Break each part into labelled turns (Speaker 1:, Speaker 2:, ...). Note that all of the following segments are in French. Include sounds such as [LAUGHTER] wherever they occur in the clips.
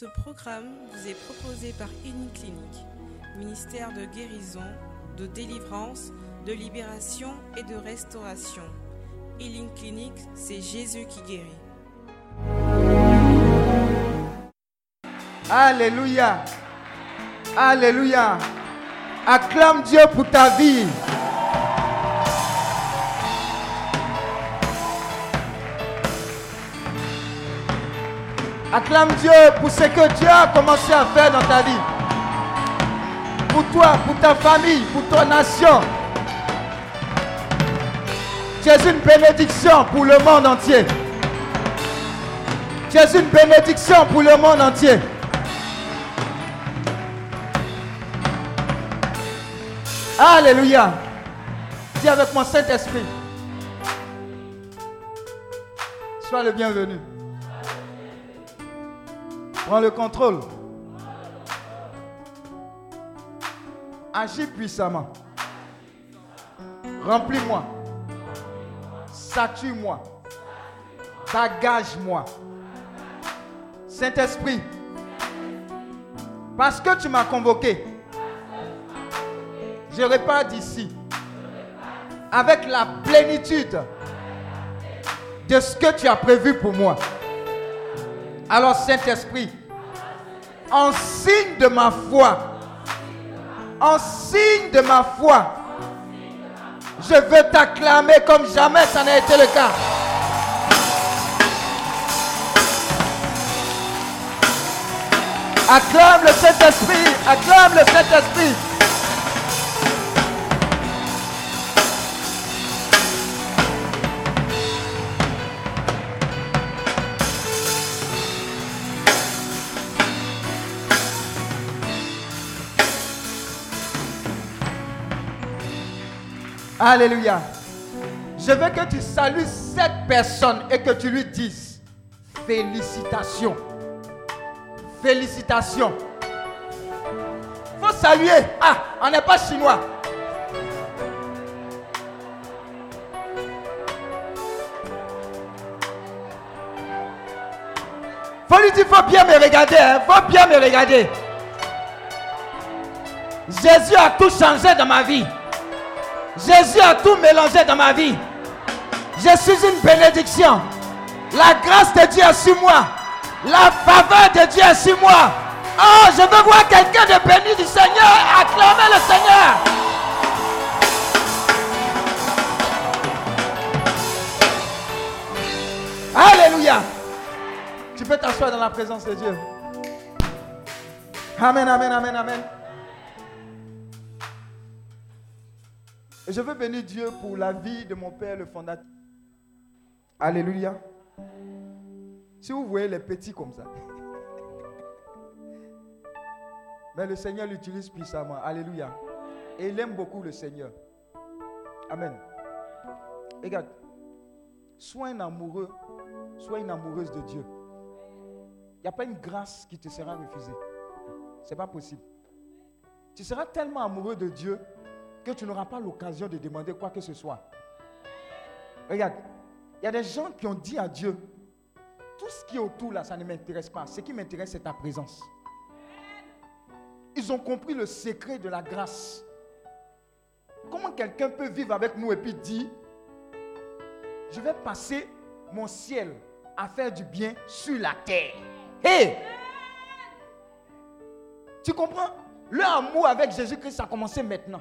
Speaker 1: Ce programme vous est proposé par Clinique, ministère de guérison, de délivrance, de libération et de restauration. Healing Clinic, c'est Jésus qui guérit.
Speaker 2: Alléluia. Alléluia. Acclame Dieu pour ta vie. Acclame Dieu pour ce que Dieu a commencé à faire dans ta vie. Pour toi, pour ta famille, pour ton nation. Tu es une bénédiction pour le monde entier. Tu es une bénédiction pour le monde entier. Alléluia. Dis avec mon Saint-Esprit. Sois le bienvenu. Prends le contrôle. Agis puissamment. Remplis-moi. Sature-moi. Bagage-moi. Saint-Esprit, parce que tu m'as convoqué, je repars d'ici avec la plénitude de ce que tu as prévu pour moi. Alors Saint-Esprit, en signe de ma foi, en signe de ma foi, je veux t'acclamer comme jamais ça n'a été le cas. Acclame le Saint-Esprit, acclame le Saint-Esprit. Alléluia. Je veux que tu salues cette personne et que tu lui dises félicitations. Félicitations. Faut saluer. Ah, on n'est pas chinois. Faut lui dire, faut bien me regarder. Hein. Faut bien me regarder. Jésus a tout changé dans ma vie. Jésus a tout mélangé dans ma vie. Je suis une bénédiction. La grâce de Dieu est sur moi. La faveur de Dieu est sur moi. Oh, je veux voir quelqu'un de béni du Seigneur. Acclamer le Seigneur. Alléluia. Tu peux t'asseoir dans la présence de Dieu. Amen, amen, amen, amen. Je veux bénir Dieu pour la vie de mon père, le fondateur. Alléluia. Si vous voyez les petits comme ça. [LAUGHS] Mais le Seigneur l'utilise puissamment. Alléluia. Et il aime beaucoup le Seigneur. Amen. Regarde. Sois un amoureux. Sois une amoureuse de Dieu. Il n'y a pas une grâce qui te sera refusée. Ce n'est pas possible. Tu seras tellement amoureux de Dieu que tu n'auras pas l'occasion de demander quoi que ce soit. Regarde, il y a des gens qui ont dit à Dieu, tout ce qui est autour là, ça ne m'intéresse pas. Ce qui m'intéresse, c'est ta présence. Ils ont compris le secret de la grâce. Comment quelqu'un peut vivre avec nous et puis dire, je vais passer mon ciel à faire du bien sur la terre. Hé! Tu comprends? Le amour avec Jésus-Christ a commencé maintenant.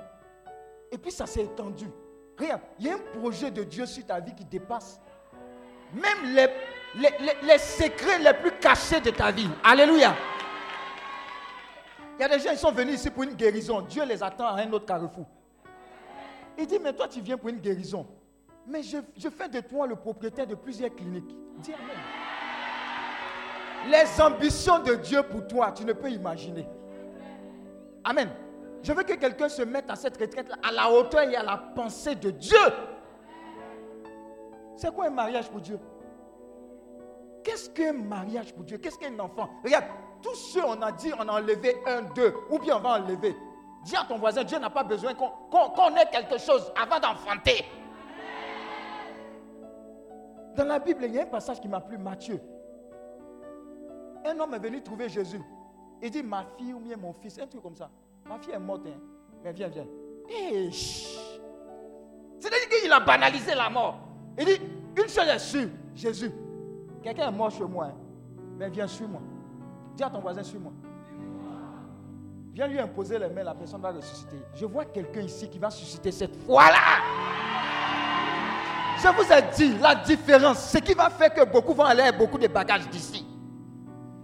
Speaker 2: Et puis ça s'est étendu. Regarde, il y a un projet de Dieu sur ta vie qui dépasse même les, les, secrets les plus cachés de ta vie. Alléluia. Il y a des gens qui sont venus ici pour une guérison. Dieu les attend à un autre carrefour. Il dit, mais toi tu viens pour une guérison. Mais je, je fais de toi le propriétaire de plusieurs cliniques. Dis Amen. Les ambitions de Dieu pour toi, tu ne peux imaginer. Amen. Je veux que quelqu'un se mette à cette retraite à la hauteur et à la pensée de Dieu. C'est quoi un mariage pour Dieu? Qu'est-ce qu'un mariage pour Dieu? Qu'est-ce qu'un enfant? Regarde, tous ceux on a dit, on a enlevé un, deux, ou bien on va enlever. Dis à ton voisin, Dieu n'a pas besoin qu'on ait quelque chose avant d'enfanter. Dans la Bible, il y a un passage qui m'a plu, Matthieu. Un homme est venu trouver Jésus. Il dit, ma fille ou bien mon fils, un truc comme ça. Ma fille est morte. Hein. Mais viens, viens. Eh, C'est-à-dire qu'il a banalisé la mort. Il dit, une chose est sûre, Jésus, quelqu'un est mort chez moi. Hein. Mais viens, suis-moi. Dis à ton voisin, suis-moi. Viens lui imposer les mains, la personne va ressusciter. Je vois quelqu'un ici qui va susciter cette foi-là. Je vous ai dit la différence. Ce qui va faire que beaucoup vont aller avec beaucoup de bagages d'ici.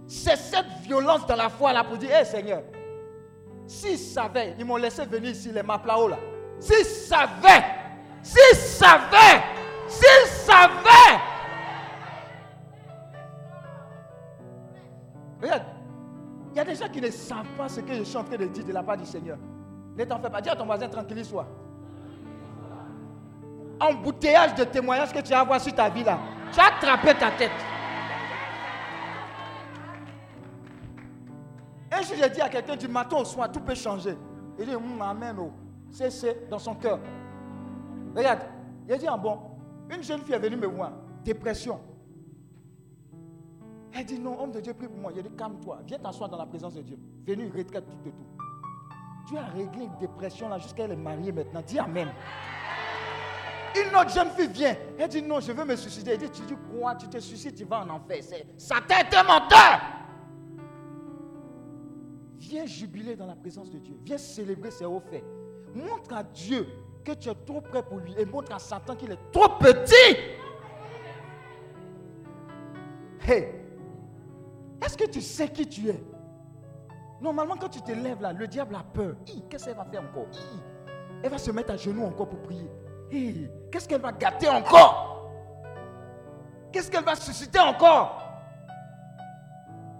Speaker 2: C'est cette violence dans la foi là pour dire, hé Seigneur, s'ils savaient, ils m'ont laissé venir ici, les maplao là. S'ils savaient, s'ils savaient, s'ils savaient. Regarde, il y a des gens qui ne savent pas ce que je suis en train de dire de la part du Seigneur. Ne t'en fais pas. Dis à ton voisin, tranquille-toi. Embouteillage de témoignages que tu vas avoir sur ta vie là. Tu as attrapé ta tête. Un jour, j'ai dit à quelqu'un du matin au soir, tout peut changer. Il dit, hum, amen, oh. C'est dans son cœur. Regarde, il dit, en bon, une jeune fille est venue me voir, dépression. Elle dit non, homme de Dieu, prie pour moi. Il dit calme-toi, viens t'asseoir dans la présence de Dieu. Venu, retraite tout de tout. Dieu a réglé une dépression là jusqu'à elle est mariée maintenant. Dis Amen. Une autre jeune fille vient. Elle dit non, je veux me suicider. Elle dit tu dis quoi? Tu te suicides, tu vas en enfer. Sa tête est menteur. Viens jubiler dans la présence de Dieu. Viens célébrer ses hauts faits. Montre à Dieu que tu es trop près pour lui et montre à Satan qu'il est trop petit. Hey, est-ce que tu sais qui tu es? Normalement, quand tu te lèves là, le diable a peur. Qu'est-ce qu'elle va faire encore? Elle va se mettre à genoux encore pour prier. Qu'est-ce qu'elle va gâter encore? Qu'est-ce qu'elle va susciter encore?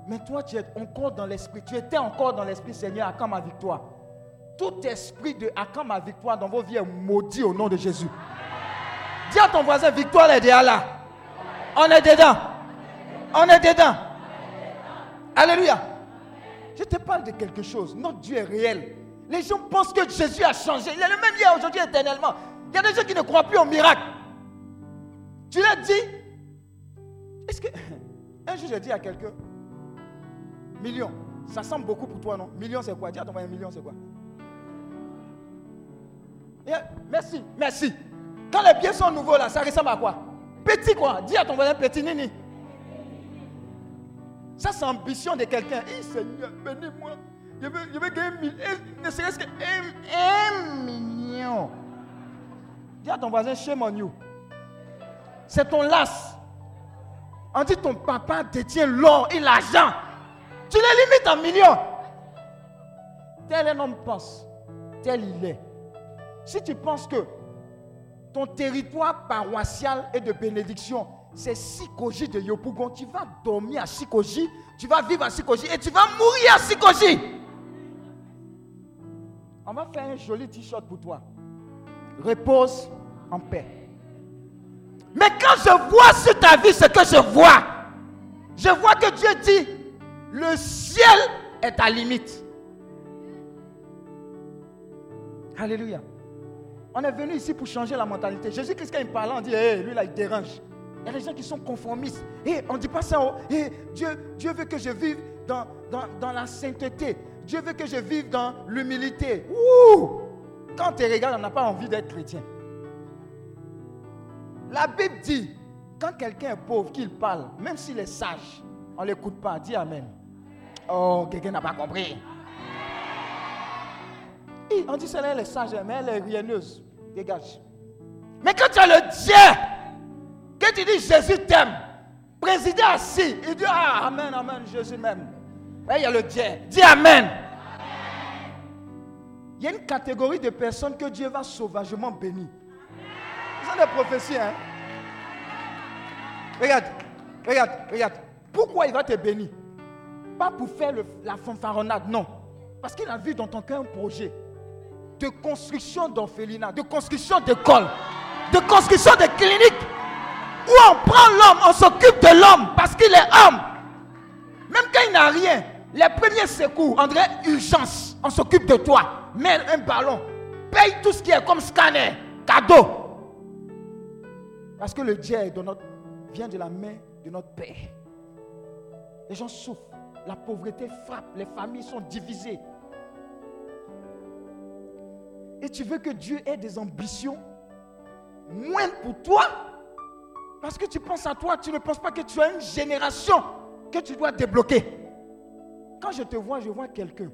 Speaker 2: Mais toi, tu es encore dans l'esprit. Tu étais encore dans l'esprit, Seigneur, à quand ma victoire Tout esprit de à quand ma victoire dans vos vies est maudit au nom de Jésus. Dis à ton voisin, victoire est déjà là. On est dedans. On est dedans. Alléluia. Je te parle de quelque chose. Notre Dieu est réel. Les gens pensent que Jésus a changé. Il est le même hier, aujourd'hui, éternellement. Il y a des gens qui ne croient plus au miracle. Tu l'as dit Est-ce que. [LAUGHS] Un jour, j'ai dit à quelqu'un Million. Ça semble beaucoup pour toi, non? Million, c'est quoi? Dis à ton un million, c'est quoi? Merci, merci. Quand les pieds sont nouveaux, là, ça ressemble à quoi? Petit, quoi? Dis à ton voisin petit, nini. Ça, c'est l'ambition de quelqu'un. Eh, Seigneur, bénis-moi. Je veux, je veux gagner. Eh, ne serait-ce qu'un million. Dis à ton voisin, shame on you. C'est ton las. On dit ton papa détient l'or et l'argent. Tu les limites en millions. Tel un homme pense, tel il est. Si tu penses que ton territoire paroissial est de bénédiction, c'est Sikoji de Yopougon. Tu vas dormir à Sikoji, tu vas vivre à Sikoji et tu vas mourir à Sikoji. On va faire un joli t-shirt pour toi. Repose en paix. Mais quand je vois sur ta vie ce que je vois, je vois que Dieu dit, le ciel est ta limite. Alléluia. On est venu ici pour changer la mentalité. Jésus-Christ, quand il parle, on dit, hé, lui là, il dérange. Il y a des gens qui sont conformistes. Et on ne dit pas ça. Oh, et Dieu, Dieu veut que je vive dans, dans, la sainteté. Dieu veut que je vive dans l'humilité. Quand tu regardes, on n'a pas envie d'être chrétien. La Bible dit, quand quelqu'un est pauvre, qu'il parle, même s'il est sage, on ne l'écoute pas. Dis Amen. Oh, quelqu'un n'a pas compris. on dit celle-là, elle est sage, mais elle est rieneuse. Dégage. Mais quand tu as le Dieu quand tu dis Jésus t'aime, président assis, il dit Ah, Amen, Amen, Jésus m'aime. il y a le Dieu. Dis Amen. Il y a une catégorie de personnes que Dieu va sauvagement bénir. C'est des prophéties, hein. Regarde, regarde, regarde. Pourquoi il va te bénir? Pas pour faire la fanfaronnade, non. Parce qu'il a vu dans ton cœur un projet de construction d'orphelinat, de construction d'école, de construction de cliniques où on prend l'homme, on s'occupe de l'homme parce qu'il est homme. Même quand il n'a rien, les premiers secours, dirait urgence, on s'occupe de toi. Mets un ballon, paye tout ce qui est comme scanner, cadeau. Parce que le Dieu vient de la main de notre Père. Les gens souffrent. La pauvreté frappe. Les familles sont divisées. Et tu veux que Dieu ait des ambitions moins pour toi? Parce que tu penses à toi, tu ne penses pas que tu as une génération que tu dois débloquer. Quand je te vois, je vois quelqu'un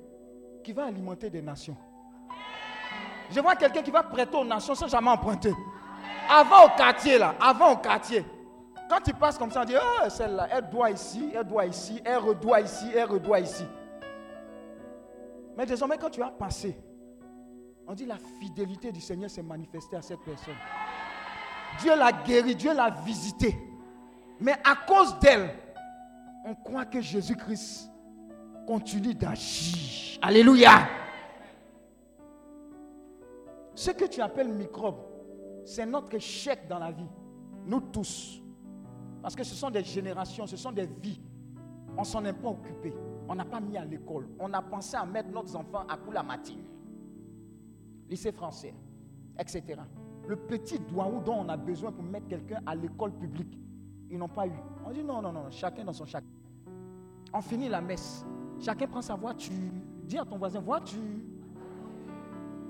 Speaker 2: qui va alimenter des nations. Je vois quelqu'un qui va prêter aux nations sans jamais emprunter. Avant au quartier, là, avant au quartier. Quand tu passes comme ça, on dit, oh, celle-là, elle doit ici, elle doit ici, elle redoit ici, elle redoit ici. Mais désormais, quand tu as passé, on dit la fidélité du Seigneur s'est manifestée à cette personne. Dieu l'a guéri, Dieu l'a visité. Mais à cause d'elle, on croit que Jésus-Christ continue d'agir. Alléluia. Ce que tu appelles microbe, c'est notre échec dans la vie. Nous tous. Parce que ce sont des générations, ce sont des vies. On s'en est pas occupé. On n'a pas mis à l'école. On a pensé à mettre nos enfants à Koulamati, lycée français, etc. Le petit doigt dont on a besoin pour mettre quelqu'un à l'école publique, ils n'ont pas eu. On dit non, non, non, chacun dans son chacun. On finit la messe. Chacun prend sa voiture. Dis à ton voisin, voiture.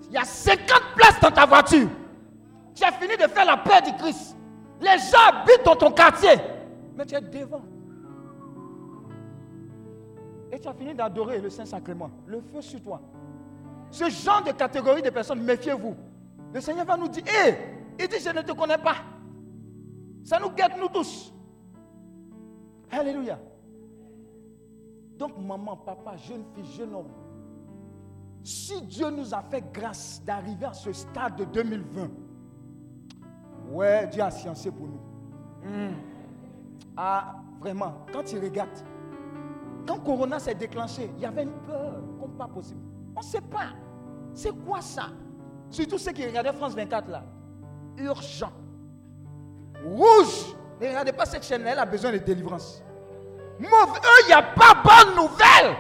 Speaker 2: Il y a 50 places dans ta voiture. Tu as fini de faire la paix du Christ. Les gens habitent dans ton quartier. Mais tu es devant. Et tu as fini d'adorer le Saint-Sacrement. Le feu sur toi. Ce genre de catégorie de personnes, méfiez-vous. Le Seigneur va nous dire, hé, il dit, je ne te connais pas. Ça nous guette, nous tous. Alléluia. Donc, maman, papa, jeune fille, jeune homme, si Dieu nous a fait grâce d'arriver à ce stade de 2020, ouais, Dieu a sciencé pour nous. Hmm. Ah, vraiment, quand tu regardes, quand Corona s'est déclenché, il y avait une peur comme pas possible. On ne sait pas. C'est quoi ça? Surtout ceux qui regardaient France 24 là. Urgent. Rouge. Ne regardez pas cette chaîne-là, elle a besoin de délivrance. Mauvais, il n'y a pas bonne nouvelle.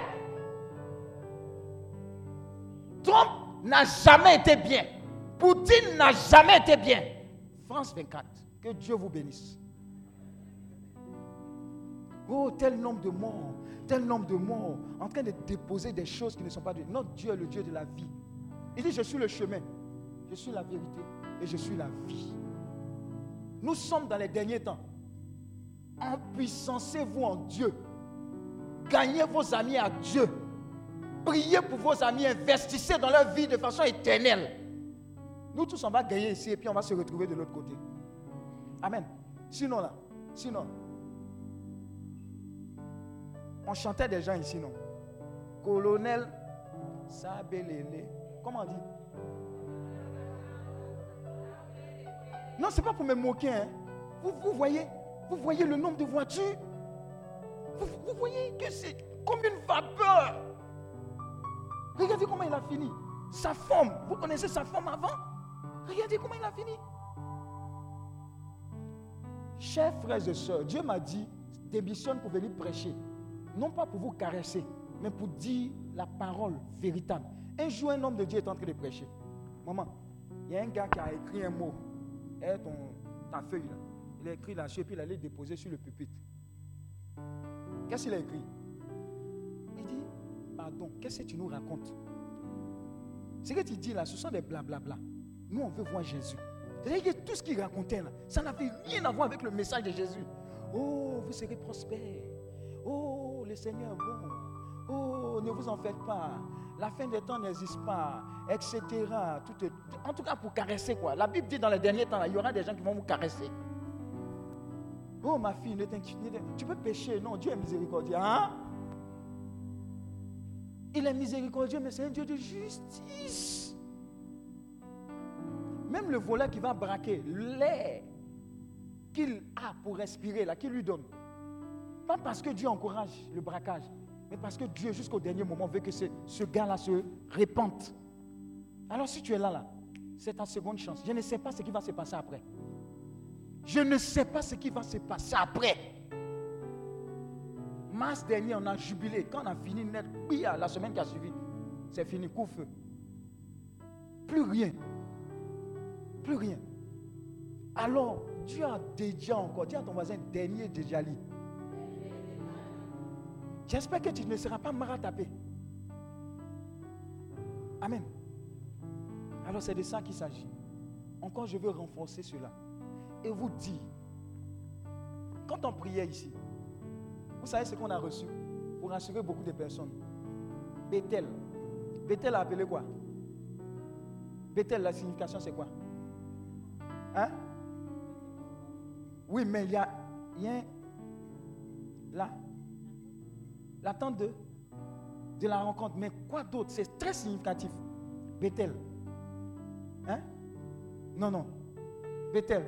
Speaker 2: Trump n'a jamais été bien. Poutine n'a jamais été bien. France 24, que Dieu vous bénisse. Oh, tel nombre de morts, tel nombre de morts, en train de déposer des choses qui ne sont pas de Notre Dieu est le Dieu de la vie. Il dit, je suis le chemin, je suis la vérité et je suis la vie. Nous sommes dans les derniers temps. Empuissancez-vous en Dieu. Gagnez vos amis à Dieu. Priez pour vos amis, investissez dans leur vie de façon éternelle. Nous tous, on va gagner ici et puis on va se retrouver de l'autre côté. Amen. Sinon, là, sinon, on chantait des gens ici, non? Colonel Sabelele. Comment on dit? Non, ce n'est pas pour me moquer. Hein. Vous, voyez, vous voyez le nombre de voitures? Vous, vous voyez que c'est comme une vapeur. Regardez comment il a fini. Sa forme, vous connaissez sa forme avant? Regardez comment il a fini. Chers frères et sœurs, Dieu m'a dit, démissionne pour venir prêcher. Non pas pour vous caresser, mais pour dire la parole véritable. Un jour, un homme de Dieu est en train de prêcher. Maman, il y a un gars qui a écrit un mot. Et ton, ta feuille là. Il a écrit là-dessus et puis il allait déposer sur le pupitre. Qu'est-ce qu'il a écrit? Il dit, pardon, qu'est-ce que tu nous racontes? Ce que tu dis là, ce sont des blablabla. Nous, on veut voir Jésus. C'est-à-dire que tout ce qu'il racontait là, ça n'avait rien à voir avec le message de Jésus. Oh, vous serez prospères. Oh, le Seigneur est bon. Oh, ne vous en faites pas. La fin des temps n'existe pas, etc. En tout cas, pour caresser quoi. La Bible dit dans les derniers temps, il y aura des gens qui vont vous caresser. Oh, ma fille, ne t'inquiète. Tu peux pécher. Non, Dieu est miséricordieux. Hein? Il est miséricordieux, mais c'est un Dieu de justice. Le volet qui va braquer, l'air qu'il a pour respirer, là, qu'il lui donne. Pas parce que Dieu encourage le braquage, mais parce que Dieu, jusqu'au dernier moment, veut que ce, gars-là se répande. Alors si tu es là, là, c'est ta seconde chance. Je ne sais pas ce qui va se passer après. Je ne sais pas ce qui va se passer après. Mars dernier, on a jubilé. Quand on a fini net, la semaine qui a suivi, c'est fini, coup feu. Plus rien. Plus rien. Alors, Dieu a déjà encore, dis à ton voisin, dernier déjà lit. J'espère que tu ne seras pas maratapé. Amen. Alors c'est de ça qu'il s'agit. Encore, je veux renforcer cela. Et vous dire, quand on priait ici, vous savez ce qu'on a reçu pour rassurer beaucoup de personnes. Bethel. Bethel a appelé quoi? Bethel, la signification c'est quoi? Hein? Oui, mais il y a, il y a là, l'attente de, la rencontre. Mais quoi d'autre? C'est très significatif. Bethel. Hein? Non, non. Bethel.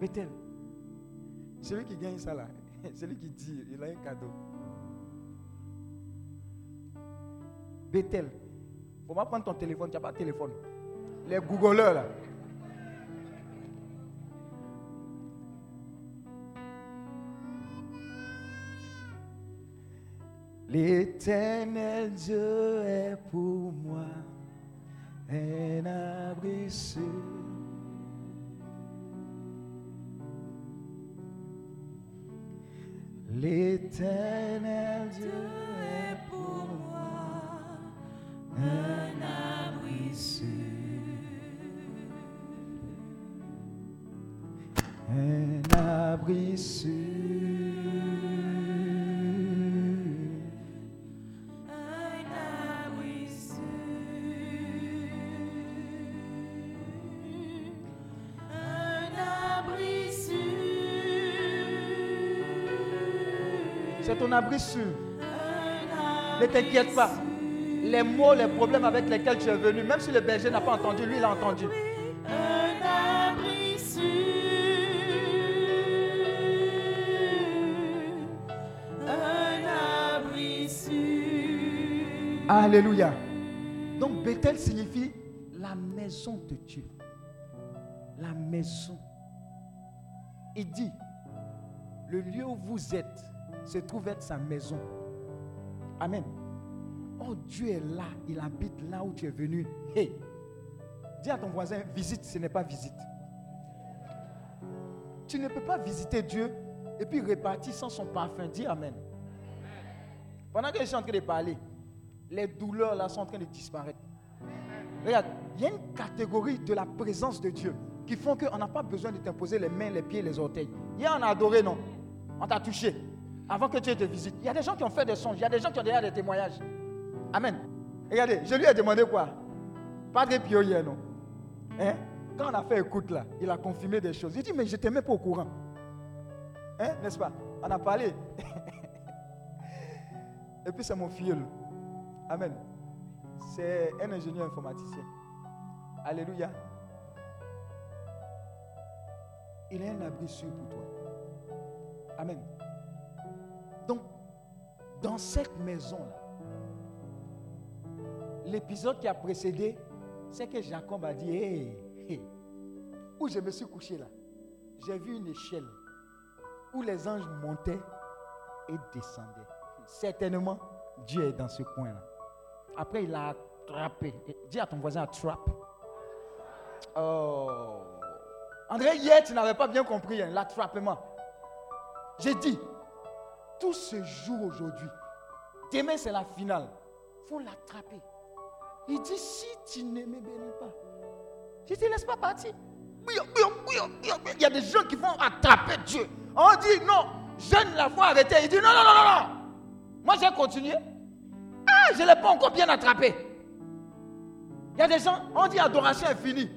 Speaker 2: Bethel. Celui qui gagne ça là, [LAUGHS] celui qui dit, il a un cadeau. Bethel. Faut pas prendre ton téléphone, tu n'as pas de téléphone. Les googleurs là. L'éternel Dieu est pour moi un abri sûr. L'éternel Dieu est pour moi un abri sûr. Un abri sûr.
Speaker 3: Un abri sûr. Un abri sûr.
Speaker 2: C'est ton abri sûr. Ne t'inquiète pas. Les mots, les problèmes avec lesquels tu es venu, même si le berger n'a pas entendu, lui, il a entendu. Alléluia. Donc Bethel signifie la maison de Dieu. La maison. Il dit, le lieu où vous êtes se trouve être sa maison. Amen. Oh, Dieu est là, il habite là où tu es venu. Hey, dis à ton voisin, visite, ce n'est pas visite. Tu ne peux pas visiter Dieu et puis repartir sans son parfum. Dis Amen. Pendant que je suis en train de parler, les douleurs là sont en train de disparaître. Regarde, il y a une catégorie de la présence de Dieu qui font qu'on n'a pas besoin de t'imposer les mains, les pieds, les orteils. Hier, on a adoré, non? On t'a touché avant que Dieu te visite. Il y a des gens qui ont fait des songes, il y a des gens qui ont déjà des témoignages. Amen. Regardez, je lui ai demandé quoi? Padre Pio hier, non? Hein? Quand on a fait écoute là, il a confirmé des choses. Il dit, mais je n'étais même pas au courant. Hein N'est-ce pas? On a parlé. [LAUGHS] Et puis c'est mon filleul. Amen. C'est un ingénieur informaticien. Alléluia. Il est un abri sûr pour toi. Amen. Donc, dans cette maison-là, l'épisode qui a précédé, c'est que Jacob a dit, hé, hé, où je me suis couché là, j'ai vu une échelle où les anges montaient et descendaient. Certainement, Dieu est dans ce coin-là. Après, il a attrapé. Dis à ton voisin, attrape. Oh. André, hier, tu n'avais pas bien compris hein, l'attrapement. J'ai dit, tout se joue aujourd'hui. Demain, c'est la finale. Il faut l'attraper. Il dit, si tu ne me bénis pas, je ne te laisse pas partir. Il y a des gens qui vont attraper Dieu. On dit, non, jeune la foi arrêter. Il dit, non, non, non, non, non. Moi, j'ai continué. Je ne l'ai pas encore bien attrapé. Il y a des gens, on dit adoration est finie.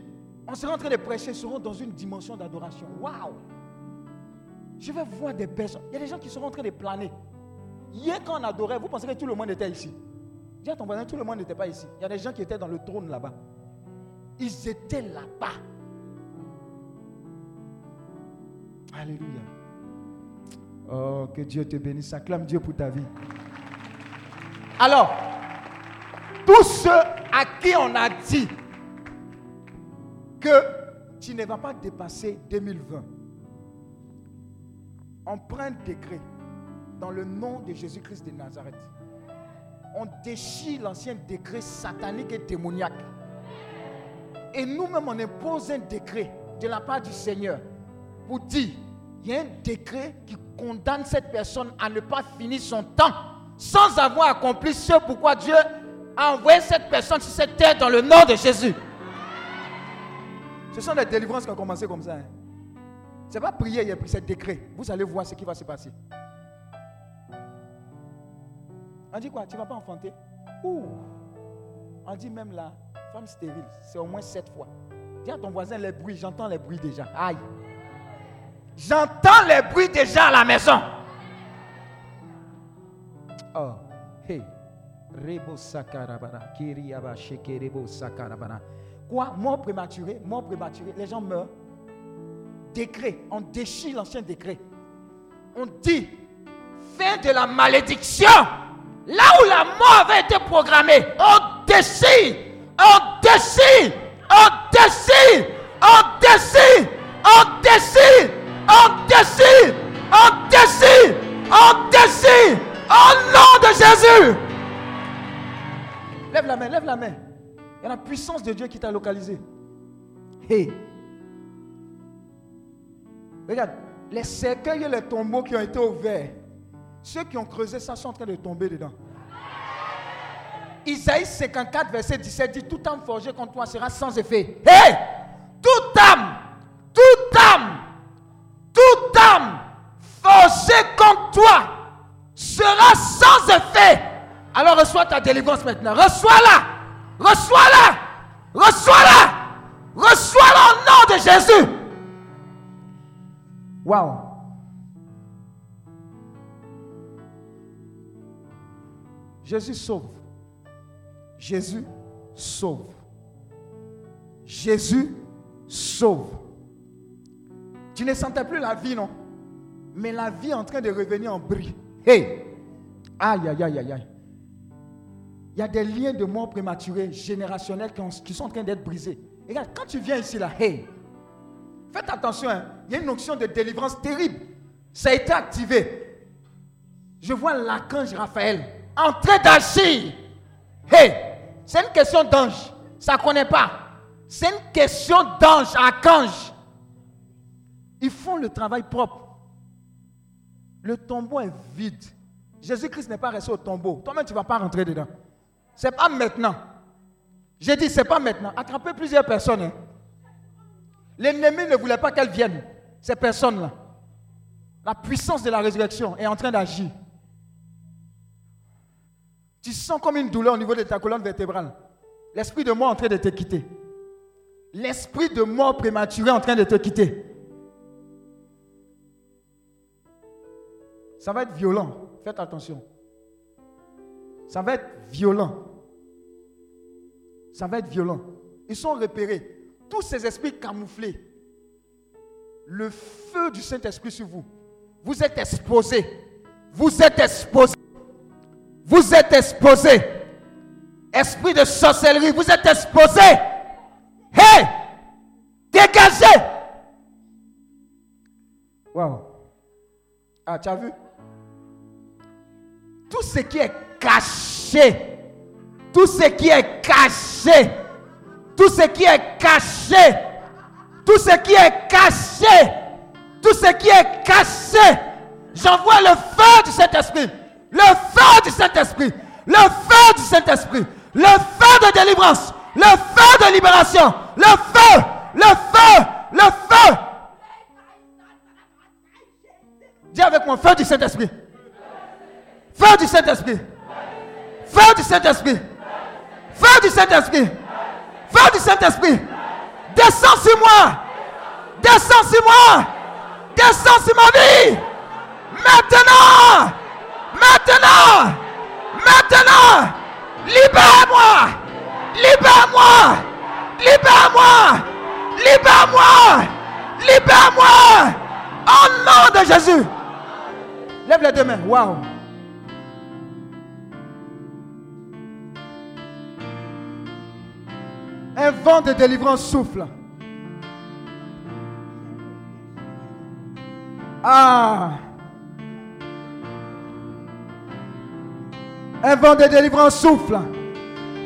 Speaker 2: On sera en train de prêcher, seront dans une dimension d'adoration. Waouh! Je vais voir des personnes. Il y a des gens qui seront en train de planer. Hier, quand on adorait, vous pensez que tout le monde était ici? Dis à ton voisin, tout le monde n'était pas ici. Il y a des gens qui étaient dans le trône là-bas. Ils étaient là-bas. Alléluia. Oh, que Dieu te bénisse. Acclame Dieu pour ta vie. Alors, tous ceux à qui on a dit que tu ne vas pas dépasser 2020, on prend un décret dans le nom de Jésus-Christ de Nazareth. On déchire l'ancien décret satanique et démoniaque. Et nous-mêmes, on impose un décret de la part du Seigneur pour dire, il y a un décret qui condamne cette personne à ne pas finir son temps sans avoir accompli ce pourquoi Dieu a envoyé cette personne sur cette terre dans le nom de Jésus. Ce sont des délivrances qui ont commencé comme ça. Hein. Ce n'est pas prier, il a décret. Vous allez voir ce qui va se passer. On dit quoi? Tu ne vas pas enfanter? Ouh. On dit même la femme stérile, c'est au moins sept fois. Dis à ton voisin les bruits, j'entends les bruits déjà. Aïe. J'entends les bruits déjà à la maison. Oh, hey. Rebo sakarabara, kiriyaba shekerebo sakarabara. Quoi? Mort prématuré, mort prématuré, les gens meurent. Décret, on déchire l'ancien décret. On dit, fin de la malédiction. Là où la mort avait été programmée, on décide, on décide, on décide, on décide, on décide, on décide, on décide, on décide, au nom de Jésus. Lève la main, lève la main. Il y a la puissance de Dieu qui t'a localisé. Hey. Regarde, les cercueils et les tombeaux qui ont été ouverts, ceux qui ont creusé ça sont en train de tomber dedans. Isaïe 54, verset 17 dit Toute âme forgée contre toi sera sans effet. Hé Toute âme, délivrance maintenant. Reçois-la. Reçois-la. Reçois-la. Reçois-la au nom de Jésus. Waouh. Jésus sauve. Jésus sauve. Jésus sauve. Tu ne sentais plus la vie, non? Mais la vie est en train de revenir en bris. Hey Aïe, aïe, aïe, aïe, aïe. Il y a des liens de mort prématurés, générationnels, qui, sont en train d'être brisés. regarde, quand tu viens ici, là, hey, faites attention, hein. il y a une notion de délivrance terrible. Ça a été activé. Je vois l'archange Raphaël en train d'agir. Hey, c'est une question d'ange. Ça ne connaît pas. C'est une question d'ange, archange. Ils font le travail propre. Le tombeau est vide. Jésus-Christ n'est pas resté au tombeau. Toi-même, tu ne vas pas rentrer dedans. Ce n'est pas maintenant. J'ai dit, ce n'est pas maintenant. Attrapez plusieurs personnes. Hein. L'ennemi ne voulait pas qu'elles viennent. Ces personnes-là. La puissance de la résurrection est en train d'agir. Tu sens comme une douleur au niveau de ta colonne vertébrale. L'esprit de mort est en train de te quitter. L'esprit de mort prématuré est en train de te quitter. Ça va être violent. Faites attention. Ça va être violent. Ça va être violent. Ils sont repérés. Tous ces esprits camouflés. Le feu du Saint-Esprit sur vous. Vous êtes exposés. Vous êtes exposés. Vous êtes exposé. Esprit de sorcellerie, vous êtes exposé. Hé! Dégagez! Wow. Ah, tu as vu? Tout ce qui est caché, tout ce qui est caché, tout ce qui est caché, tout ce qui est caché, tout ce qui est caché, j'envoie le feu de cet esprit le feu du Saint-Esprit, le feu du Saint-Esprit, le feu de délivrance, le feu de libération, le feu, le feu, le feu. Dis avec moi, feu du Saint-Esprit. Feu du Saint-Esprit. Feu du Saint-Esprit. Feu du Saint-Esprit. Feu du Saint-Esprit. Descends sur moi. Descends sur moi. Descends sur ma vie. Maintenant. Maintenant, maintenant, libère-moi, libère-moi, libère-moi, libère-moi, libère-moi, au nom de Jésus. Lève les deux mains, waouh. Un vent de délivrance souffle. Ah. Un vent de délivrance souffle.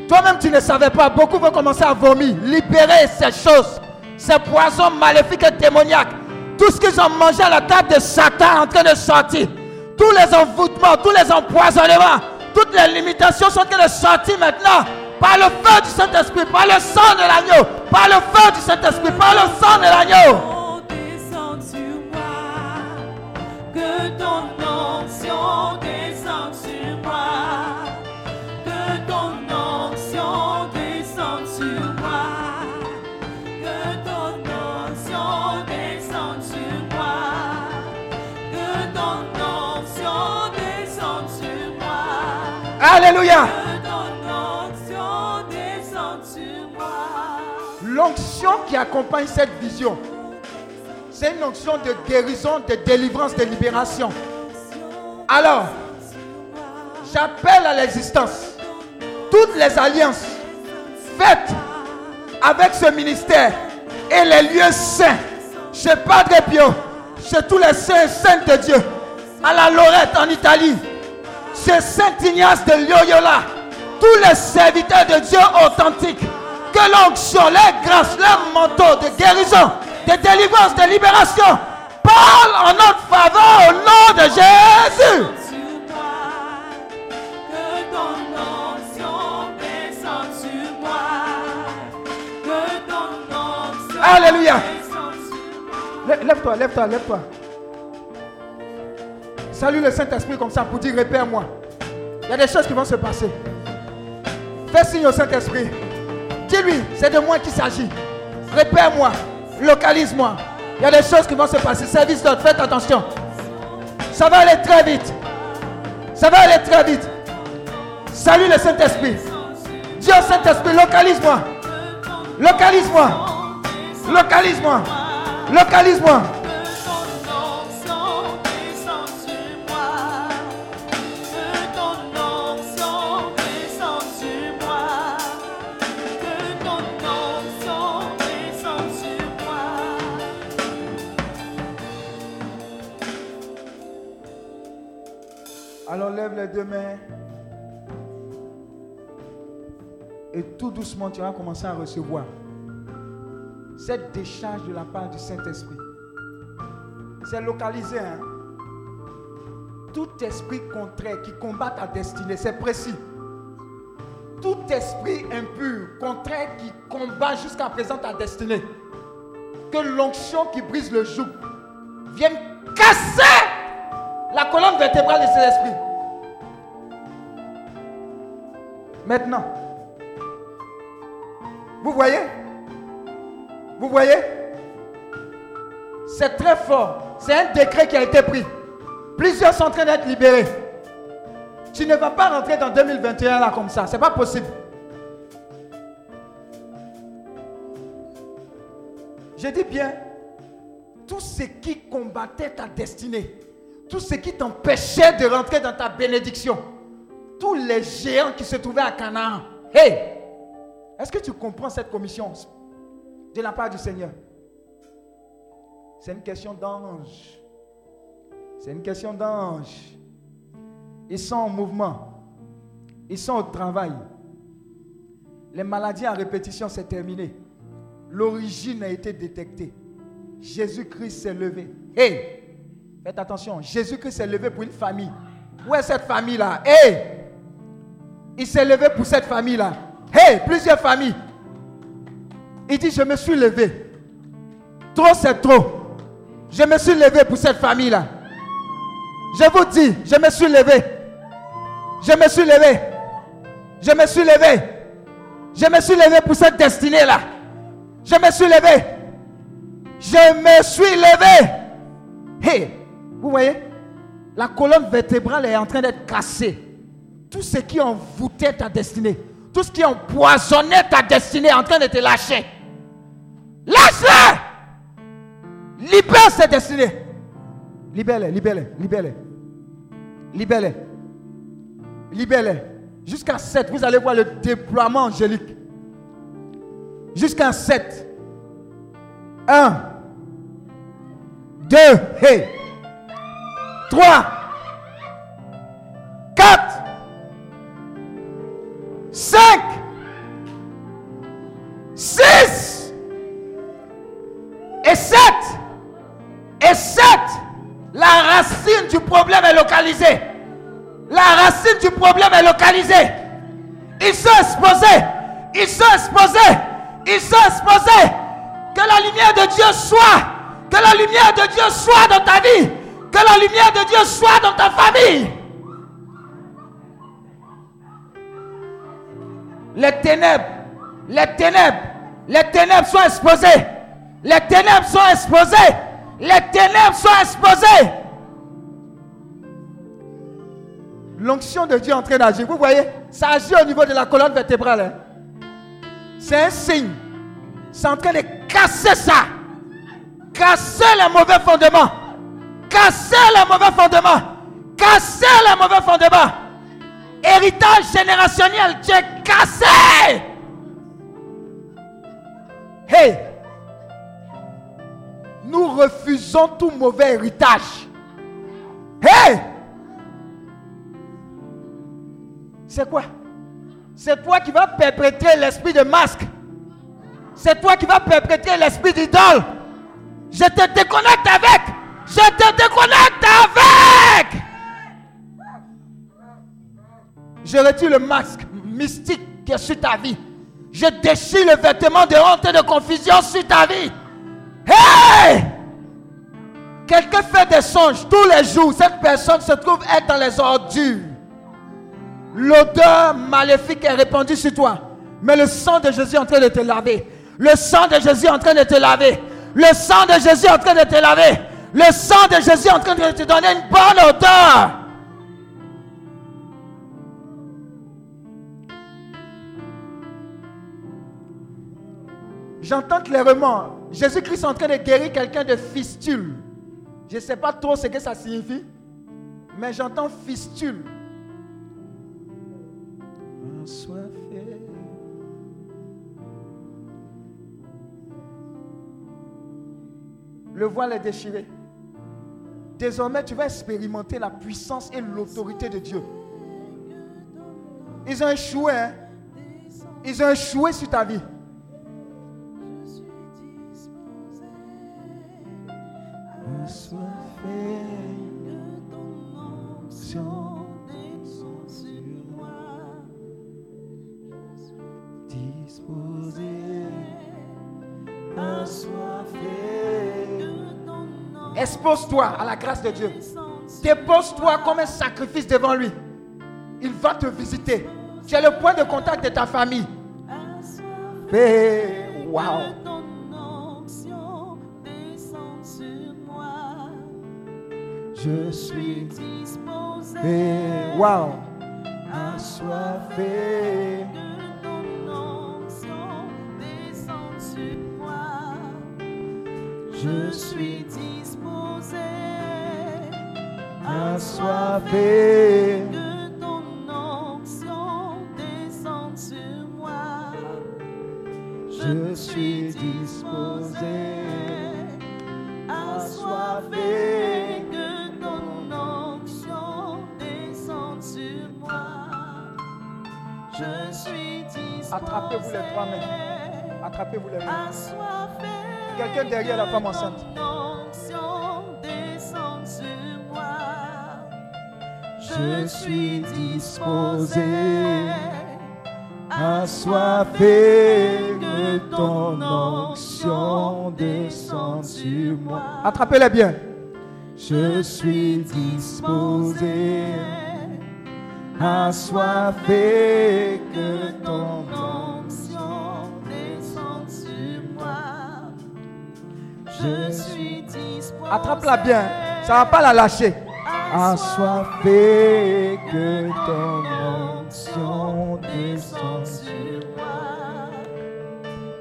Speaker 2: Toi-même, tu ne savais pas. Beaucoup vont commencer à vomir. Libérer ces choses, ces poisons maléfiques et démoniaques Tout ce qu'ils ont mangé à la table de Satan en train de sortir. Tous les envoûtements, tous les empoisonnements, toutes les limitations sont en train de sortir maintenant. Par le feu du Saint-Esprit, par le sang de l'agneau, par le feu du Saint-Esprit, par le sang de l'agneau.
Speaker 3: Descends sur moi. Que ton onction descende sur moi. Que ton onction descende sur moi. Que ton onction descende sur moi. Que ton onction descende sur moi.
Speaker 2: Alléluia. L'onction qui accompagne cette vision, c'est une onction de guérison, de délivrance, de libération. Alors, j'appelle à l'existence toutes les alliances faites avec ce ministère et les lieux saints, chez Padre Pio, chez tous les saints et saintes de Dieu, à la Lorette en Italie, chez Saint Ignace de Loyola, tous les serviteurs de Dieu authentiques, que l'onction, les grâces, les manteaux de guérison, de délivrance, de libération parlent en notre faveur au nom de Jésus. Alléluia. Lève-toi, lève-toi, lève-toi. Salue le Saint-Esprit comme ça pour dire répère-moi. Il y a des choses qui vont se passer. Fais signe au Saint-Esprit. Dis-lui, c'est de moi qu'il s'agit. Répère-moi. Localise-moi. Il y a des choses qui vont se passer. Service d'ordre, faites attention. Ça va aller très vite. Ça va aller très vite. Salue le Saint-Esprit. Dis au Saint-Esprit, localise-moi. Localise-moi. Localise-moi. Localise-moi. Alors lève les deux mains. Et tout doucement, tu vas commencer à recevoir cette décharge de la part du Saint-Esprit. C'est localisé. hein. Tout esprit contraire qui combat ta destinée, c'est précis. Tout esprit impur, contraire qui combat jusqu'à présent ta destinée. Que l'onction qui brise le joug vienne casser la colonne vertébrale de cet esprit. Maintenant, vous voyez? Vous voyez? C'est très fort. C'est un décret qui a été pris. Plusieurs sont en train d'être libérés. Tu ne vas pas rentrer dans 2021 là comme ça. C'est pas possible. Je dis bien, tout ce qui combattait ta destinée, tout ce qui t'empêchait de rentrer dans ta bénédiction, tous les géants qui se trouvaient à Canaan. Hey, est-ce que tu comprends cette commission de la part du Seigneur? C'est une question d'ange. C'est une question d'ange. Ils sont en mouvement. Ils sont au travail. Les maladies en répétition, c'est terminé. L'origine a été détectée. Jésus-Christ s'est levé. Hey, faites attention. Jésus-Christ s'est levé pour une famille. Où est cette famille-là? Hey, il s'est levé pour cette famille-là. Hey, plusieurs familles. Il dit, je me suis levé. Trop, c'est trop. Je me suis levé pour cette famille-là. Je vous dis, je me suis levé. Je me suis levé. Je me suis levé. Je me suis levé pour cette destinée-là. Je me suis levé. Je me suis levé. Hey, vous voyez, la colonne vertébrale est en train d'être cassée. Tout ce qui envoûtait ta destinée, tout ce qui empoisonnait ta destinée est en train de te lâcher. Lâche-le! Libère cette destinée. Libère-les, libère-les, libère-les. Libère-les. Libère-les. Jusqu'à 7, vous allez voir le déploiement angélique. Jusqu'à 7. 1, 2, hey. 3, 5, 6 et 7. Et 7, la racine du problème est localisée. La racine du problème est localisée. Ils sont exposés. Ils sont exposés. Ils sont exposés. Que la lumière de Dieu soit. Que la lumière de Dieu soit dans ta vie. Que la lumière de Dieu soit dans ta famille. Les ténèbres, les ténèbres, les ténèbres sont exposées. Les ténèbres sont exposées. Les ténèbres sont exposées. L'onction de Dieu est en train d'agir. Vous voyez, ça agit au niveau de la colonne vertébrale. hein. C'est un signe. C'est en train de casser ça. Casser les mauvais fondements. Casser les mauvais fondements. Casser les mauvais fondements. Héritage générationnel, tu es cassé. Hey, nous refusons tout mauvais héritage. Hey, c'est quoi? C'est toi qui vas perpétrer l'esprit de masque. C'est toi qui vas perpétrer l'esprit d'idole. Je te déconnecte avec. Je te déconnecte avec. Je retire le masque mystique qui est sur ta vie? Je déchire le vêtement de honte et de confusion sur ta vie. Hey! Quelqu'un fait des songes tous les jours. Cette personne se trouve être dans les ordures. L'odeur maléfique est répandue sur toi. Mais le sang de Jésus est en train de te laver. Le sang de Jésus est en train de te laver. Le sang de Jésus est en train de te laver. Le sang de Jésus est en train de te donner une bonne odeur. J'entends clairement Jésus-Christ est en train de guérir quelqu'un de fistule. Je ne sais pas trop ce que ça signifie, mais j'entends fistule. Le voile est déchiré. Désormais, tu vas expérimenter la puissance et l'autorité de Dieu. Ils ont échoué. hein. Ils ont échoué sur ta vie. Expose-toi à la grâce de Dieu. Dépose-toi comme un sacrifice devant lui. Il va te visiter. Tu es le point de contact de ta famille. Fais, wow. Je
Speaker 3: suis disposé.
Speaker 2: Fais, wow. Assoiffé.
Speaker 3: Je suis
Speaker 2: Assoiffé.
Speaker 3: Que ton onction descende sur moi.
Speaker 2: Je suis disposé.
Speaker 3: Assoiffé, que ton onction descende sur moi. Je suis disposé.
Speaker 2: Attrapez-vous les trois mains. Attrapez-vous les mains.
Speaker 3: Assoiffé.
Speaker 2: Quelqu'un derrière la femme enceinte. Je suis disposé. Assoiffé, que ton onction descende sur moi. Attrapez-les bien. Je suis disposé. Assoiffé, que ton
Speaker 3: onction descende sur moi.
Speaker 2: Je
Speaker 3: suis disposé.
Speaker 2: Attrape-la bien. Ça va pas la lâcher. Assoiffé, que ton onction descende
Speaker 3: sur moi.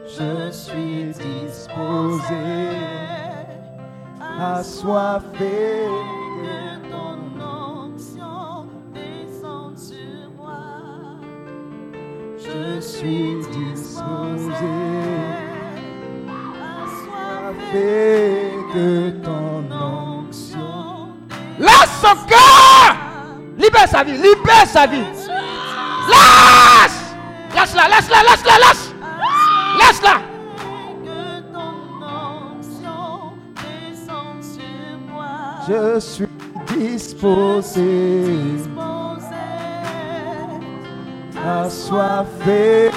Speaker 2: Je suis disposé, assoiffé.
Speaker 3: Que ton onction descende sur moi.
Speaker 2: Je suis disposé, assoiffé que ton son cœur! Libère sa vie, libère sa vie. Lâche! Lâche-la, lâche-la, lâche-la, lâche! Lâche-la! Je suis
Speaker 3: disposé, assoiffé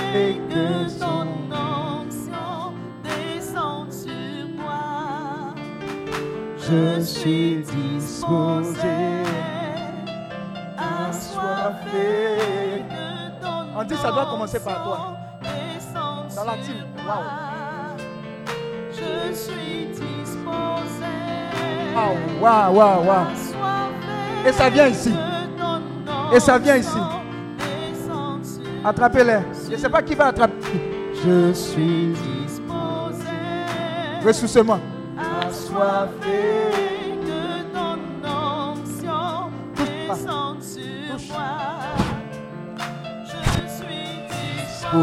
Speaker 3: que
Speaker 2: que
Speaker 3: son
Speaker 2: ton onction descende sur moi.
Speaker 3: Je suis disposé, assoiffé. On dit ça doit commencer par toi. Dans la team. Wow.
Speaker 2: Je suis disposé.
Speaker 3: Ah. Et ça vient ici. Et ça vient ici. Attrapez-les. Je ne sais pas qui va attraper. Je suis
Speaker 2: disposé.
Speaker 3: ressourcement. Assoiffé. Il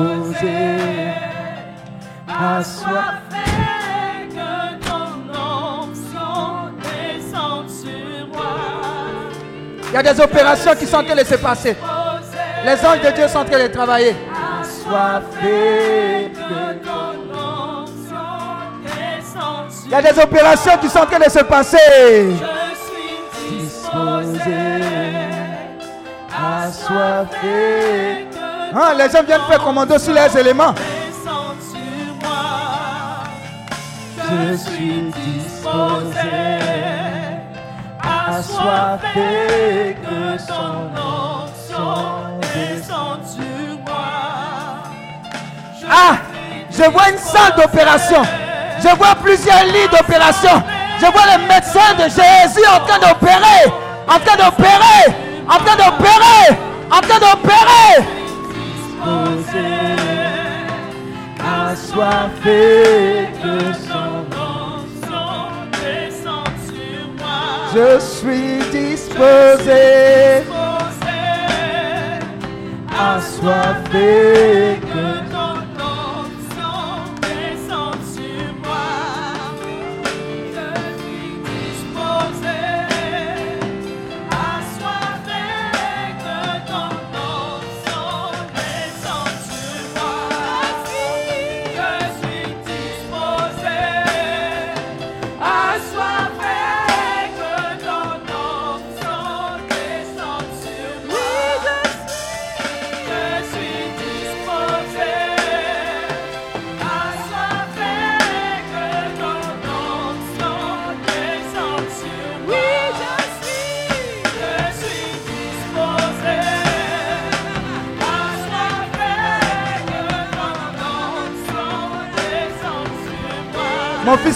Speaker 3: y a des opérations qui sont en train de se passer. Les anges de Dieu sont en train de travailler. Il y a des opérations qui sont en train de se passer.
Speaker 2: Je suis
Speaker 3: Disposé. Hein, les gens viennent faire commando sur les éléments. Je suis disposé. Assoiffé que son
Speaker 2: onction descende sur moi. Je
Speaker 3: Ah, je vois une salle d'opération. Je vois plusieurs lits d'opération. Je vois les médecins de Jésus en train d'opérer. En train d'opérer. En train d'opérer. En train d'opérer. Assoiffé que son
Speaker 2: onction descende sur moi.
Speaker 3: Je suis disposé.
Speaker 2: Disposé.
Speaker 3: Assoiffé que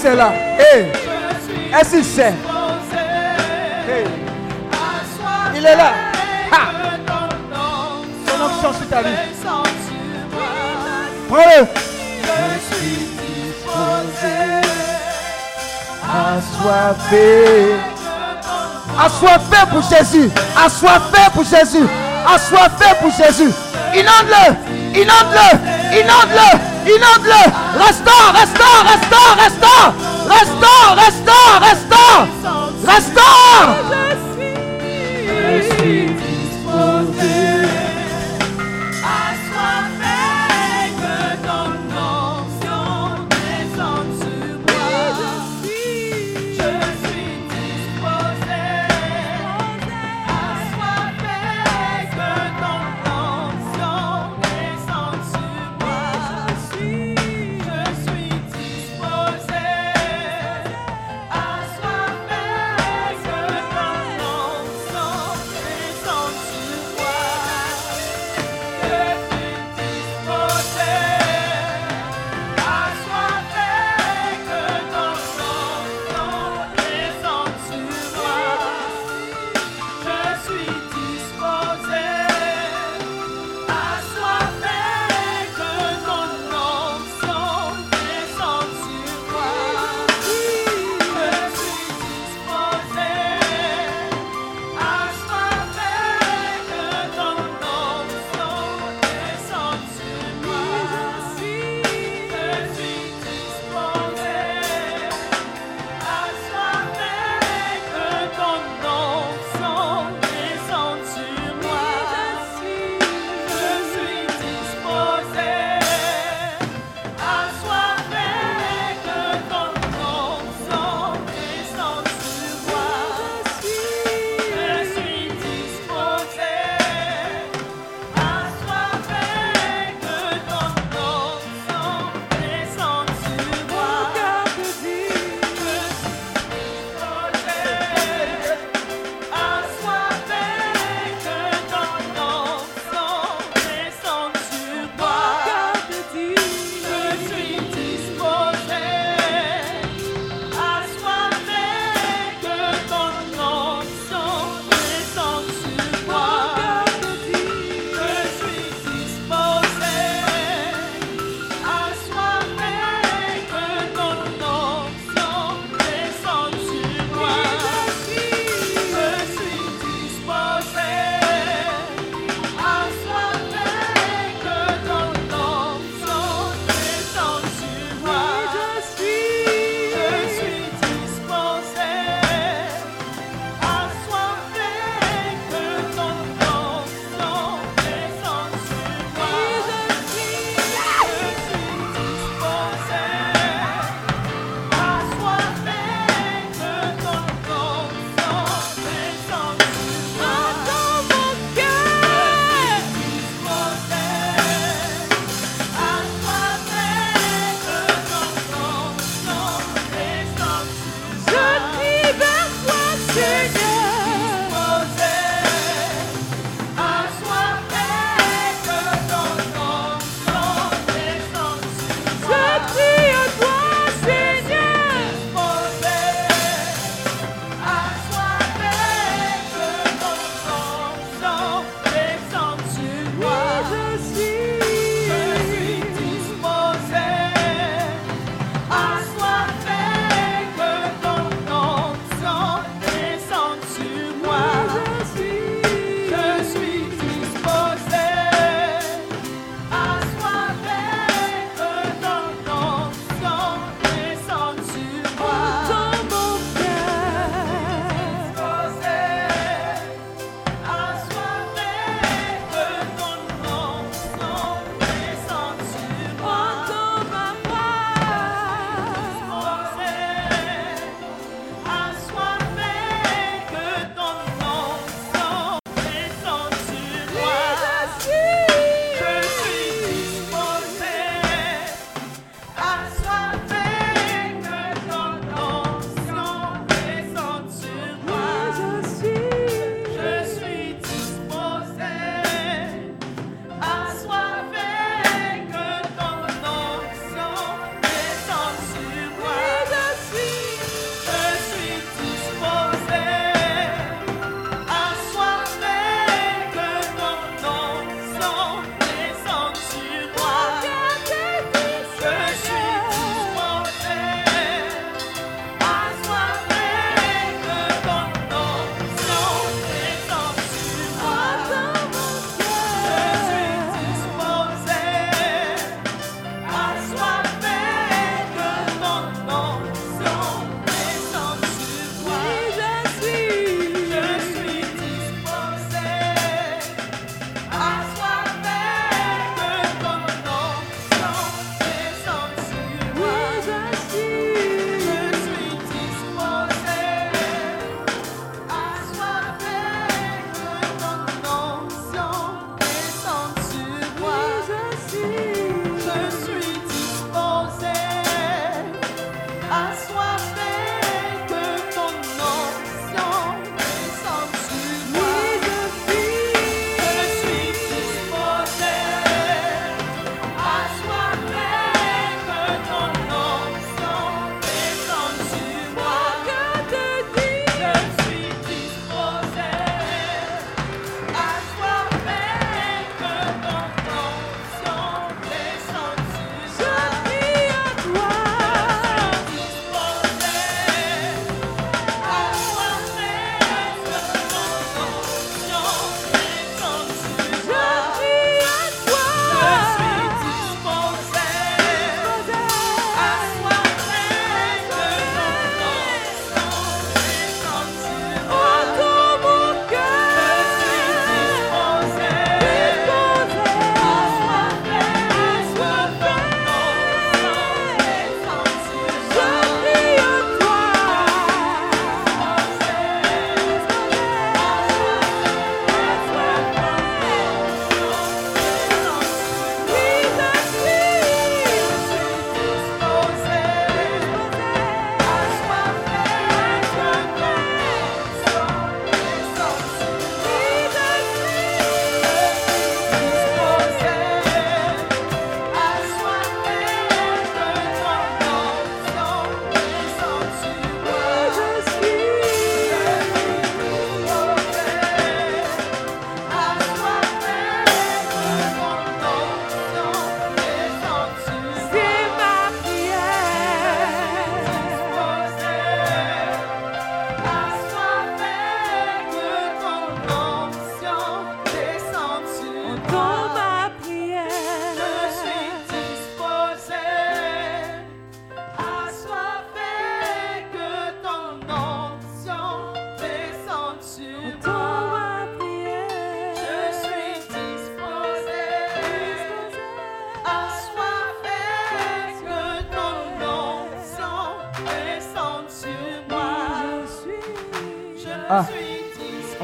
Speaker 3: fils est là. Hey,
Speaker 2: suis
Speaker 3: est-ce qu'il sait? Hey,
Speaker 2: soiffer
Speaker 3: il est là. Son onction sur ta vie. Prends-le.
Speaker 2: Je suis
Speaker 3: Assoiffé. Assoiffé pour Jésus. Assoiffé pour Jésus. Assoiffé pour Jésus. Inonde-le. Inonde-le. Inonde-le. Inonde-le. Restaure, restaure, restaure, restaure. Restaure, restaure, restaure. Restaure.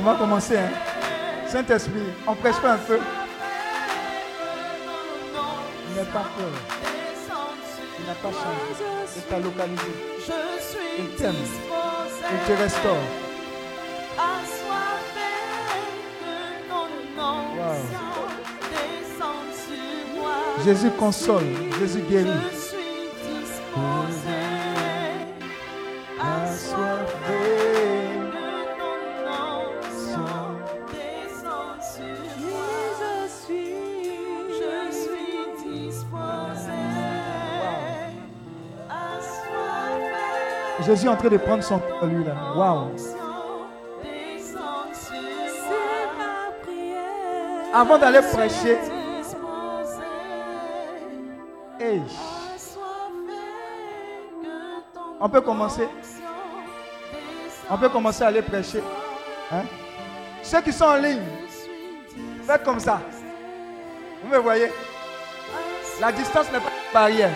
Speaker 2: Va commencer. Hein. Saint-Esprit, on prêche pas un peu. N'aie pas peur. Il n'a pas changé. Il t'a localisé. Il t'aime. Il te restaure. Jésus console. Jésus guérit. Jésus est en train de prendre son temps, lui, là. Waouh. Avant d'aller prêcher, on peut commencer. On peut commencer à aller prêcher. Hein? Ceux qui sont en ligne, faites comme ça. Vous me voyez? La distance n'est pas une barrière.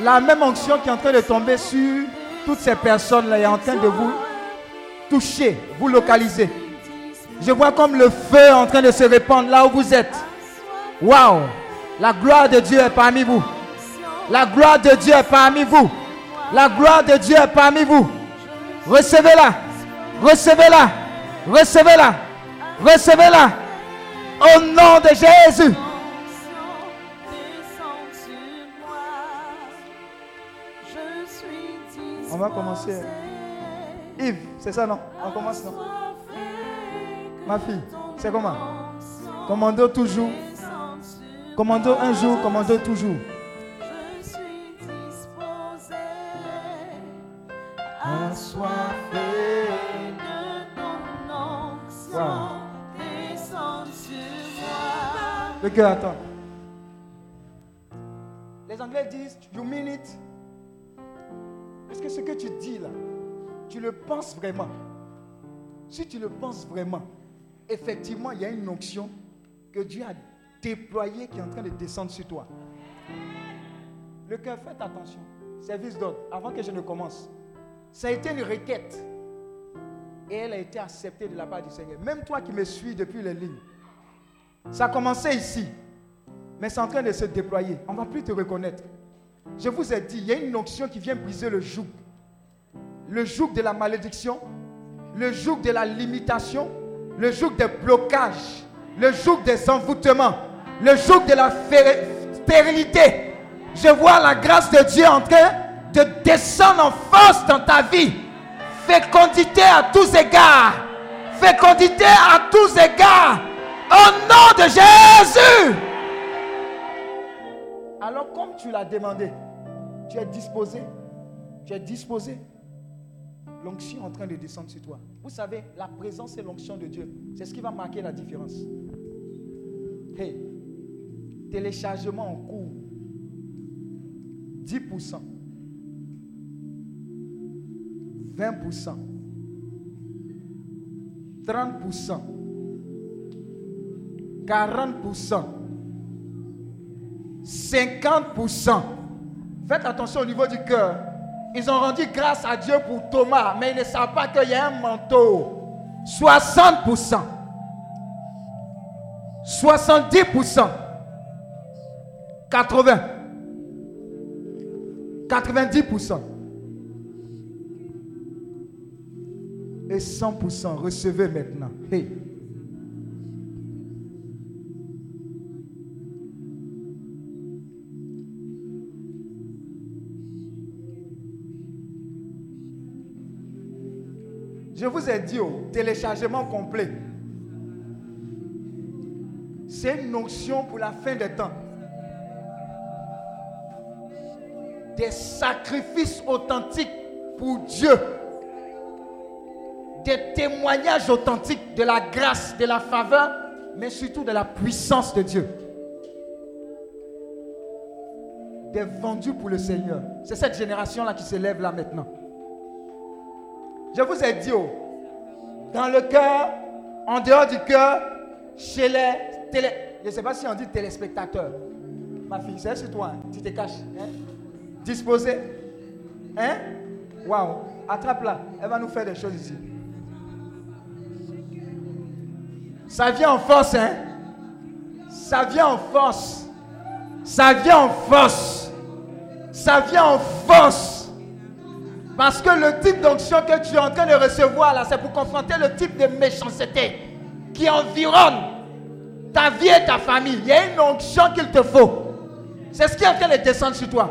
Speaker 2: La même onction qui est en train de tomber sur toutes ces personnes-là est en train de vous toucher, vous localiser. Je vois comme le feu en train de se répandre là où vous êtes. Waouh! La gloire de Dieu est parmi vous. La gloire de Dieu est parmi vous. La gloire de Dieu est parmi vous. Recevez-la. Recevez-la. Recevez-la. Recevez-la. Au nom de Jésus. Va commencer. Yves, c'est ça non? On commence non? Ma fille, c'est comment? Commando toujours. Commando un jour, commando toujours. Je suis disposé assoiffé de ton onction Le cœur attend. Les Anglais disent, you mean it. Est-ce que ce que tu dis là, tu le penses vraiment Si tu le penses vraiment, effectivement, il y a une onction que Dieu a déployée qui est en train de descendre sur toi. Le cœur, faites attention. Service d'ordre, avant que je ne commence. Ça a été une requête. Et elle a été acceptée de la part du Seigneur. Même toi qui me suis depuis les lignes. Ça a commencé ici. Mais c'est en train de se déployer. On ne va plus te reconnaître. Je vous ai dit, il y a une onction qui vient briser le joug. Le joug de la malédiction, le joug de la limitation, le joug des blocages, le joug des envoûtements, le joug de la stérilité. Je vois la grâce de Dieu en train de descendre en force dans ta vie. Fécondité à tous égards. Fécondité à tous égards. Au nom de Jésus. Alors comme tu l'as demandé, tu es disposé. Tu es disposé. L'onction est en train de descendre sur toi. Vous savez, la présence et l'onction de Dieu, c'est ce qui va marquer la différence. Hey, téléchargement en cours. 10%. 20%. 30%. 40%. 50%. Faites attention au niveau du cœur. Ils ont rendu grâce à Dieu pour Thomas, mais ils ne savent pas qu'il y a un manteau. 60%. 70%. 80. 90%. Et 100%. Recevez maintenant. Hey. Je vous ai dit au téléchargement complet. C'est une notion pour la fin des temps. Des sacrifices authentiques pour Dieu. Des témoignages authentiques de la grâce, de la faveur, mais surtout de la puissance de Dieu. Des vendus pour le Seigneur. C'est cette génération-là qui se lève là maintenant. Je vous ai dit, oh, dans le cœur, en dehors du cœur, chez les télé... Je ne sais pas si on dit téléspectateurs. Ma fille, c'est sur toi, hein. tu te caches. Hein? Disposé. Hein? Waouh. Attrape-la. Elle va nous faire des choses ici. Ça vient en force, hein Ça vient en force. Ça vient en force. Ça vient en force. Parce que le type d'onction que tu es en train de recevoir là, c'est pour confronter le type de méchanceté qui environne ta vie et ta famille. Il y a une onction qu'il te faut. C'est ce qui est en train de descendre sur toi.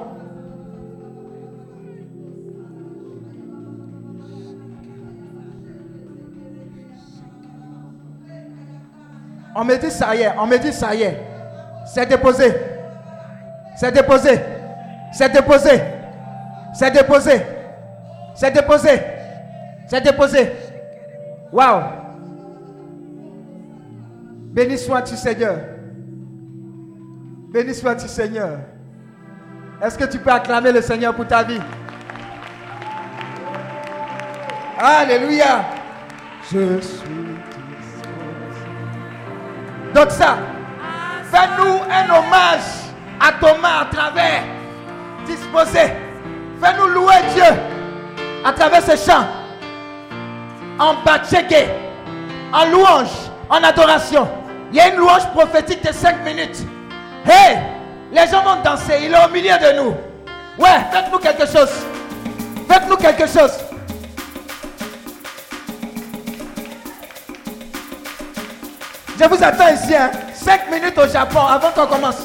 Speaker 2: On me dit ça y est, on me dit ça y est. C'est déposé. C'est déposé. C'est déposé. C'est déposé. C'est déposé. C'est déposé. Waouh. Béni sois-tu Seigneur. Béni sois-tu Seigneur. Est-ce que tu peux acclamer le Seigneur pour ta vie? Alléluia. Je suis donc ça, fais-nous un hommage à Thomas à travers disposer. Fais-nous louer Dieu à travers ce chant. En bacheke, en louange, en adoration. Il y a une louange prophétique de 5 minutes. Hey, les gens vont danser. Il est au milieu de nous. Ouais, faites-nous quelque chose. Faites-nous quelque chose. Je vous attends ici, 5 hein. minutes au Japon avant qu'on commence.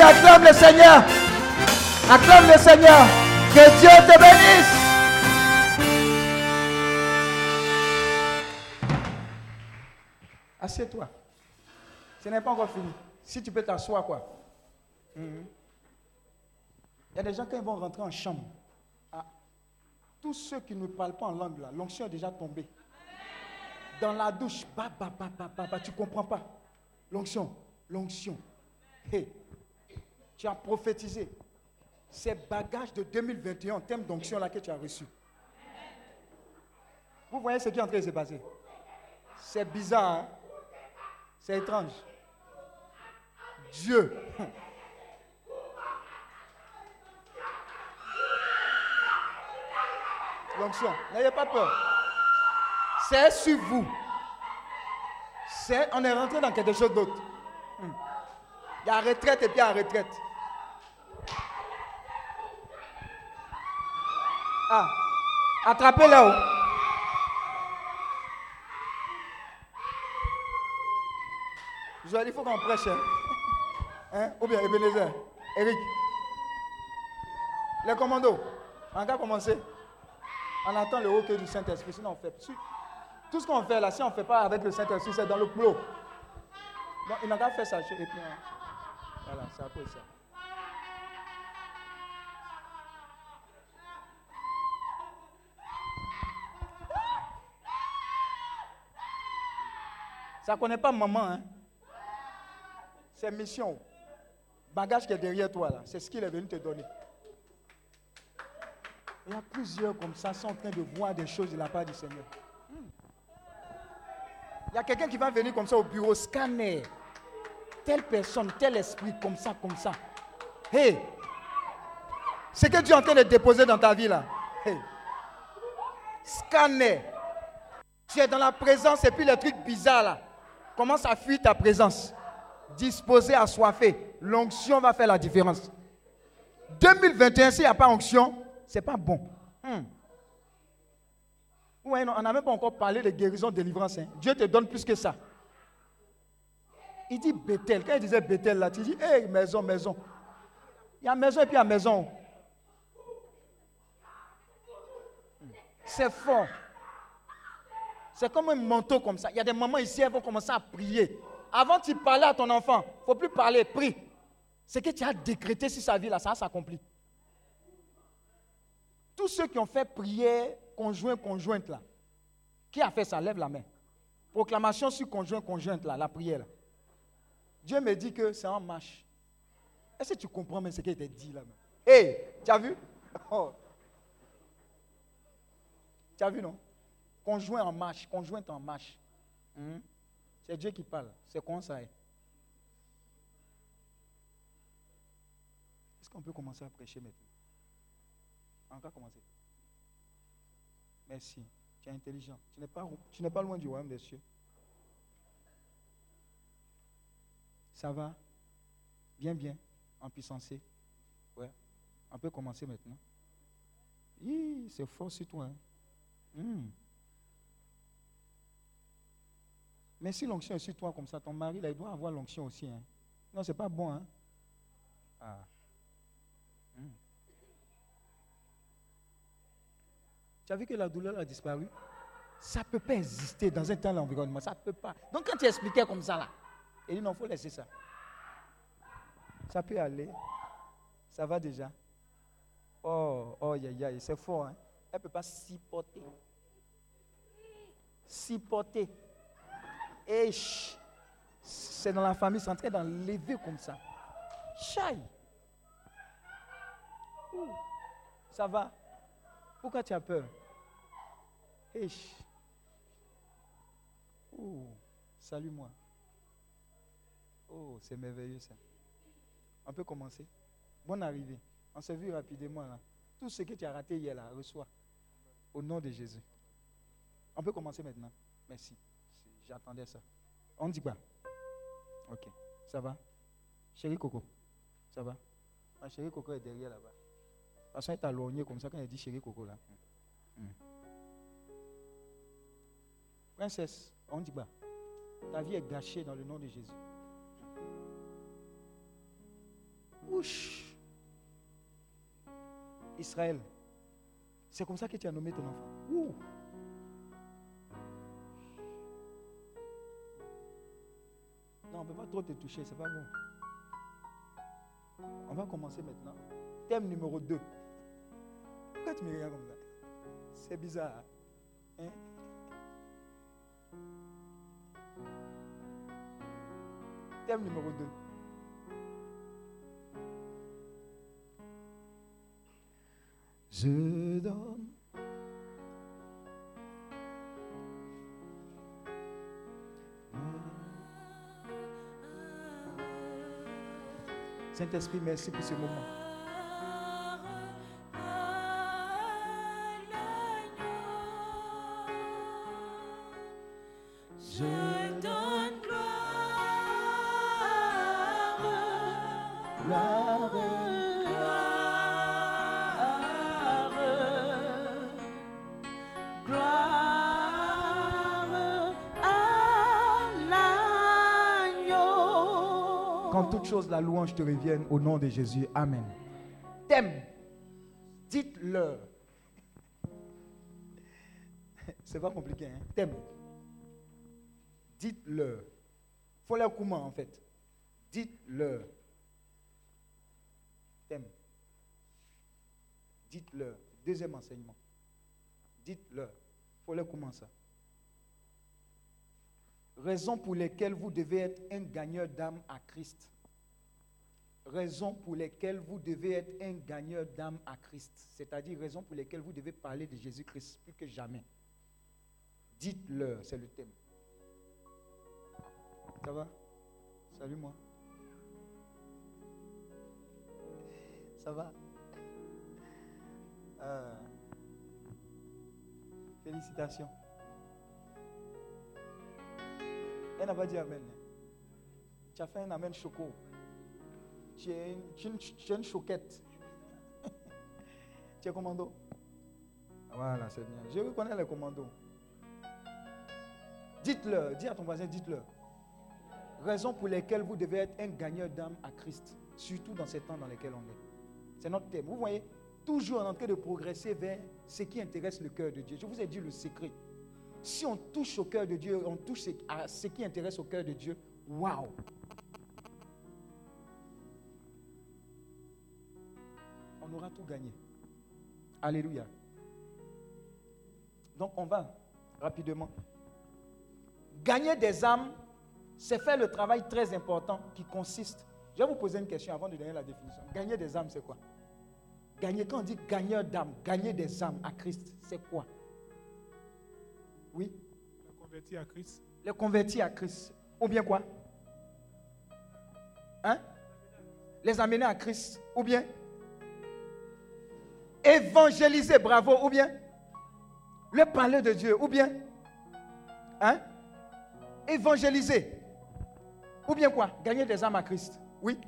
Speaker 2: Acclame le Seigneur. Acclame le Seigneur. Que Dieu te bénisse. Assieds-toi. Ce n'est pas encore fini. Si tu peux t'asseoir, quoi. Mhm. Il y a des gens, quand ils vont rentrer en chambre, ah, tous ceux qui ne parlent pas en langue, là, l'onction est déjà tombée. Dans la douche, tu ne comprends pas. L'onction, l'onction. Tu as prophétisé. Ces bagages de 2021 en termes d'onction là que tu as reçu. Vous voyez ce qui est en train de se passer C'est bizarre, hein? c'est étrange. Dieu. [LAUGHS] L'onction, n'ayez pas peur. C'est sur vous. C'est, on est rentré dans quelque chose d'autre. Hmm. Il y a retraite et puis il y a retraite. Ah, attrapez là-haut. il faut qu'on prêche. Hein? hein? Ou bien Ebenezer, Eric. Les commandos, on va commencer. On entend le haut du Saint-Esprit, sinon on fait. Tout ce qu'on fait là, si on ne fait pas avec le Saint-Esprit, c'est dans le plot. Donc il n'a qu'à faire ça. Puis, voilà, c'est cause ça. Ça ne connaît pas maman, hein? C'est mission. Bagage qui est derrière toi, là. C'est ce qu'il est venu te donner. Il y a plusieurs comme ça sont en train de voir des choses de la part du Seigneur. Il y a quelqu'un qui va venir comme ça au bureau, scanner. Telle personne, tel esprit, comme ça, comme ça. Hey! C'est que tu es en train de déposer dans ta vie là. Hey! Scanner. Tu es dans la présence et puis le truc bizarre là commence à fuir ta présence. Disposé, assoiffé. L'onction va faire la différence. 2021, s'il n'y a pas onction, ce n'est pas bon. Hmm. on n'a même pas encore parlé de guérison, de délivrance. Hein. Dieu te donne plus que ça. Il dit Bethel. Quand il disait Bethel, là, tu dis, hé, maison, maison. Il y a maison et puis il y a maison. C'est fort. C'est comme un manteau comme ça. Il y a des mamans ici, elles vont commencer à prier. Avant, tu parlais à ton enfant. Il ne faut plus parler, prie. Ce que tu as décrété sur sa vie, là, ça s'accomplit. Tous ceux qui ont fait prière conjoint, conjointe, là, qui a fait ça? Lève la main. Proclamation sur conjoint, conjointe, là, la prière. Dieu me dit que c'est en marche. Est-ce que tu comprends même ce qui était dit là Hé, hey, tu as vu? [LAUGHS] Oh. Tu as vu, non? Conjoint en marche, conjointe en marche. Hmm? C'est Dieu qui parle. C'est comme ça. Est-ce qu'on peut commencer à prêcher maintenant? Va commencer. Merci. Tu es intelligent. Tu n'es pas, tu n'es pas loin du royaume des cieux. Ça va? Bien, bien. En puissance. Ouais. On peut commencer maintenant. c'est fort sur toi. Hein? Hmm. Mais si l'onction est sur toi comme ça, ton mari, il doit avoir l'onction aussi. Hein. Non, c'est pas bon. Hein? Ah. Hmm. Tu as vu que la douleur a disparu? Ça ne peut pas exister dans un tel environnement. Ça ne peut pas. Donc quand tu expliquais comme ça, là, il dit non, il faut laisser ça. Ça peut aller. Ça va déjà. Oh, oh, ya, ya, c'est fort. Hein? Elle ne peut pas s'y porter. Et c'est dans la famille, c'est en train d'enlever comme ça. Chai. Ça va. Pourquoi tu as peur? Oh, salut-moi. Oh, c'est merveilleux ça. On peut commencer. Bonne arrivée. On s'est vu rapidement là. Tout ce que tu as raté hier là, reçois. Au nom de Jésus. On peut commencer maintenant. Merci. J'attendais ça. On dit quoi? Ok. Ça va? Chérie Coco, ça va? Ma chérie Coco est derrière là-bas. Parce qu'elle est allongée comme ça quand elle dit chérie Coco là. Hmm. Hmm. Princesse, on dit quoi? Ta vie est gâchée dans le nom de Jésus. Ouch. Israël. C'est comme ça que tu as nommé ton enfant. Ouh. On ne peut pas trop te toucher, c'est pas bon. On va commencer maintenant. Thème numéro 2. Pourquoi tu me regardes comme ça? C'est bizarre. Hein? Thème numéro 2. Je donne. Saint-Esprit, merci pour ce moment.
Speaker 3: Je
Speaker 2: la louange te revienne au nom de Jésus. Amen. Thème. Dites-leur. C'est pas compliqué, hein? Thème. Dites-leur. Faut leur comment en fait. Dites-leur. Thème. Dites-leur. Deuxième enseignement. Dites-leur. Faut leur comment ça. Raison pour lesquelles vous devez être un gagneur d'âme à Christ. Raison pour lesquelles vous devez être un gagneur d'âme à Christ. C'est-à-dire raison pour lesquelles vous devez parler de Jésus-Christ plus que jamais. Dites-leur, c'est le thème. Ça va? Salut moi. Ça va? Euh, Félicitations. Elle n'a pas dit Amen. Tu as fait un Amen choco. Tu es une, tu tu es une choquette. [LAUGHS] commando. Voilà, c'est bien. Je reconnais les commandos. Dites-leur, dis à ton voisin, dites-leur. Raison pour lesquelles vous devez être un gagneur d'âme à Christ, surtout dans ces temps dans lesquels on est. C'est notre thème. Vous voyez, toujours en train de progresser vers ce qui intéresse le cœur de Dieu. Je vous ai dit le secret. Si on touche au cœur de Dieu, on touche à ce qui intéresse au cœur de Dieu, waouh! On aura tout gagné. Alléluia. Donc on va rapidement. Gagner des âmes, c'est faire le travail très important qui consiste. Je vais vous poser une question avant de donner la définition. Gagner des âmes, c'est quoi? Gagner, quand on dit gagneur d'âmes, gagner des âmes à Christ, c'est quoi? Oui?
Speaker 4: Le converti à Christ.
Speaker 2: les convertir à Christ. Ou bien quoi? Hein? Les amener à Christ. Ou bien évangéliser, bravo. Ou bien? Le parler de Dieu. Ou bien? Hein? Évangéliser. Ou bien quoi? Gagner des âmes à Christ. Oui.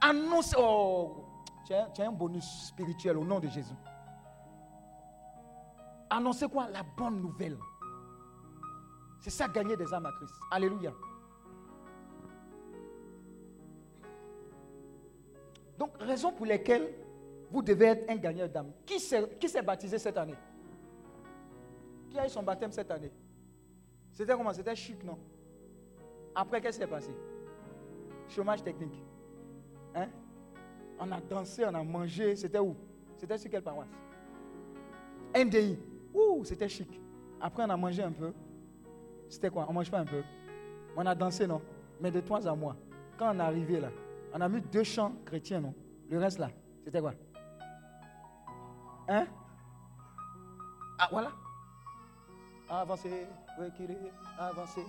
Speaker 2: Annoncer. Oh, tu un bonus spirituel au nom de Jésus. Annoncer quoi? La bonne nouvelle. C'est ça, gagner des âmes à Christ. Alléluia. Donc, raison pour lesquelles vous devez être un gagneur d'âme. Qui s'est, baptisé cette année? Qui a eu son baptême cette année? C'était comment? C'était chic, non? Après, qu'est-ce qui s'est passé? Chômage technique. Hein? On a dansé, on a mangé. C'était où? C'était sur quelle paroisse? NDI. Ouh, c'était chic. Après, on a mangé un peu. C'était quoi? On mange pas un peu. On a dansé, non? Mais de toi à moi, quand on est arrivé là, on a mis deux chants chrétiens, non? Le reste là, c'était quoi? Hein? Ah, voilà. Avancez, reculez, avancez.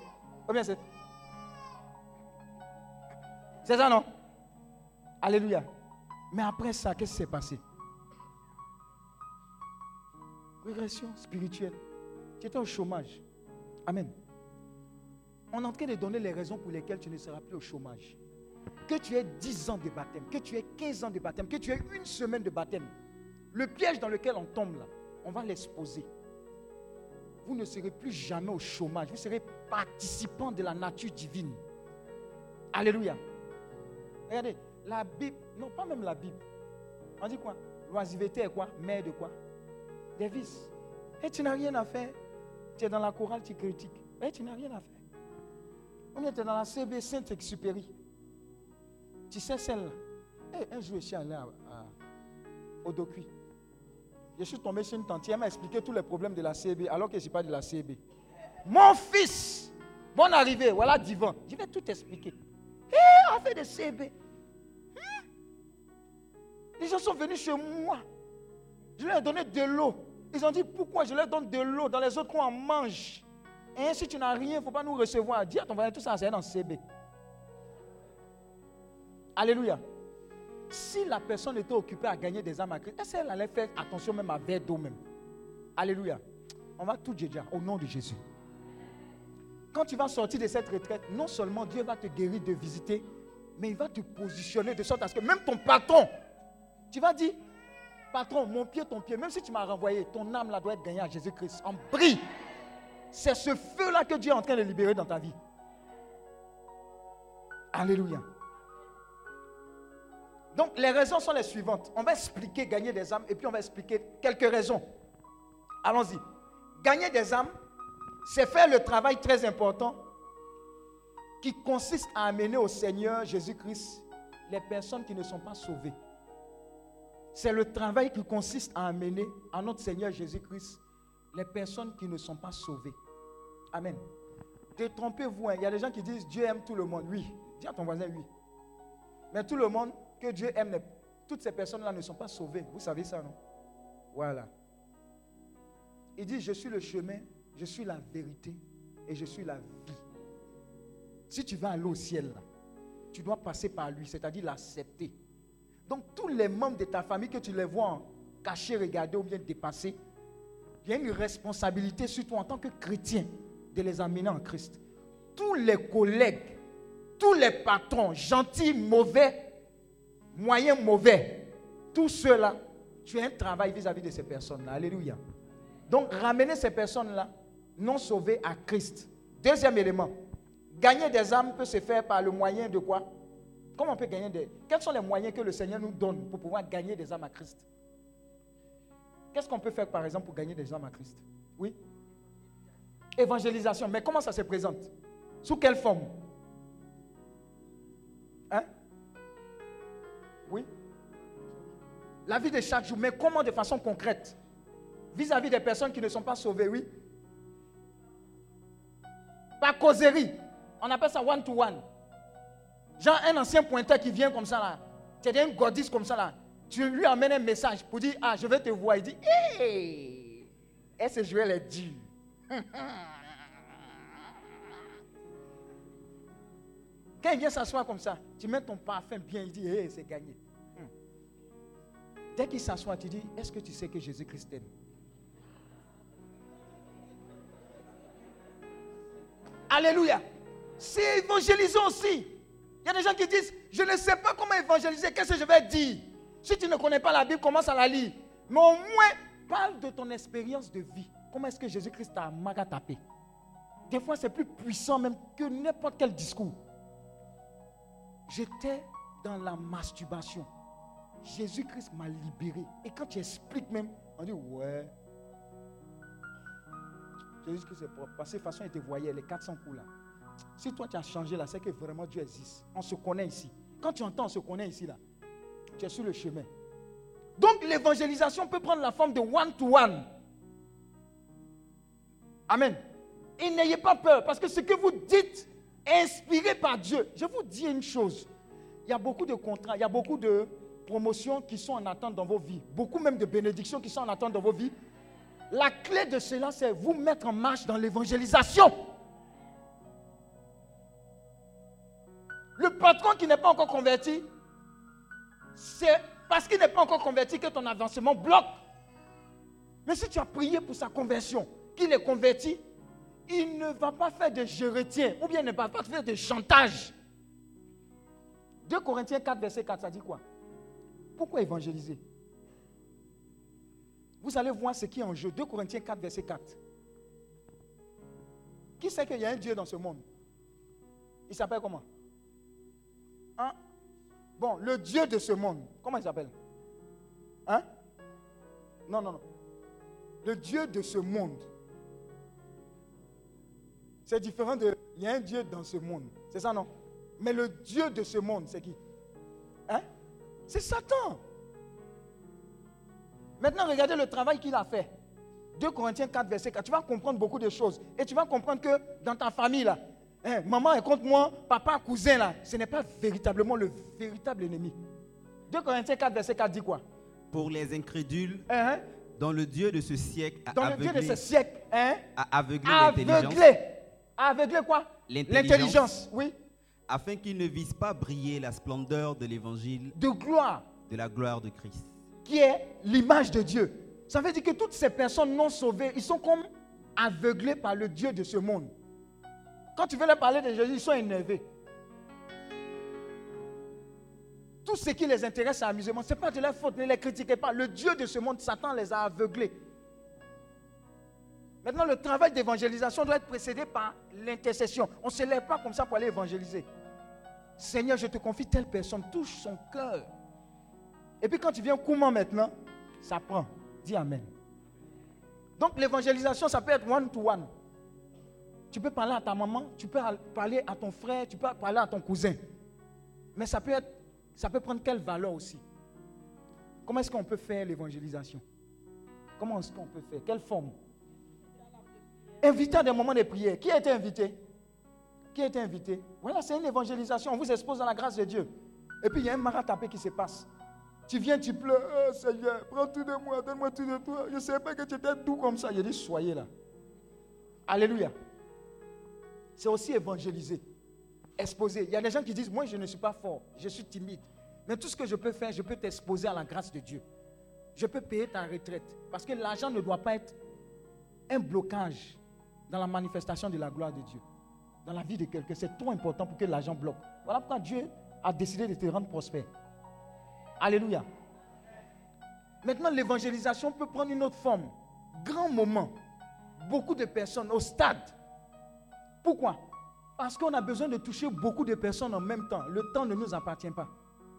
Speaker 2: Ou bien c'est. C'est ça, non? Alléluia. Mais après ça, qu'est-ce qui s'est passé? Régression spirituelle. Tu étais au chômage. Amen. On est en train de donner les raisons pour lesquelles tu ne seras plus au chômage. Que tu aies 10 ans de baptême, que tu aies 15 ans de baptême, que tu aies une semaine de baptême. Le piège dans lequel on tombe là, on va l'exposer. Vous ne serez plus jamais au chômage. Vous serez participant de la nature divine. Alléluia. Regardez, La Bible, non pas même la Bible. On dit quoi? L'oisiveté est quoi? Mère de quoi? Des vices. Et tu n'as rien à faire. Tu es dans la chorale, tu critiques. Et tu n'as rien à faire. On était dans la CB Saint-Exupéry. Tu sais celle-là Eh, Un jour, je suis allé au Docuit. Je suis tombé sur une tante. Elle m'a expliqué tous les problèmes de la CB alors que je ne suis pas de la CB. Mon fils, bonne arrivée, voilà divan. Je vais tout expliquer. Eh, on fait des CB. Hmm. Les gens sont venus chez moi. Je leur ai donné de l'eau. Ils ont dit pourquoi je leur donne de l'eau. Dans les autres coins, on mange? Et si tu n'as rien, il ne faut pas nous recevoir. Dis à ton voisin, tout ça, c'est dans CB. Alléluia. Si la personne était occupée à gagner des âmes à Christ, est-ce qu'elle allait faire attention même à verre d'eau même? Alléluia. On va tout dire au nom de Jésus. Quand tu vas sortir de cette retraite, non seulement Dieu va te guérir de visiter, mais il va te positionner de sorte à ce que même ton patron, tu vas dire, patron, mon pied, ton pied, même si tu m'as renvoyé, ton âme là doit être gagnée à Jésus-Christ. En brille. C'est ce feu-là que Dieu est en train de libérer dans ta vie. Alléluia. Donc les raisons sont les suivantes. On va expliquer gagner des âmes et puis on va expliquer quelques raisons. Allons-y. Gagner des âmes, c'est faire le travail très important qui consiste à amener au Seigneur Jésus-Christ les personnes qui ne sont pas sauvées. C'est le travail qui consiste à amener à notre Seigneur Jésus-Christ les personnes qui ne sont pas sauvées. Amen. Détrompez-vous, hein. il y a des gens qui disent Dieu aime tout le monde. Oui, dis à ton voisin oui. Mais tout le monde que Dieu aime, ne- toutes ces personnes-là ne sont pas sauvées. Vous savez ça, non? Voilà. Il dit, je suis le chemin, je suis la vérité et je suis la vie. Si tu veux aller au ciel, tu dois passer par lui, c'est-à-dire l'accepter. Donc tous les membres de ta famille que tu les vois cachés, regardés ou bien dépassés, il y a une responsabilité sur toi en tant que chrétien de les amener en Christ. Tous les collègues, tous les patrons, gentils, mauvais, moyens, mauvais, tous ceux-là, tu as un travail vis-à-vis de ces personnes-là. Alléluia. Donc, ramener ces personnes-là non sauvées à Christ. Deuxième élément, gagner des âmes peut se faire par le moyen de quoi? Comment on peut gagner des... Quels sont les moyens que le Seigneur nous donne pour pouvoir gagner des âmes à Christ? Qu'est-ce qu'on peut faire, par exemple, pour gagner des âmes à Christ? Oui? Évangélisation. Mais comment ça se présente? Sous quelle forme? Hein? Oui La vie de chaque jour. Mais comment de façon concrète? Vis-à-vis des personnes qui ne sont pas sauvées, oui Par causerie. On appelle ça one-to-one. Genre un ancien pointeur qui vient comme ça là. Tu es un godiste comme ça là. Tu lui amènes un message pour dire Ah, je vais te voir. Il dit Hé Est-ce que je vais les dire [LAUGHS] Quand il vient s'asseoir comme ça, tu mets ton parfum bien, il dit Hé, c'est gagné. Hmm. Dès qu'il s'assoit, tu dis Est-ce que tu sais que Jésus-Christ t'aime? Alléluia. C'est évangéliser aussi. Il y a des gens qui disent, je ne sais pas comment évangéliser, qu'est-ce que je vais dire? Si tu ne connais pas la Bible, commence à la lire. Mais au moins, parle de ton expérience de vie. Comment est-ce que Jésus-Christ t'a magatapé Des fois, c'est plus puissant même que n'importe quel discours. J'étais dans la masturbation. Jésus-Christ m'a libéré. Et quand tu expliques même, on dit, ouais. Jésus-Christ est propre. Parce que de façon, il te voyait les 400 coups là. Si toi tu as changé là, c'est que vraiment Dieu existe. On se connaît ici. Quand tu entends on se connaît ici là, tu es sur le chemin. Donc l'évangélisation peut prendre la forme de one-to-one. Amen. Et n'ayez pas peur, parce que ce que vous dites inspiré par Dieu. Je vous dis une chose. Il y a beaucoup de contrats, il y a beaucoup de promotions qui sont en attente dans vos vies. Beaucoup même de bénédictions qui sont en attente dans vos vies. La clé de cela, c'est vous mettre en marche dans l'évangélisation. Le patron qui n'est pas encore converti, c'est parce qu'il n'est pas encore converti que ton avancement bloque. Mais si tu as prié pour sa conversion, qu'il est converti, il ne va pas faire de géretien ou bien il ne va pas faire de chantage. 2 Corinthiens 4, verset 4, ça dit quoi? Pourquoi évangéliser? Vous allez voir ce qui est en jeu. 2 Corinthiens 4, verset 4. Qui sait qu'il y a un Dieu dans ce monde? Il s'appelle comment? Hein? Bon, le Dieu de ce monde, comment il s'appelle? Hein? Non, non, non. Le Dieu de ce monde. C'est différent de. Il y a un Dieu dans ce monde. C'est ça, non? Mais le Dieu de ce monde, c'est qui? Hein? C'est Satan. Maintenant, regardez le travail qu'il a fait. 2 Corinthiens 4, verset 4. Tu vas comprendre beaucoup de choses. Et tu vas comprendre que dans ta famille, là, hein, maman est contre moi, papa, cousin, là, ce n'est pas véritablement le véritable ennemi. 2 Corinthiens 4, verset 4 dit quoi?
Speaker 4: Pour les incrédules,
Speaker 2: Hein,
Speaker 4: dont le Dieu de ce siècle a
Speaker 2: Dans le Dieu de
Speaker 4: aveuglé,
Speaker 2: ce siècle, hein,
Speaker 4: a aveuglé
Speaker 2: aveuglé. Aveuglé quoi?
Speaker 4: L'intelligence.
Speaker 2: Oui.
Speaker 4: afin qu'ils ne visent pas briller la splendeur de l'évangile
Speaker 2: De gloire,
Speaker 4: de la gloire de Christ.
Speaker 2: qui est l'image de Dieu. Ça veut dire que toutes ces personnes non sauvées, ils sont comme aveuglés par le Dieu de ce monde. Quand tu veux leur parler de Jésus, ils sont énervés. Tout ce qui les intéresse, c'est l'amusement. Ce n'est pas de leur faute, ne les critiquez pas. Le Dieu de ce monde, Satan, les a aveuglés. Maintenant, le travail d'évangélisation doit être précédé par l'intercession. On ne se lève pas comme ça pour aller évangéliser. Seigneur, je te confie telle personne, touche son cœur. Et puis quand tu viens comment maintenant, ça prend. Dis Amen. Donc l'évangélisation, ça peut être one-to-one. Tu peux parler à ta maman, tu peux parler à ton frère, tu peux parler à ton cousin. Mais ça peut, être, ça peut prendre quelle valeur aussi? Comment est-ce qu'on peut faire l'évangélisation? Comment est-ce qu'on peut faire? Quelle forme? Inviter à des moments de prière. Qui a été invité? Qui a été invité? Voilà, c'est une évangélisation. On vous expose dans la grâce de Dieu. Et puis il y a un maratapé qui se passe. Tu viens, tu pleures, oh, Seigneur, prends tout de moi, donne-moi tout de toi. Je ne savais pas que tu étais doux comme ça. A dit, soyez là. Alléluia. C'est aussi évangéliser, exposer. Il y a des gens qui disent, moi je ne suis pas fort, je suis timide. Mais tout ce que je peux faire, je peux t'exposer à la grâce de Dieu. Je peux payer ta retraite. Parce que l'argent ne doit pas être un blocage dans la manifestation de la gloire de Dieu. Dans la vie de quelqu'un, c'est trop important pour que l'argent bloque. Voilà pourquoi Dieu a décidé de te rendre prospère. Alléluia. Maintenant, l'évangélisation peut prendre une autre forme. Grand moment. Beaucoup de personnes au stade. Pourquoi? Parce qu'on a besoin de toucher beaucoup de personnes en même temps. Le temps ne nous appartient pas.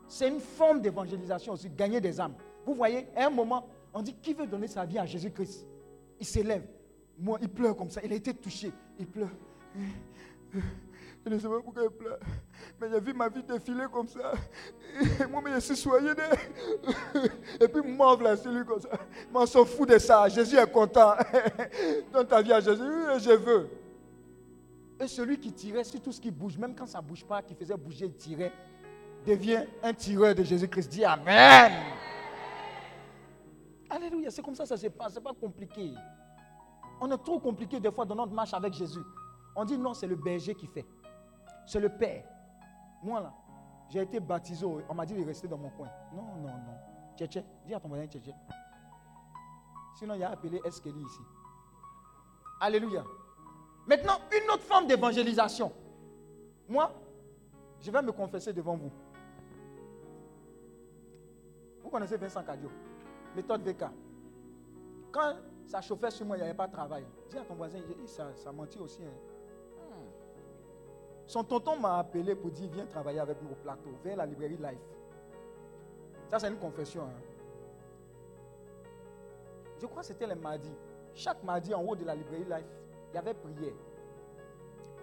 Speaker 2: C'est une forme d'évangélisation aussi, gagner des âmes. Vous voyez, à un moment, on dit qui veut donner sa vie à Jésus-Christ? Il s'élève. Moi, il pleure comme ça. Il a été touché. Il pleure. Je ne sais pas pourquoi il pleure. Mais j'ai vu ma vie défiler comme ça. Et moi, je suis soigné. Et puis, moi, là, c'est lui comme ça. Mais on s'en fout de ça. Jésus est content. [LAUGHS] Donne ta vie à Jésus. Je veux. Et celui qui tirait sur tout ce qui bouge, même quand ça ne bouge pas, qui faisait bouger, il tirait, devient un tireur de Jésus-Christ. Dis Amen. Alléluia. C'est comme ça ça se passe. Ce n'est pas compliqué. On est trop compliqué des fois dans notre marche avec Jésus. On dit non, c'est le berger qui fait. C'est le Père. Moi là, j'ai été baptisé. On m'a dit de rester dans mon coin. Non, non, non. Tchétché, dis à ton voisin Tchétché. Sinon, il a appelé Eskeli ici. Alléluia. Maintenant, une autre forme d'évangélisation. Moi, je vais me confesser devant vous. Vous connaissez Vincent Cadio, méthode VK. Quand ça chauffait sur moi, il n'y avait pas de travail. Dis à ton voisin, ça, ça mentit aussi. Hein. Hmm. Son tonton m'a appelé pour dire Viens travailler avec nous au plateau, vers la librairie Life. Ça, c'est une confession. Hein. Je crois que c'était le mardi. Chaque mardi, en haut de la librairie Life, il y avait prière.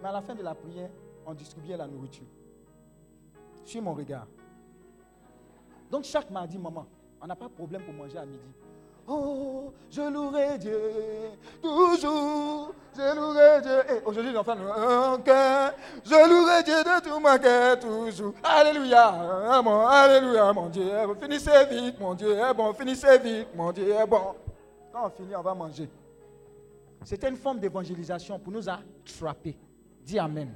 Speaker 2: Mais à la fin de la prière, on distribuait la nourriture. Suis mon regard. Donc chaque mardi, maman, on n'a pas de problème pour manger à midi. Oh, je louerai Dieu, toujours, je louerai Dieu. Et aujourd'hui, les enfants, je louerai Dieu de tout mon cœur, toujours. Alléluia, mon, alléluia, mon Dieu. Finissez vite, mon Dieu est bon, finissez vite, mon Dieu est bon. Quand on finit, on va manger. C'était une forme d'évangélisation pour nous attraper. Dis Amen.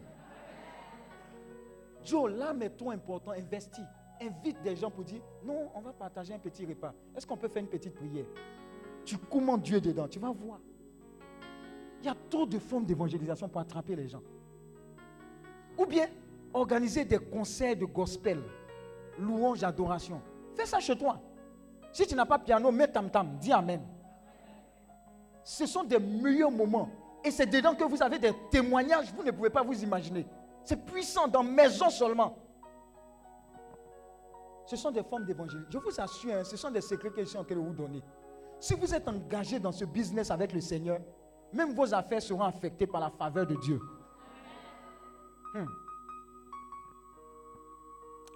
Speaker 2: Joe, l'âme est trop important, investis. Invite des gens pour dire, non, on va partager un petit repas. Est-ce qu'on peut faire une petite prière? Tu commandes Dieu dedans, tu vas voir. Il y a trop de formes d'évangélisation pour attraper les gens. Ou bien, organiser des concerts de gospel, louange, adoration. Fais ça chez toi. Si tu n'as pas piano, mets tam-tam, dis Amen. Ce sont des meilleurs moments. Et c'est dedans que vous avez des témoignages, vous ne pouvez pas vous imaginer. C'est puissant dans maison seulement. Ce sont des formes d'évangélisme. Je vous assure, hein, ce sont des secrets que je suis en train de vous donner. Si vous êtes engagé dans ce business avec le Seigneur, même vos affaires seront affectées par la faveur de Dieu. Hmm.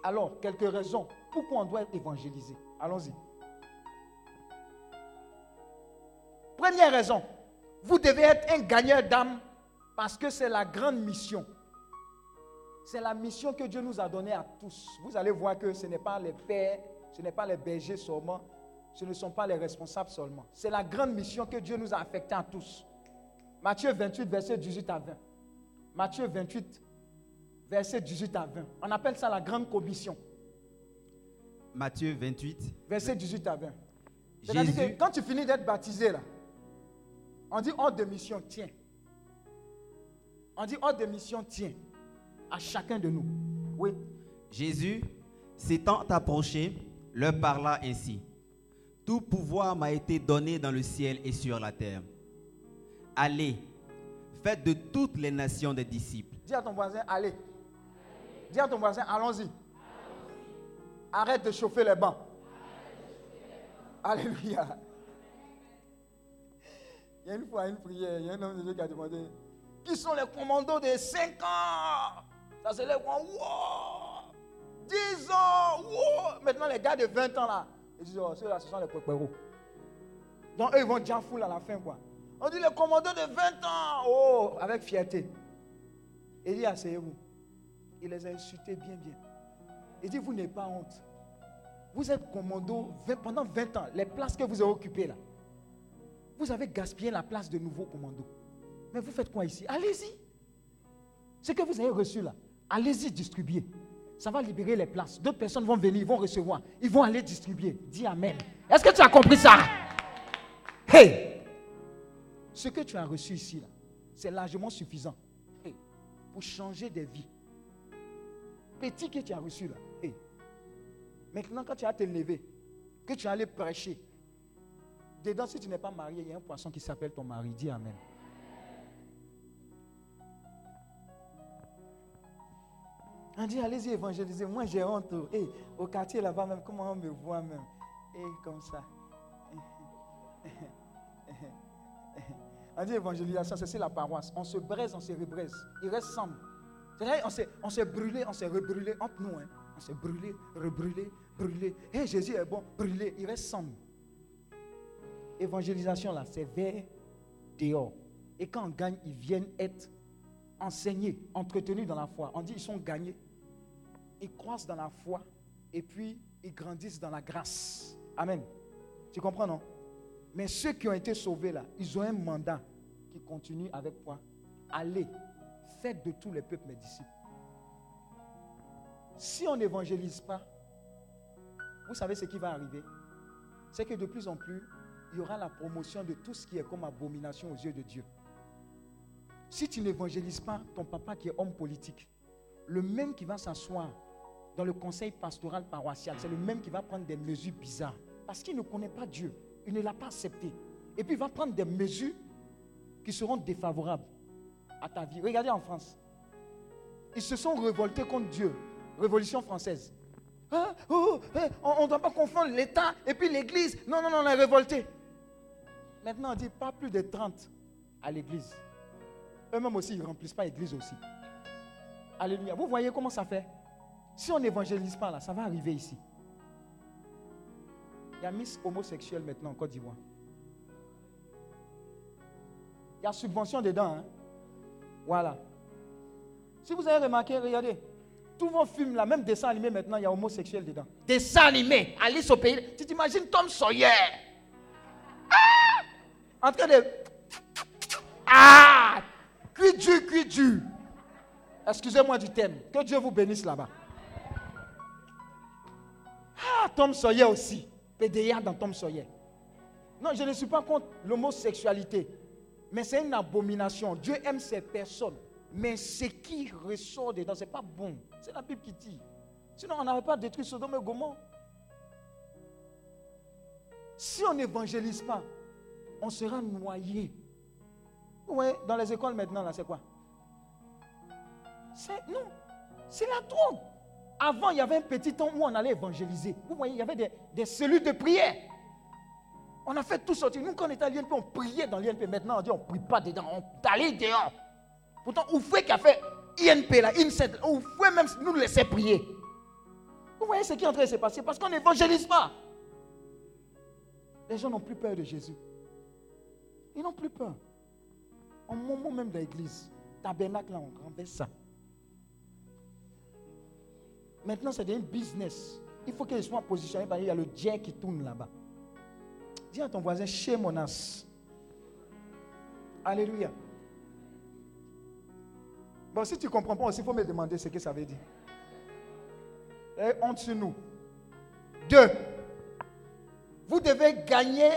Speaker 2: Alors, quelques raisons pourquoi on doit évangéliser. Allons-y. Première raison, vous devez être un gagneur d'âme parce que c'est la grande mission. C'est la mission que Dieu nous a donnée à tous. Vous allez voir que ce n'est pas les pères, ce n'est pas les bergers seulement, ce ne sont pas les responsables seulement. C'est la grande mission que Dieu nous a affectée à tous. Matthieu 28, verset 18 à 20. Matthieu 28, verset 18 à 20. On appelle ça la grande commission.
Speaker 4: Matthieu 28.
Speaker 2: Verset 18 à 20. C'est-à-dire que quand tu finis d'être baptisé, là, on dit ordre de mission, tiens. On dit ordre de mission, tiens. À chacun de nous. Oui.
Speaker 4: Jésus, s'étant approché, leur parla ainsi. Tout pouvoir m'a été donné dans le ciel et sur la terre. Allez, faites de toutes les nations des disciples.
Speaker 2: Dis à ton voisin, allez. Dis à ton voisin, allons-y. Arrête de chauffer les bancs. Alléluia. Il y a une fois une prière, il y a un homme de Dieu qui a demandé Qui sont les commandos de 5 ans? Ça se lève, wow 10 ans, wow Maintenant, les gars de 20 ans là, ils disent Oh, ceux-là, ce sont les préparos. Donc, eux, ils vont déjà full à la fin, quoi. On dit les commandos de 20 ans, oh, avec fierté. Il dit Asseyez-vous. Il les a insultés bien, bien. Il dit Vous n'avez pas honte. Vous êtes commando pendant 20 ans. Les places que vous avez occupées là, vous avez gaspillé la place de nouveaux commandos. Mais vous faites quoi ici? Allez-y. Ce que vous avez reçu là, allez-y distribuer. Ça va libérer les places. D'autres personnes vont venir, ils vont recevoir. Ils vont aller distribuer. Dis Amen. Est-ce que tu as compris ça? Hey Ce que tu as reçu ici, c'est largement suffisant pour changer des vies. Petit que tu as reçu là. Maintenant, quand tu vas te lever, que tu aller prêcher, dedans, si tu n'es pas marié, il y a un poisson qui s'appelle ton mari. Dis Amen. On dit, allez-y évangéliser. Moi, j'ai honte. Et au quartier là-bas, même, comment on me voit même? Et comme ça. [LAUGHS] On dit évangélisation, c'est la paroisse. On se braise, on se rebraise. Il reste ensemble. On s'est brûlé, on s'est rebrûlé entre nous. Hein. On s'est brûlé, rebrûlé, brûlé. Et Jésus est bon, brûlé. Il reste ensemble. Évangélisation là, c'est vers dehors. Et quand on gagne, ils viennent être enseignés, entretenus dans la foi. On dit ils sont gagnés. Ils croissent dans la foi et puis ils grandissent dans la grâce. Amen. Tu comprends, non? Mais ceux qui ont été sauvés là, ils ont un mandat qui continue avec quoi Allez, faites de tous les peuples mes disciples. Si on n'évangélise pas, vous savez ce qui va arriver? C'est que de plus en plus, il y aura la promotion de tout ce qui est comme abomination aux yeux de Dieu. Si tu n'évangélises pas ton papa qui est homme politique, le même qui va s'asseoir dans le conseil pastoral paroissial, c'est le même qui va prendre des mesures bizarres. Parce qu'il ne connaît pas Dieu. Il ne l'a pas accepté. Et puis il va prendre des mesures qui seront défavorables à ta vie. Regardez en France. Ils se sont révoltés contre Dieu. Révolution française. Hein? Oh, oh, hein? on ne doit pas confondre l'État et puis l'Église. Non, non, non, on est révolté. Maintenant, on dit pas plus de 30 à l'Église. Eux-mêmes aussi, ils ne remplissent pas l'Église aussi. Alléluia. Vous voyez comment ça fait? Si on n'évangélise pas là, ça va arriver ici. Il y a Miss homosexuelle maintenant en Côte d'Ivoire. Il y a subvention dedans. Hein? Voilà. Si vous avez remarqué, regardez. Tous vos films, là, même dessins animés maintenant, il y a homosexuel dedans. Dessins animés. Alice au pays. Tu t'imagines Tom Sawyer? Ah! En train de. Ah! Cuit cuit dur. Excusez-moi du thème. Que Dieu vous bénisse là-bas. Ah, Tom Sawyer aussi. PDA dans Tom Sawyer. Non, je ne suis pas contre l'homosexualité. Mais c'est une abomination. Dieu aime ces personnes. Mais ce qui ressort dedans, ce n'est pas bon. C'est la Bible qui dit. Sinon, on n'avait pas détruit Sodome et Gomorrhe. Si on n'évangélise pas, on sera noyé. Oui, dans les écoles maintenant, là, c'est quoi? C'est, Non, c'est la drogue. Avant, il y avait un petit temps où on allait évangéliser. Vous voyez, il y avait des, des cellules de prière. On a fait tout sortir. Nous, quand on était à l'INP, on priait dans l'INP. Maintenant, on dit on ne prie pas dedans, on allait dehors. Pourtant, Oufoué qui a fait INP, là, INSET, Oufoué même nous laissait prier? Vous voyez ce qui est en train de se passer? Parce qu'on n'évangélise pas. Les gens n'ont plus peur de Jésus. Ils n'ont plus peur. Au moment même de l'église, tabernacle, on renverse ça. Maintenant, c'est un business. Il faut qu'il soit positionné parce qu'il y a le dieu qui tourne là-bas. Dis à ton voisin, chez mon as. Alléluia. Bon, si tu ne comprends pas aussi, il faut me demander ce que ça veut dire. Et honte sur nous. Deux, vous devez gagner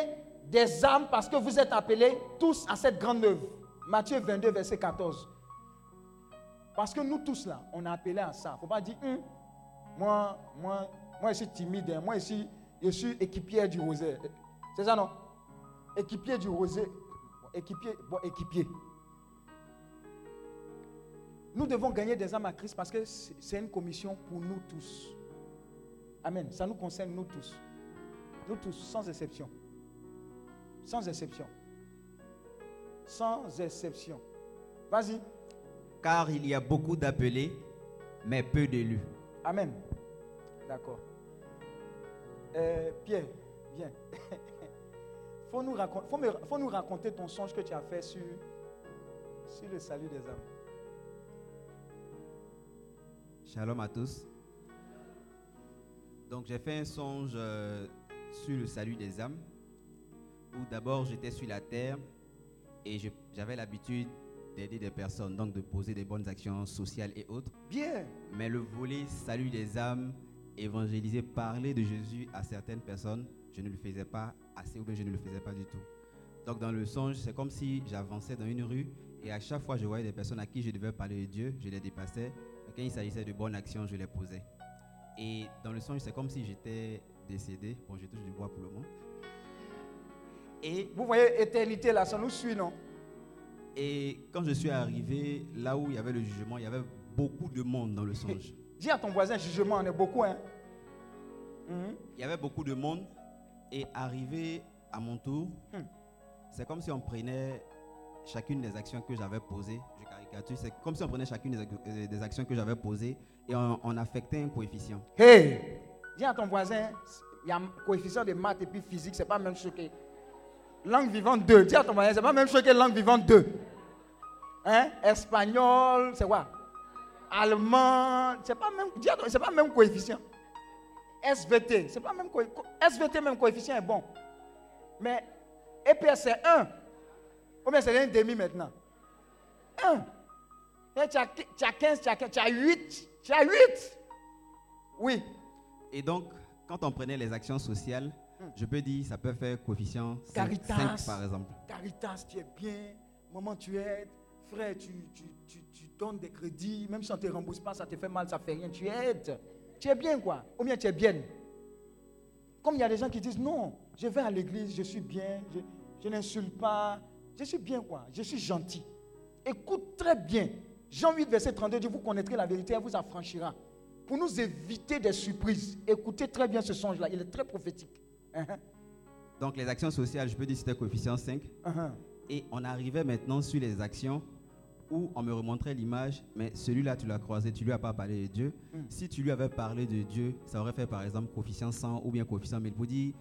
Speaker 2: des âmes parce que vous êtes appelés tous à cette grande œuvre. Matthieu 22, verset 14. Parce que nous tous là, on est appelés à ça. Il ne faut pas dire, hum, moi, moi, moi, je suis timide, hein. moi, ici, je suis équipier du rosé. C'est ça, non? Équipier du rosé. Équipier, bon, équipier. Nous devons gagner des âmes à Christ parce que c'est une commission pour nous tous. Amen. Ça nous concerne nous tous. Nous tous, sans exception. Sans exception. Sans exception. Vas-y.
Speaker 4: Car il y a beaucoup d'appelés, mais peu d'élus.
Speaker 2: Amen. D'accord. Euh, Pierre, viens. [LAUGHS] faut, nous raconter, faut, me, faut nous raconter ton songe que tu as fait sur, sur le salut des âmes.
Speaker 4: Shalom à tous. Donc j'ai fait un songe euh, sur le salut des âmes, où d'abord j'étais sur la terre et j'avais l'habitude d'aider des personnes, donc de poser des bonnes actions sociales et autres.
Speaker 2: Bien.
Speaker 4: Mais le volet salut des âmes, évangéliser, parler de Jésus à certaines personnes, je ne le faisais pas assez ou bien je ne le faisais pas du tout. Donc dans le songe, c'est comme si j'avançais dans une rue et à chaque fois je voyais des personnes à qui je devais parler de Dieu, je les dépassais. Quand il s'agissait de bonnes actions, je les posais. Et dans le songe, c'est comme si j'étais décédé. Bon, je touche du bois pour le moment. Et
Speaker 2: Vous voyez, éternité là, ça nous suit, non?
Speaker 4: Et quand je suis arrivé là où il y avait le jugement, il y avait beaucoup de monde dans le songe. [LAUGHS]
Speaker 2: Dis à ton voisin, jugement, on est beaucoup, hein? Mhm.
Speaker 4: Il y avait beaucoup de monde. Et arrivé à mon tour,
Speaker 2: Hmm.
Speaker 4: c'est comme si on prenait chacune des actions que j'avais posées. Je caricature. C'est comme si on prenait chacune des, euh, actions que j'avais posées et on, on affectait un coefficient.
Speaker 2: Hey Dis à ton voisin, il y a un coefficient de maths et puis physique, c'est pas même chose que. Langue vivante 2. Dis à ton voisin, c'est pas même chose que langue vivante 2. Hein? Espagnol, c'est quoi? Allemand, c'est pas même. Dis à ton- c'est pas même coefficient. SVT, c'est pas même co- co- SVT même coefficient est bon. Mais EPS c'est 1. Ou bien c'est un demi maintenant? 1. Et tu as, tu as 15, tu as 15, tu as 8. Tu as 8. Oui.
Speaker 4: Et donc, quand on prenait les actions sociales, je peux dire ça peut faire coefficient 5,
Speaker 2: Caritas.
Speaker 4: par exemple.
Speaker 2: Caritas, tu es bien. Maman, tu aides. Frère, tu, tu, tu, tu donnes des crédits. Même si on ne te rembourse pas, ça te fait mal, ça fait rien. Tu aides. Tu es bien, quoi. Ou bien tu es bien. Comme il y a des gens qui disent non, je vais à l'église, je suis bien, je, je n'insulte pas. Je suis bien, quoi. Je suis gentil. Écoute très bien. Jean 8, verset 32 dit Vous connaîtrez la vérité, elle vous affranchira. Pour nous éviter des surprises, écoutez très bien ce songe-là. Il est très prophétique. Uh-huh,
Speaker 4: Donc, les actions sociales, je peux dire c'était coefficient 5.
Speaker 2: uh-huh.
Speaker 4: Et on arrivait maintenant sur les actions où on me remontrait l'image, mais celui-là, tu l'as croisé, tu lui as pas parlé de Dieu.
Speaker 2: Mm.
Speaker 4: Si tu lui avais parlé de Dieu, ça aurait fait par exemple coefficient 100 ou bien coefficient 1000 pour dire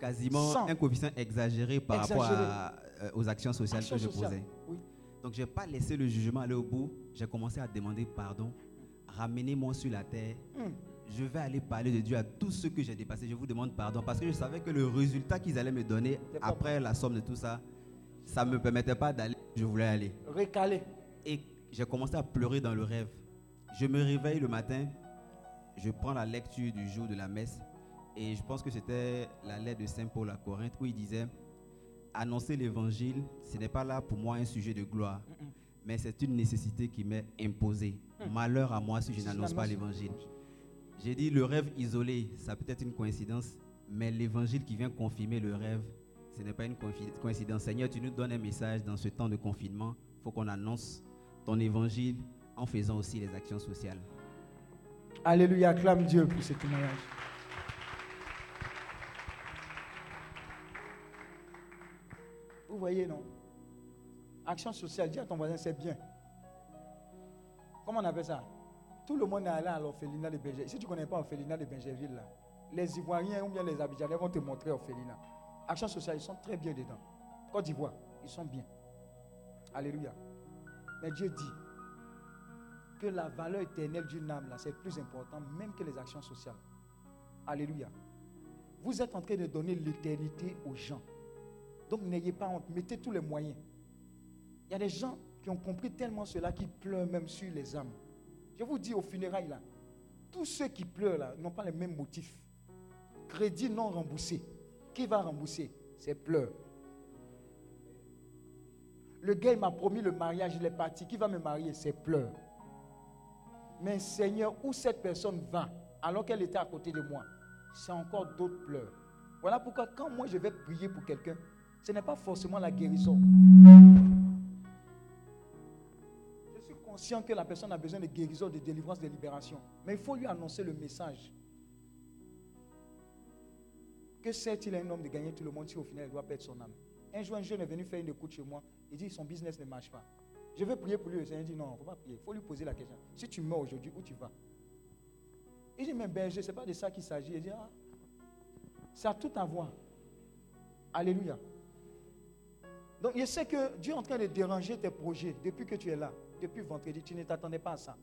Speaker 4: quasiment
Speaker 2: 100.
Speaker 4: un coefficient exagéré par
Speaker 2: Exagéré.
Speaker 4: rapport à, euh, aux actions sociales
Speaker 2: Action
Speaker 4: que je
Speaker 2: sociale.
Speaker 4: posais.
Speaker 2: Oui.
Speaker 4: Donc, je n'ai pas laissé le jugement aller au bout. J'ai commencé à demander pardon. Ramenez-moi sur la terre.
Speaker 2: Hmm.
Speaker 4: Je vais aller parler de Dieu à tous ceux que j'ai dépassés. Je vous demande pardon parce que je savais que le résultat qu'ils allaient me donner après la somme de tout ça, ça ne me permettait pas d'aller où je voulais aller.
Speaker 2: Recalé.
Speaker 4: Et j'ai commencé à pleurer dans le rêve. Je me réveille le matin, je prends la lecture du jour de la messe et je pense que c'était la lettre de Saint Paul à Corinthe où il disait Annoncer l'évangile, ce n'est pas là pour moi un sujet de gloire, mais c'est une nécessité qui m'est imposée. Malheur à moi si je n'annonce pas l'évangile. J'ai dit le rêve isolé, ça peut être une coïncidence, mais l'évangile qui vient confirmer le rêve, ce n'est pas une coïncidence. Seigneur, tu nous donnes un message dans ce temps de confinement. Il faut qu'on annonce ton évangile en faisant aussi les actions sociales.
Speaker 2: Alléluia, acclame Dieu pour ce témoignage. Vous voyez, non? Action sociale, dis à ton voisin, c'est bien. Comment on appelle ça? Tout le monde est allé à l'orphelinat de Benjerville. Si tu ne connais pas l'orphelinat de Benjerville, là, les Ivoiriens ou bien les Abidjanais vont te montrer l'orphelinat. Action sociale, ils sont très bien dedans. Côte d'Ivoire, ils sont bien. Alléluia. Mais Dieu dit que la valeur éternelle d'une âme, là, c'est plus important même que les actions sociales. Alléluia. Vous êtes en train de donner l'éternité aux gens. Donc n'ayez pas honte, mettez tous les moyens. Il y a des gens qui ont compris tellement cela qu'ils pleurent même sur les âmes. Je vous dis au funérailles là, tous ceux qui pleurent là n'ont pas les mêmes motifs. Crédit non remboursé. Qui va rembourser? C'est pleurs. Le gars m'a promis le mariage, il est parti. Qui va me marier? C'est pleurs. Mais Seigneur, où cette personne va alors qu'elle était à côté de moi? C'est encore d'autres pleurs. Voilà pourquoi quand moi je vais prier pour quelqu'un, ce n'est pas forcément la guérison. Conscient que la personne a besoin de guérison, de délivrance, de libération. Mais il faut lui annoncer le message. Que certes, il est un homme de gagner tout le monde si au final il doit perdre son âme? Un jour, un jeune est venu faire une écoute chez moi. Il dit son business ne marche pas. Je veux prier pour lui. Le Seigneur dit non, il ne faut pas prier. Il faut lui poser la question. Si tu meurs aujourd'hui, où tu vas? Il dit mais berger, ce n'est pas de ça qu'il s'agit. Il dit ah, ça a tout à voir. Alléluia. Donc, je sais que Dieu est en train de déranger tes projets depuis que tu es là. Depuis vendredi, tu ne t'attendais pas à ça.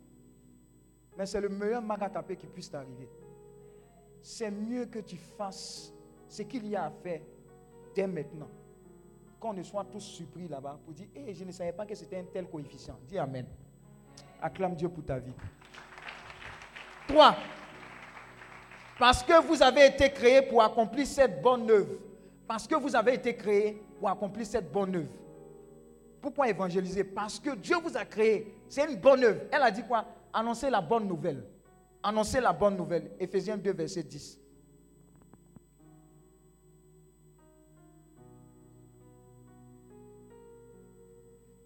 Speaker 2: Mais c'est le meilleur magatapé qui puisse t'arriver. C'est mieux que tu fasses ce qu'il y a à faire dès maintenant. Qu'on ne soit tous surpris là-bas pour dire hey, Je ne savais pas que c'était un tel coefficient. Dis Amen. Acclame Dieu pour ta vie. Trois. Parce que vous avez été créé pour accomplir cette bonne œuvre. Parce que vous avez été créé pour accomplir cette bonne œuvre. Pourquoi évangéliser? Parce que Dieu vous a créé. C'est une bonne œuvre. Elle a dit quoi? Annoncer la bonne nouvelle. Annoncer la bonne nouvelle. Éphésiens 2, verset 10.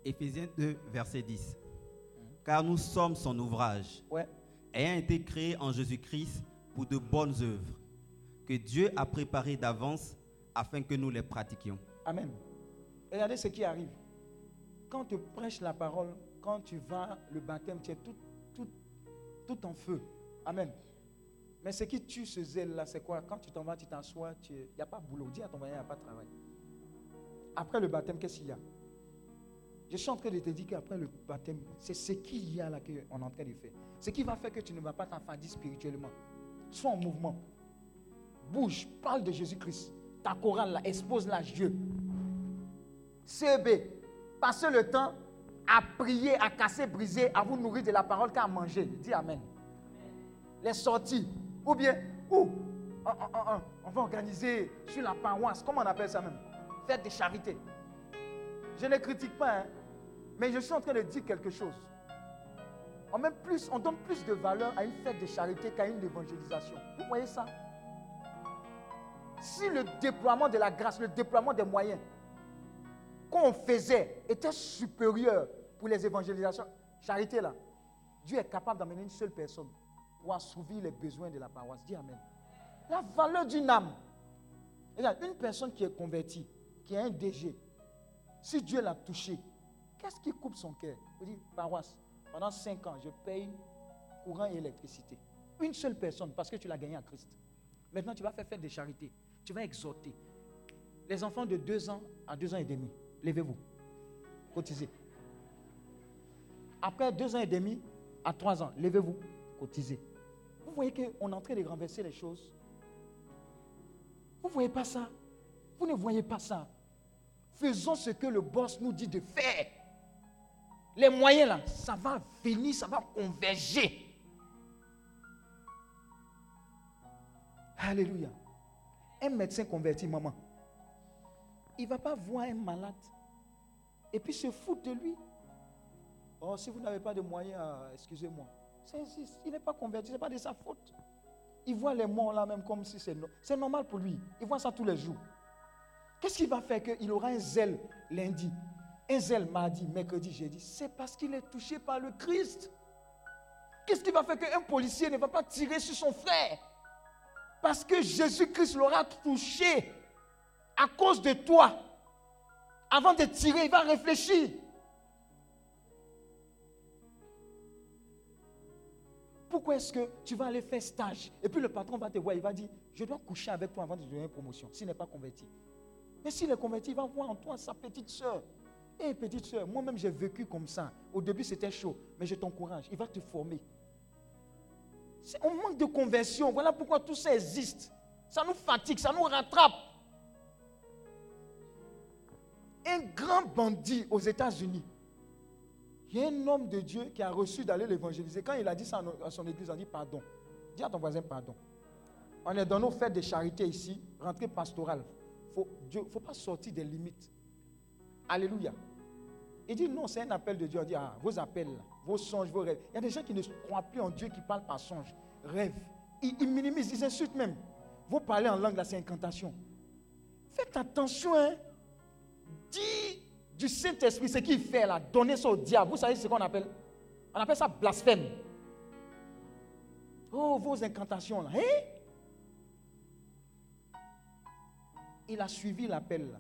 Speaker 4: Éphésiens 2, verset 10. Car nous sommes son ouvrage,
Speaker 2: Ouais.
Speaker 4: ayant été créés en Jésus-Christ pour de bonnes œuvres, que Dieu a préparées d'avance afin que nous les pratiquions.
Speaker 2: Amen. Regardez ce qui arrive. Quand tu prêches la parole, quand tu vas le baptême, tu es tout, tout, tout en feu. Amen. Mais ce qui tue ce zèle-là, c'est quoi? Quand tu t'en vas, tu t'assois, il n'y a pas de boulot. Dis à ton voisin, il n'y a pas de travail. Après le baptême, qu'est-ce qu'il y a? Je suis en train de te dire qu'après le baptême, c'est ce qu'il y a là qu'on est en train de faire. Ce qui va faire que tu ne vas pas t'affadir spirituellement. Sois en mouvement. Bouge, parle de Jésus-Christ. Ta chorale, là, expose-la Dieu. CB, passez le temps à prier, à casser, briser, à vous nourrir de la parole qu'à manger. Dis Amen. Les sorties. Ou bien, où on, on- on- on va organiser sur la paroisse. Comment on appelle ça même? Fête de charité. Je ne critique pas, hein, mais je suis en train de dire quelque chose. On, plus, on donne plus de valeur à une fête de charité qu'à une évangélisation. Vous voyez ça? Si le déploiement de la grâce, le déploiement des moyens qu'on faisait était supérieur pour les évangélisations, charité là, Dieu est capable d'amener une seule personne pour assouvir les besoins de la paroisse. Dis Amen. La valeur d'une âme. Regarde, une personne qui est convertie, qui est un DG, si Dieu l'a touché, qu'est-ce qui coupe son cœur? Vous dites, paroisse, pendant cinq ans, je paye courant et électricité. Une seule personne, parce que tu l'as gagné à Christ. Maintenant, tu vas faire fête de charité. Tu vas exhorter. Les enfants de deux ans à deux ans et demi, levez-vous. Cotisez. Après deux ans et demi à trois ans, levez-vous. Cotisez. Vous voyez qu'on est en train de renverser les choses. Vous ne voyez pas ça? Vous ne voyez pas ça? Faisons ce que le boss nous dit de faire. Les moyens là, ça va venir, ça va converger. Alléluia. Un médecin converti, maman, il ne va pas voir un malade et puis se foutre de lui. Oh, si vous n'avez pas de moyens, excusez-moi. Il n'est pas converti, ce n'est pas de sa faute. Il voit les morts là même comme si c'est no- c'est normal pour lui. Il voit ça tous les jours. Qu'est-ce qui va faire qu'il aura un zèle lundi, un zèle mardi, mercredi, jeudi? C'est parce qu'il est touché par le Christ. Qu'est-ce qui va faire qu'un policier ne va pas tirer sur son frère? Parce que Jésus-Christ l'aura touché à cause de toi. Avant de tirer, il va réfléchir. Pourquoi est-ce que tu vas aller faire stage Et puis le patron va te voir, il va dire, je dois coucher avec toi avant de te donner une promotion, s'il n'est pas converti. Mais s'il est converti, il va voir en toi sa petite soeur. Et petite soeur, moi-même j'ai vécu comme ça. Au début c'était chaud, mais je t'encourage, il va te former. On manque de conversion, voilà pourquoi tout ça existe. Ça nous fatigue, ça nous rattrape. Un grand bandit aux États-Unis, il y a un homme de Dieu qui a reçu d'aller l'évangéliser. Quand il a dit ça à son église, il a dit pardon. Dis à ton voisin pardon. On est dans nos fêtes de charité ici, rentrée pastorale. Il ne faut pas sortir des limites. Alléluia. Il dit non, c'est un appel de Dieu. Il dit ah, vos appels, vos songes, vos rêves. Il y a des gens qui ne croient plus en Dieu, qui parlent par songe, rêve. Ils, minimisent, ils insultent même. Vous parlez en langue, là, c'est incantation. Faites attention, hein. Dis du Saint-Esprit ce qu'il fait là, donner ça au diable. Vous savez ce qu'on appelle? On appelle ça blasphème. Oh, vos incantations là. Hein? Il a suivi l'appel là.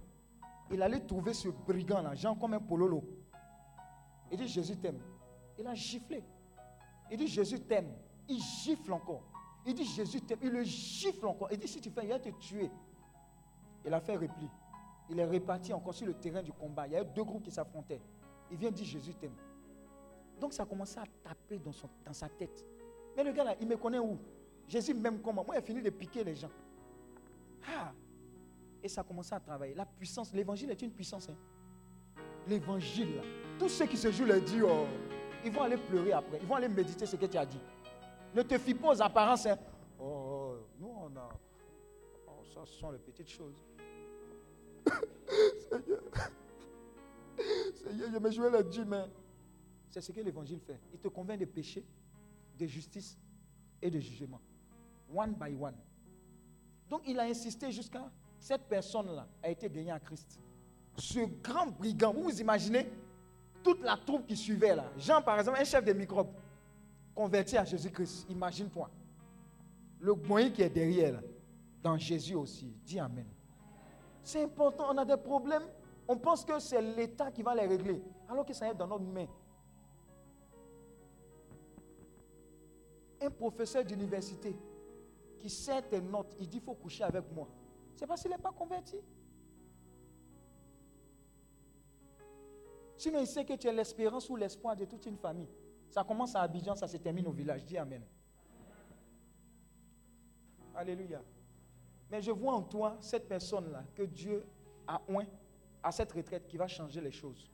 Speaker 2: Il allait trouver ce brigand là, Jean comme un pololo. Il dit Jésus t'aime. Il a giflé. Il dit Jésus t'aime. Il gifle encore. Il dit Jésus t'aime. Il le gifle encore. Il dit si tu fais, il va te tuer. Il a fait repli. Il est réparti encore sur le terrain du combat. Il y a eu deux groupes qui s'affrontaient. Il vient dire Jésus t'aime. Donc ça a commencé à taper dans, sa tête. Mais le gars là, il me connaît où? Jésus m'aime comment? Moi, il a fini de piquer les gens. Ah Et ça a commencé à travailler. La puissance, l'évangile est une puissance. Hein. L'évangile, tous ceux qui se jouent les dieux, oh, ils vont aller pleurer après. Ils vont aller méditer ce que tu as dit. Ne te fie pas aux apparences. Hein. Oh, nous on a. Oh, ça, ce sont les petites choses. Seigneur, Seigneur, je me jouais la Dieu, mais c'est ce que l'évangile fait. Il te convainc de péché, de justice et de jugement. One by one. Donc il a insisté jusqu'à cette personne-là a été gagnée à Christ. Ce grand brigand, vous vous imaginez toute la troupe qui suivait là. Jean, par exemple, un chef des microbes, converti à Jésus-Christ. Imagine-toi. Le moyen qui est derrière, dans Jésus aussi. Dis Amen. C'est important. On a des problèmes. On pense que c'est l'État qui va les régler, alors que ça est dans notre main. Un professeur d'université qui sait tes notes, il dit faut coucher avec moi. C'est parce qu'il n'est pas converti. Sinon, il sait que tu es l'espérance ou l'espoir de toute une famille. Ça commence à Abidjan, ça se termine au village. Dis Amen. Alléluia. Mais je vois en toi cette personne-là que Dieu a oint à cette retraite qui va changer les choses.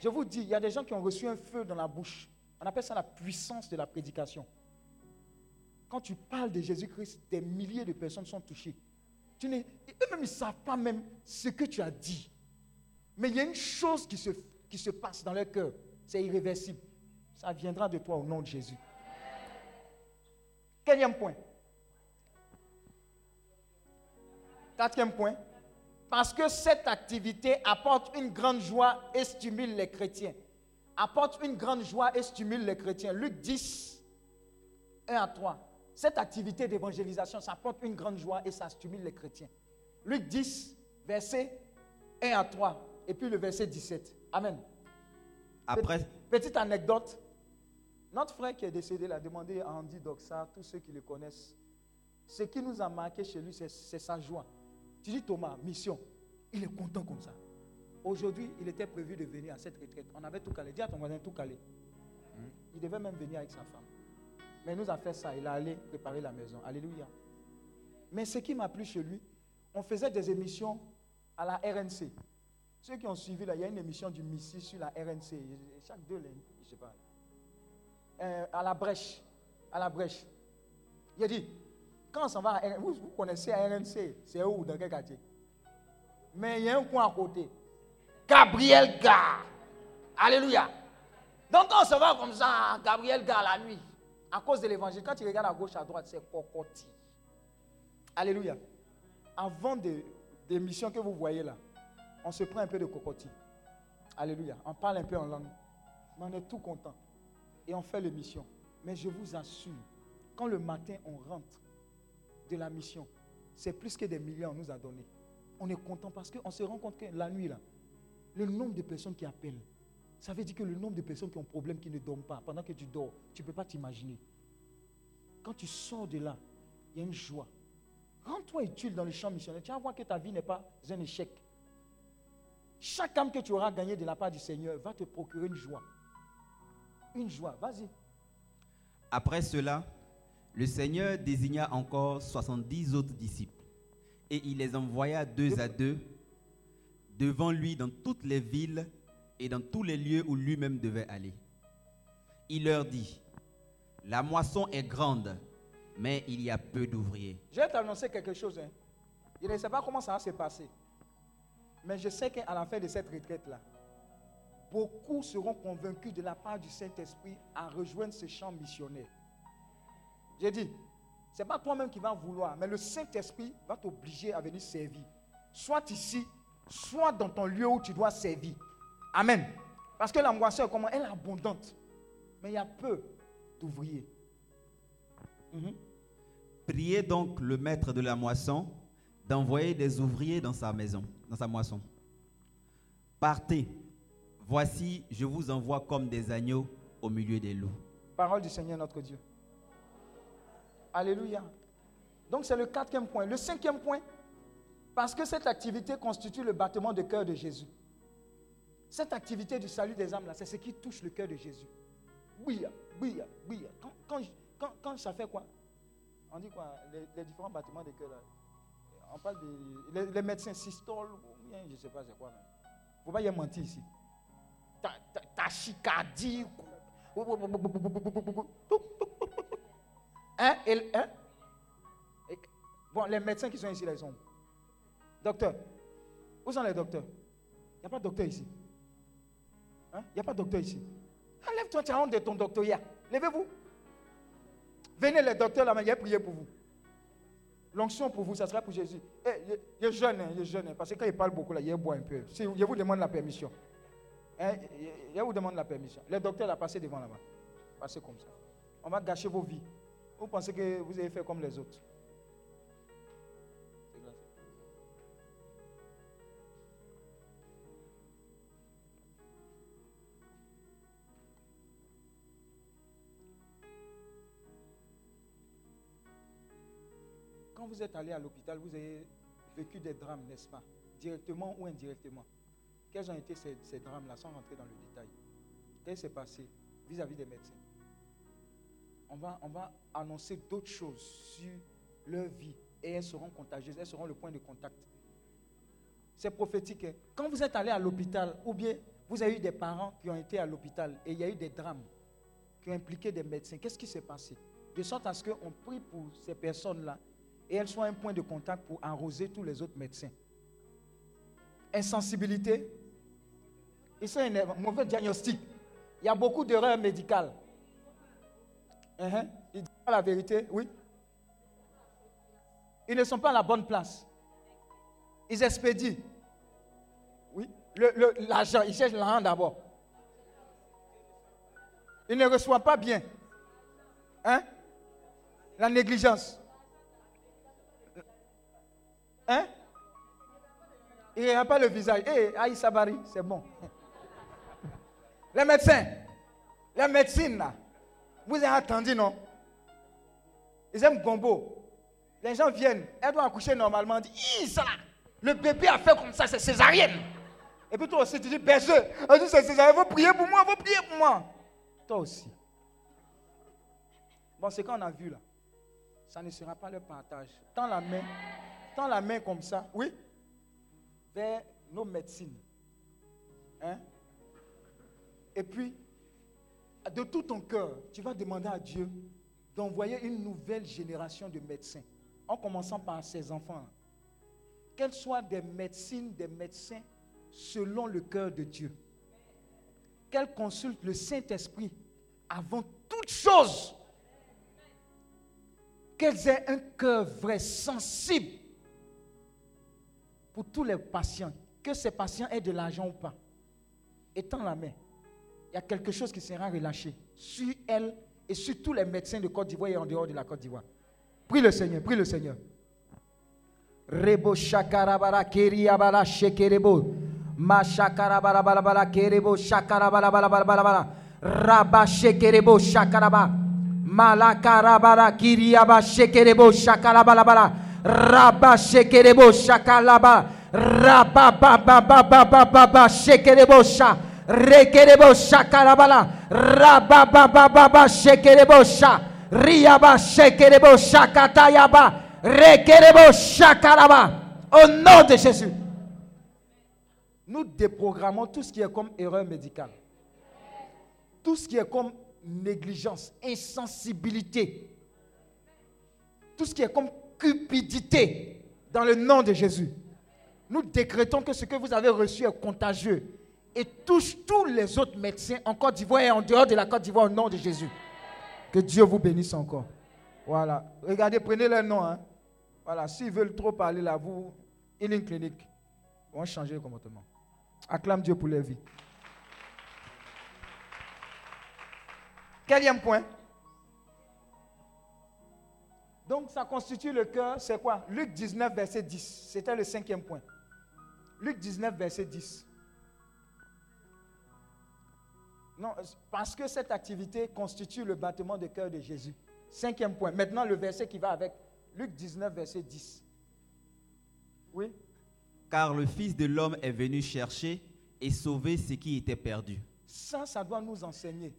Speaker 2: Je vous dis, il y a des gens qui ont reçu un feu dans la bouche. On appelle ça la puissance de la prédication. Quand tu parles de Jésus-Christ, des milliers de personnes sont touchées. eux-mêmes, ils ne savent pas même ce que tu as dit. Mais il y a une chose qui se, qui se passe dans leur cœur. C'est irréversible. Ça viendra de toi au nom de Jésus. Quatrième point. Quatrième point. Parce que cette activité apporte une grande joie et stimule les chrétiens. Apporte une grande joie et stimule les chrétiens. Luc 10, 1 à 3. Cette activité d'évangélisation, ça apporte une grande joie et ça stimule les chrétiens. Luc 10, verset 1 à 3. Et puis le verset 17. Amen.
Speaker 4: Après.
Speaker 2: Petite, anecdote. Notre frère qui est décédé l'a demandé à Andy Doxa, tous ceux qui le connaissent. Ce qui nous a marqué chez lui, c'est sa joie. Tu dis Thomas, mission. Il est content comme ça. Aujourd'hui, il était prévu de venir à cette retraite. On avait tout calé. Dis à ton voisin tout calé. Hmm. Il devait même venir avec sa femme. Mais il nous a fait ça. Il a allé préparer la maison. Alléluia. Mais ce qui m'a plu chez lui, on faisait des émissions à la RNC. Ceux qui ont suivi, là, il y a une émission du Missi sur la RNC. Chaque deux, je ne sais pas. Euh, à la brèche. À la brèche. Il a dit, on s'en va à vous, vous connaissez RNC, c'est où, dans quel quartier? Mais il y a un coin à côté. Gabriel Gare. Alléluia. Donc quand on se va comme ça, Gabriel Gare la nuit, à cause de l'évangile, quand tu regardes à gauche, à droite, c'est cocotti. Alléluia. Avant des, missions que vous voyez là, on se prend un peu de cocotti. Alléluia. On parle un peu en langue. Mais on est tout content. Et on fait l'émission. Mais je vous assure, quand le matin on rentre de la mission, c'est plus que des millions on nous a donné. On est content parce qu'on se rend compte que la nuit, là, le nombre de personnes qui appellent, ça veut dire que le nombre de personnes qui ont problème, qui ne dorment pas, pendant que tu dors, tu ne peux pas t'imaginer. Quand tu sors de là, il y a une joie. Rends-toi utile dans le champ missionnaire. Tu vas voir que ta vie n'est pas un échec. Chaque âme que tu auras gagné de la part du Seigneur va te procurer une joie. Une joie. Vas-y.
Speaker 4: Après cela, le Seigneur désigna encore 70 autres disciples et il les envoya deux à deux devant lui dans toutes les villes et dans tous les lieux où lui-même devait aller. Il leur dit, la moisson est grande, mais il y a peu d'ouvriers.
Speaker 2: Je vais t'annoncer quelque chose. Hein. Je ne sais pas comment ça va se passer. Mais je sais qu'à la fin de cette retraite-là, beaucoup seront convaincus de la part du Saint-Esprit à rejoindre ce champ missionnaire. J'ai dit, ce n'est pas toi-même qui vas vouloir, mais le Saint-Esprit va t'obliger à venir servir. Soit ici, soit dans ton lieu où tu dois servir. Amen. Parce que la moisson, comment? Elle est abondante. Mais il y a peu d'ouvriers.
Speaker 4: Mhm. Priez donc le maître de la moisson d'envoyer des ouvriers dans sa maison, dans sa moisson. Partez. Voici, je vous envoie comme des agneaux au milieu des loups.
Speaker 2: Parole du Seigneur notre Dieu. Alléluia. Donc c'est le quatrième point. Le cinquième point, parce que cette activité constitue le battement de cœur de Jésus. Cette activité du salut des âmes, là, c'est ce qui touche le cœur de Jésus. Oui, oui, oui. Quand, quand, ça fait quoi On dit quoi les, différents bâtiments de cœur, là. On parle de. Les, médecins systole, je ne sais pas c'est quoi. Il ne faut pas y mentir ici. Tachycardie. Hein? Et, hein? bon, les médecins qui sont ici, là, ils sont. Docteur. Où sont les docteurs? Il n'y a pas de docteur ici. Hein? Il n'y a pas de docteur ici. Enlève-toi, tu as honte de ton doctorat. Levez-vous. Venez les docteurs là, je vais prier pour vous. L'onction pour vous, ça sera pour Jésus. Eh, il est jeune, il est jeune, parce que quand il parle beaucoup là, il boit un peu. Si, je vous demande la permission. Hein, je vous demande la permission. Les docteurs là, passez devant là-bas. Passez comme ça. On va gâcher vos vies. Vous pensez que vous avez fait comme les autres? Quand vous êtes allé à l'hôpital, vous avez vécu des drames, n'est-ce pas? Directement ou indirectement. Quels ont été ces, drames-là, sans rentrer dans le détail? Qu'est-ce qui s'est passé vis à -vis des médecins? On va, on va annoncer d'autres choses sur leur vie et elles seront contagieuses, elles seront le point de contact. C'est prophétique. Hein. Quand vous êtes allé à l'hôpital, ou bien vous avez eu des parents qui ont été à l'hôpital et il y a eu des drames qui ont impliqué des médecins, qu'est-ce qui s'est passé? De sorte à ce qu'on prie pour ces personnes-là et elles soient un point de contact pour arroser tous les autres médecins. Insensibilité. c'est un mauvais diagnostic. Il y a beaucoup d'erreurs médicales. Uh-huh. Ils disent pas la vérité, oui. Ils ne sont pas à la bonne place. Ils expédient. Oui. L'argent, ils cherchent l'argent d'abord. Ils ne reçoivent pas bien. Hein? La négligence. Hein? Il n'y a pas le visage. Hé, hey, Sabari, c'est bon. [LAUGHS] Les médecins, les médecines, là. Vous avez attendu, non? Ils aiment Gombo. Les gens viennent, elles doivent accoucher normalement. Dit, ça, le bébé a fait comme ça, c'est césarienne. Et puis toi aussi, tu dis, berger, on dit, c'est césarienne, vous priez pour moi, vous priez pour moi. Toi aussi. Bon, c'est qu'on a vu là. Ça ne sera pas le partage. Tends la main, tends la main comme ça, oui, vers nos médecines. Hein? Et puis, de tout ton cœur, tu vas demander à Dieu d'envoyer une nouvelle génération de médecins, en commençant par ses enfants. Qu'elles soient des médecines, des médecins selon le cœur de Dieu. Qu'elles consultent le Saint-Esprit avant toute chose. Qu'elles aient un cœur vrai, sensible pour tous les patients. Que ces patients aient de l'argent ou pas. Étends la main il y a quelque chose qui sera relâché sur elle et sur tous les médecins de Côte d'Ivoire et en dehors de la Côte d'Ivoire. Prie le Seigneur, prie le Seigneur. Rebo shakarabara keriabara shekerebo. Ma shakarabara kerebo balabala balabala. Raba shekerebo shakaraba. Malakarabara kiriaba shekerebo shakarabala bala. Raba shekerebo shakalaba. Raba ba ba ba ba ba ba ba shekerebo. Rekerebo sha. Riaba. Au nom de Jésus. Nous déprogrammons tout ce qui est comme erreur médicale. Tout ce qui est comme négligence, insensibilité. Tout ce qui est comme cupidité. Dans le nom de Jésus. Nous décrétons que ce que vous avez reçu est contagieux et touche tous les autres médecins en Côte d'Ivoire et en dehors de la Côte d'Ivoire au nom de Jésus. Que Dieu vous bénisse encore. Voilà. Regardez, prenez leur nom. Hein. Voilà. S'ils veulent trop parler là, vous, Healing Clinic, on va changer le comportement. Acclame Dieu pour leur vie. Quatrième point. Donc, ça constitue le cœur, c'est quoi? Luc 19, verset 10. C'était le cinquième point. Luc 19, verset 10. Non, parce que cette activité constitue le battement de cœur de Jésus. Cinquième point. Maintenant, le verset qui va avec Luc 19, verset 10. Oui?
Speaker 4: Car le Fils de l'homme est venu chercher et sauver ce qui était perdu.
Speaker 2: Ça, ça doit nous enseigner.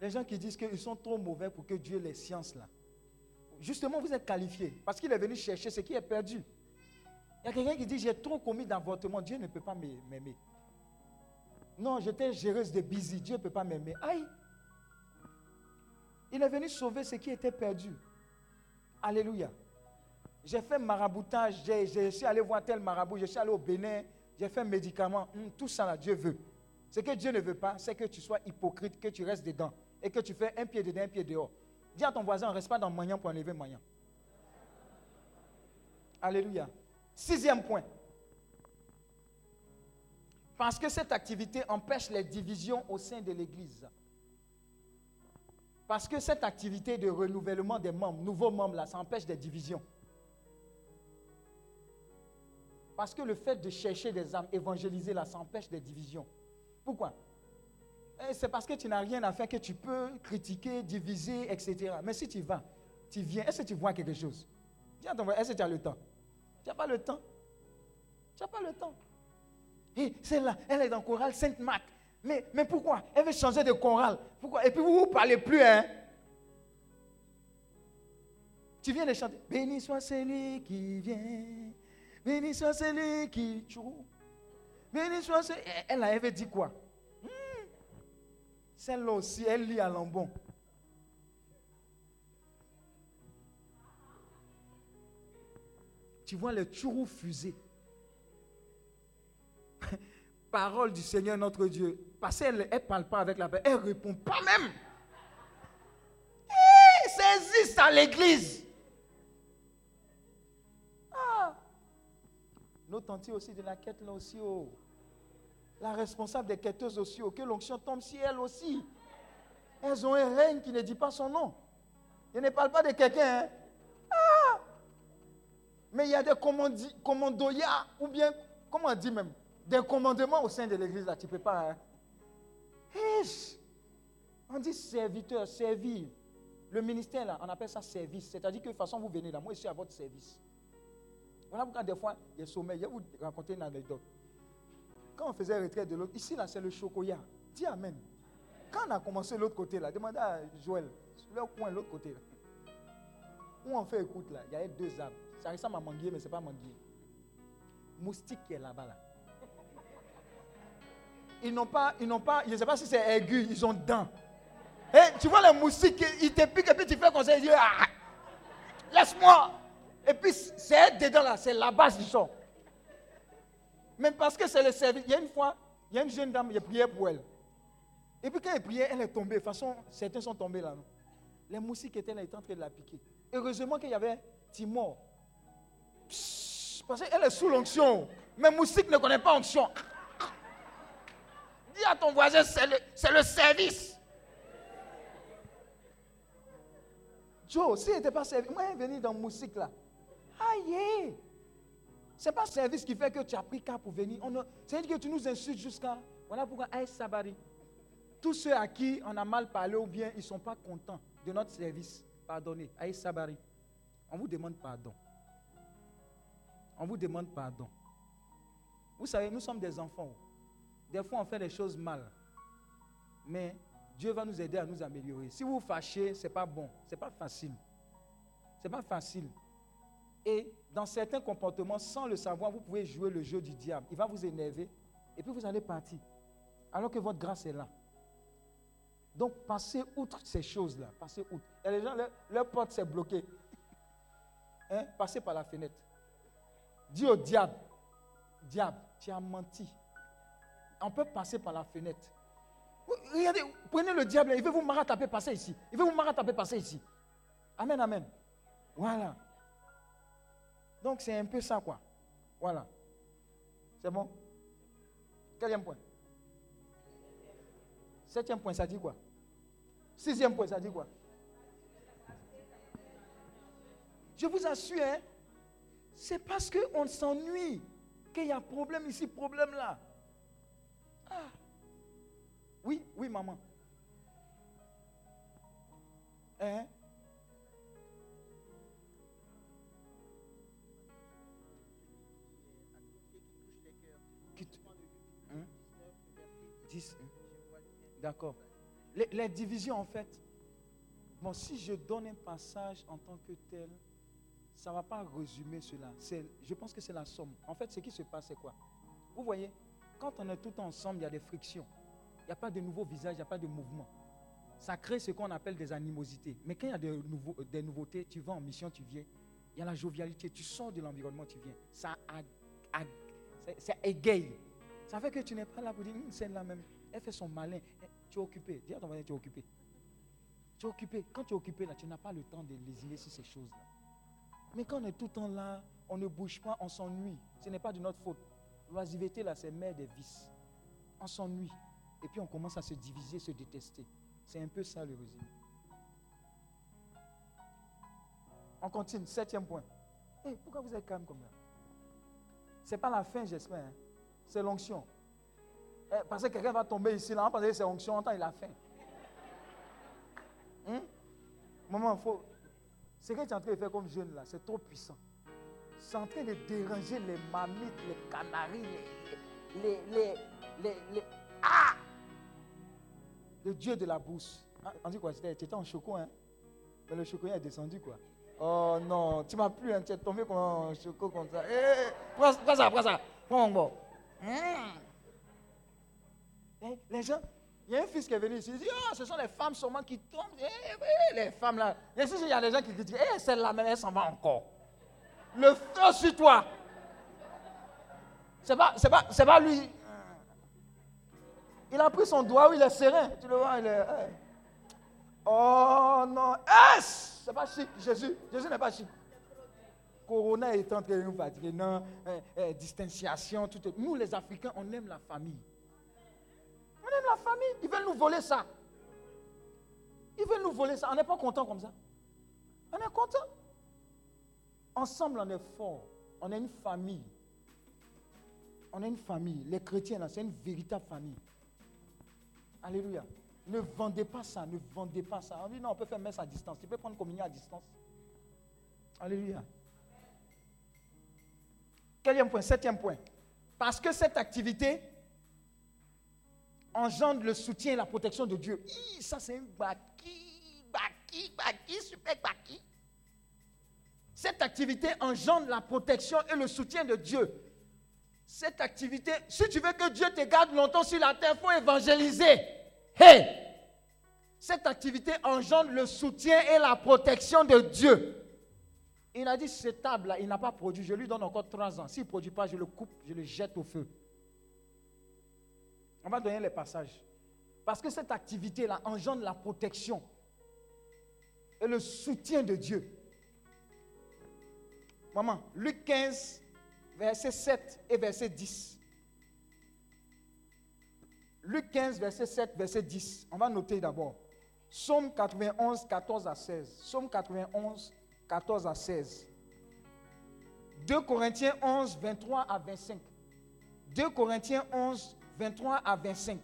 Speaker 2: Les gens qui disent qu'ils sont trop mauvais pour que Dieu les sciences là. Justement, vous êtes qualifiés parce qu'il est venu chercher ce qui est perdu. Il y a quelqu'un qui dit J'ai trop commis d'avortement, Dieu ne peut pas m'aimer. Non, j'étais géreuse de busy, Dieu ne peut pas m'aimer. Aïe Il est venu sauver ce qui était perdu. Alléluia. J'ai fait maraboutage, je suis allé voir tel marabout, je suis allé au Bénin, j'ai fait médicament. Hum, tout ça là, Dieu veut. Ce que Dieu ne veut pas, c'est que tu sois hypocrite, que tu restes dedans et que tu fais un pied dedans, un pied dehors. Dis à ton voisin, on reste pas dans moyen pour enlever moyen. Alléluia. Sixième point. Parce que cette activité empêche les divisions au sein de l'Église. Parce que cette activité de renouvellement des membres, nouveaux membres, ça empêche des divisions. Parce que le fait de chercher des âmes, évangéliser, là, ça empêche des divisions. Pourquoi? Eh, C'est parce que tu n'as rien à faire que tu peux critiquer, diviser, etc. Mais si tu vas, tu viens, est-ce que tu vois quelque chose? Dis à ton est-ce que tu as le temps? Tu n'as pas le temps. Tu n'as pas le temps. Celle-là, elle est dans le chorale Sainte-Marc. Mais, mais pourquoi? Elle veut changer de chorale. Pourquoi? Et puis vous ne parlez plus, hein? Tu viens de chanter. Béni soit celui qui vient. Béni soit celui qui joue. Béni soit celui. Elle, elle avait dit quoi? Hmm. Celle-là aussi, elle lit à l'ambon. Tu vois le chourou fusée parole du Seigneur notre Dieu. Parce qu'elle ne parle pas avec la paix, elle ne répond pas même. ça existe à l'église. Ah. Tantes aussi de la quête là aussi. Oh. La responsable des quêteuses aussi. Oh. Que l'onction tombe si elle aussi. Elles ont un règne qui ne dit pas son nom. Je ne parle pas de quelqu'un. Hein. Ah. Mais il y a des commandoyas, ou bien, comment on dit même, des commandements au sein de l'église, là, tu ne peux pas. On dit serviteur, servir. Le ministère, là, on appelle ça service. C'est-à-dire que de toute façon, vous venez là, moi, je à votre service. Voilà pourquoi des fois, il y a sommeil. Je vais vous raconter une anecdote. Quand on faisait retraite de l'autre, ici, là, c'est le chocolat. Dis Amen. Quand on a commencé l'autre côté, là, demandez à Joël, le coin, l'autre côté, là. Où on fait écoute, là, il y avait deux arbres. Ça ressemble à manguier, mais ce n'est pas manguier. Moustique qui est là-bas, là ils n'ont pas, ils n'ont pas, je ne sais pas si c'est aigu, ils ont dents. Et eh, tu vois les moustiques, ils te piquent et puis tu fais comme ça, ils disent, ah, laisse-moi. Et puis c'est dedans là, c'est la base du son. Même parce que c'est le service. Il y a une fois, il y a une jeune dame, il prié pour elle. Et puis quand elle priait, elle est tombée. De toute façon, certains sont tombés là. Les moustiques étaient là, ils étaient en train de la piquer. Heureusement qu'il y avait Timor. parce qu'elle est sous l'onction. Mais moustique ne connaît pas onction. Dis à ton voisin, c'est le, service. Joe, si n'était pas servi, moi, je venir dans Moussik là. Aïe! Ce n'est pas service qui fait que tu as pris cas pour venir. C'est-à-dire que tu nous insultes jusqu'à. Voilà pourquoi Aïe Sabari. Tous ceux à qui on a mal parlé ou bien ils ne sont pas contents de notre service, pardonnez. Aïe Sabari. On vous demande pardon. On vous demande pardon. Vous savez, nous sommes des enfants. Des fois, on fait des choses mal. Mais Dieu va nous aider à nous améliorer. Si vous fâchez, ce n'est pas bon. Ce n'est pas facile. Ce n'est pas facile. Et dans certains comportements, sans le savoir, vous pouvez jouer le jeu du diable. Il va vous énerver et puis vous allez partir. Alors que votre grâce est là. Donc, passez outre ces choses-là. Passez outre. Et les gens, leur, porte s'est bloquée. Hein? Passez par la fenêtre. Dis au diable, diable, tu as menti. On peut passer par la fenêtre. Regardez, prenez le diable, il veut vous marataper, passer ici. Il veut vous marataper, passer ici. Amen, amen. Voilà. Donc c'est un peu ça, quoi. Voilà. C'est bon? Quatrième point. Septième point, ça dit quoi? Sixième point, ça dit quoi? Je vous assure, hein, c'est parce qu'on s'ennuie qu'il y a problème ici, problème là. Ah. Oui, oui, maman. Hein? Hein? Hein? D'accord. Les, divisions, en fait. Bon, si je donne un passage en tant que tel, ça ne va pas résumer cela. Je pense que c'est la somme. En fait, ce qui se passe, c'est quoi? Vous voyez, quand on est tout ensemble, il y a des frictions. Il n'y a pas de nouveaux visages, il n'y a pas de mouvement. Ça crée ce qu'on appelle des animosités. Mais quand il y a des, nouveautés, tu vas en mission, tu viens. Il y a la jovialité, tu sors de l'environnement, tu viens. Ça, ça égaye. Ça fait que tu n'es pas là pour dire, hum, c'est la même. Elle fait son malin. Eh, tu es occupé. Dis à ton tu es occupé. Tu es occupé. Quand tu es occupé, là, tu n'as pas le temps de lésiner sur ces choses-là. Mais quand on est tout le temps là, on ne bouge pas, on s'ennuie. Ce n'est pas de notre faute. L'oisiveté, là, c'est mère des vices. On s'ennuie. Et puis on commence à se diviser, se détester. C'est un peu ça le résumé. On continue. Septième point. Pourquoi vous êtes calme comme ça? Ce n'est pas la fin, j'espère. Hein. C'est l'onction. Eh, parce que quelqu'un va tomber ici, là, parce que c'est l'onction, on entend, il a faim. Hum? Maman, faut... ce que tu es en train de faire comme jeune, là, c'est trop puissant. C'est en train de déranger les mamites, les canaris, les, les, les, les, Ah Le Dieu de la bourse. Ah, on dit quoi? Tu étais en choco, hein? Mais le choco est descendu, quoi. Oh non, tu m'as plu, hein, tu es tombé comme un choco comme ça. Eh, prends, ça, prends ça. Prends bon. Mmh. les gens, il y a un fils qui est venu ici, il dit, oh, ce sont les femmes seulement qui tombent. Eh, eh, les femmes là. Et ici, il y a des gens qui disent, eh, celle-là, mais elle s'en va encore. Le feu sur toi. C'est pas, c'est pas, c'est pas lui. Il a pris son doigt, il est serein. Tu le vois, il est. Oh non. Eh, c'est pas chic, Jésus. Jésus n'est pas chic. Corona est en train de nous fatiguer. Non, distanciation, tout. Nous, les Africains, on aime la famille. On aime la famille. Ils veulent nous voler ça. Ils veulent nous voler ça. On n'est pas content comme ça. On est content. Ensemble, on est fort. On est une famille. On est une famille. Les chrétiens, c'est une véritable famille. Alléluia. Ne vendez pas ça, ne vendez pas ça. On dit non, on peut faire messe à distance. Tu peux prendre communion à distance. Alléluia. Quatrième point, septième point. Parce que cette activité engendre le soutien et la protection de Dieu. ça, c'est un baki, baki, baki, super baki. Cette activité engendre la protection et le soutien de Dieu. Cette activité, si tu veux que Dieu te garde longtemps sur la terre, il faut évangéliser. Hey! Cette activité engendre le soutien et la protection de Dieu. Il a dit, cette table-là, il n'a pas produit. Je lui donne encore trois ans. S'il ne produit pas, je le coupe, je le jette au feu. On va donner les passages. Parce que cette activité-là engendre la protection et le soutien de Dieu. Maman, Luc 15, verset 7 et verset 10. Luc 15, verset 7, verset 10. On va noter d'abord. Psaume 91, 14 à 16. Psaume 91, 14 à 16. 2 Corinthiens 11, 23 à 25. 2 Corinthiens 11, 23 à 25.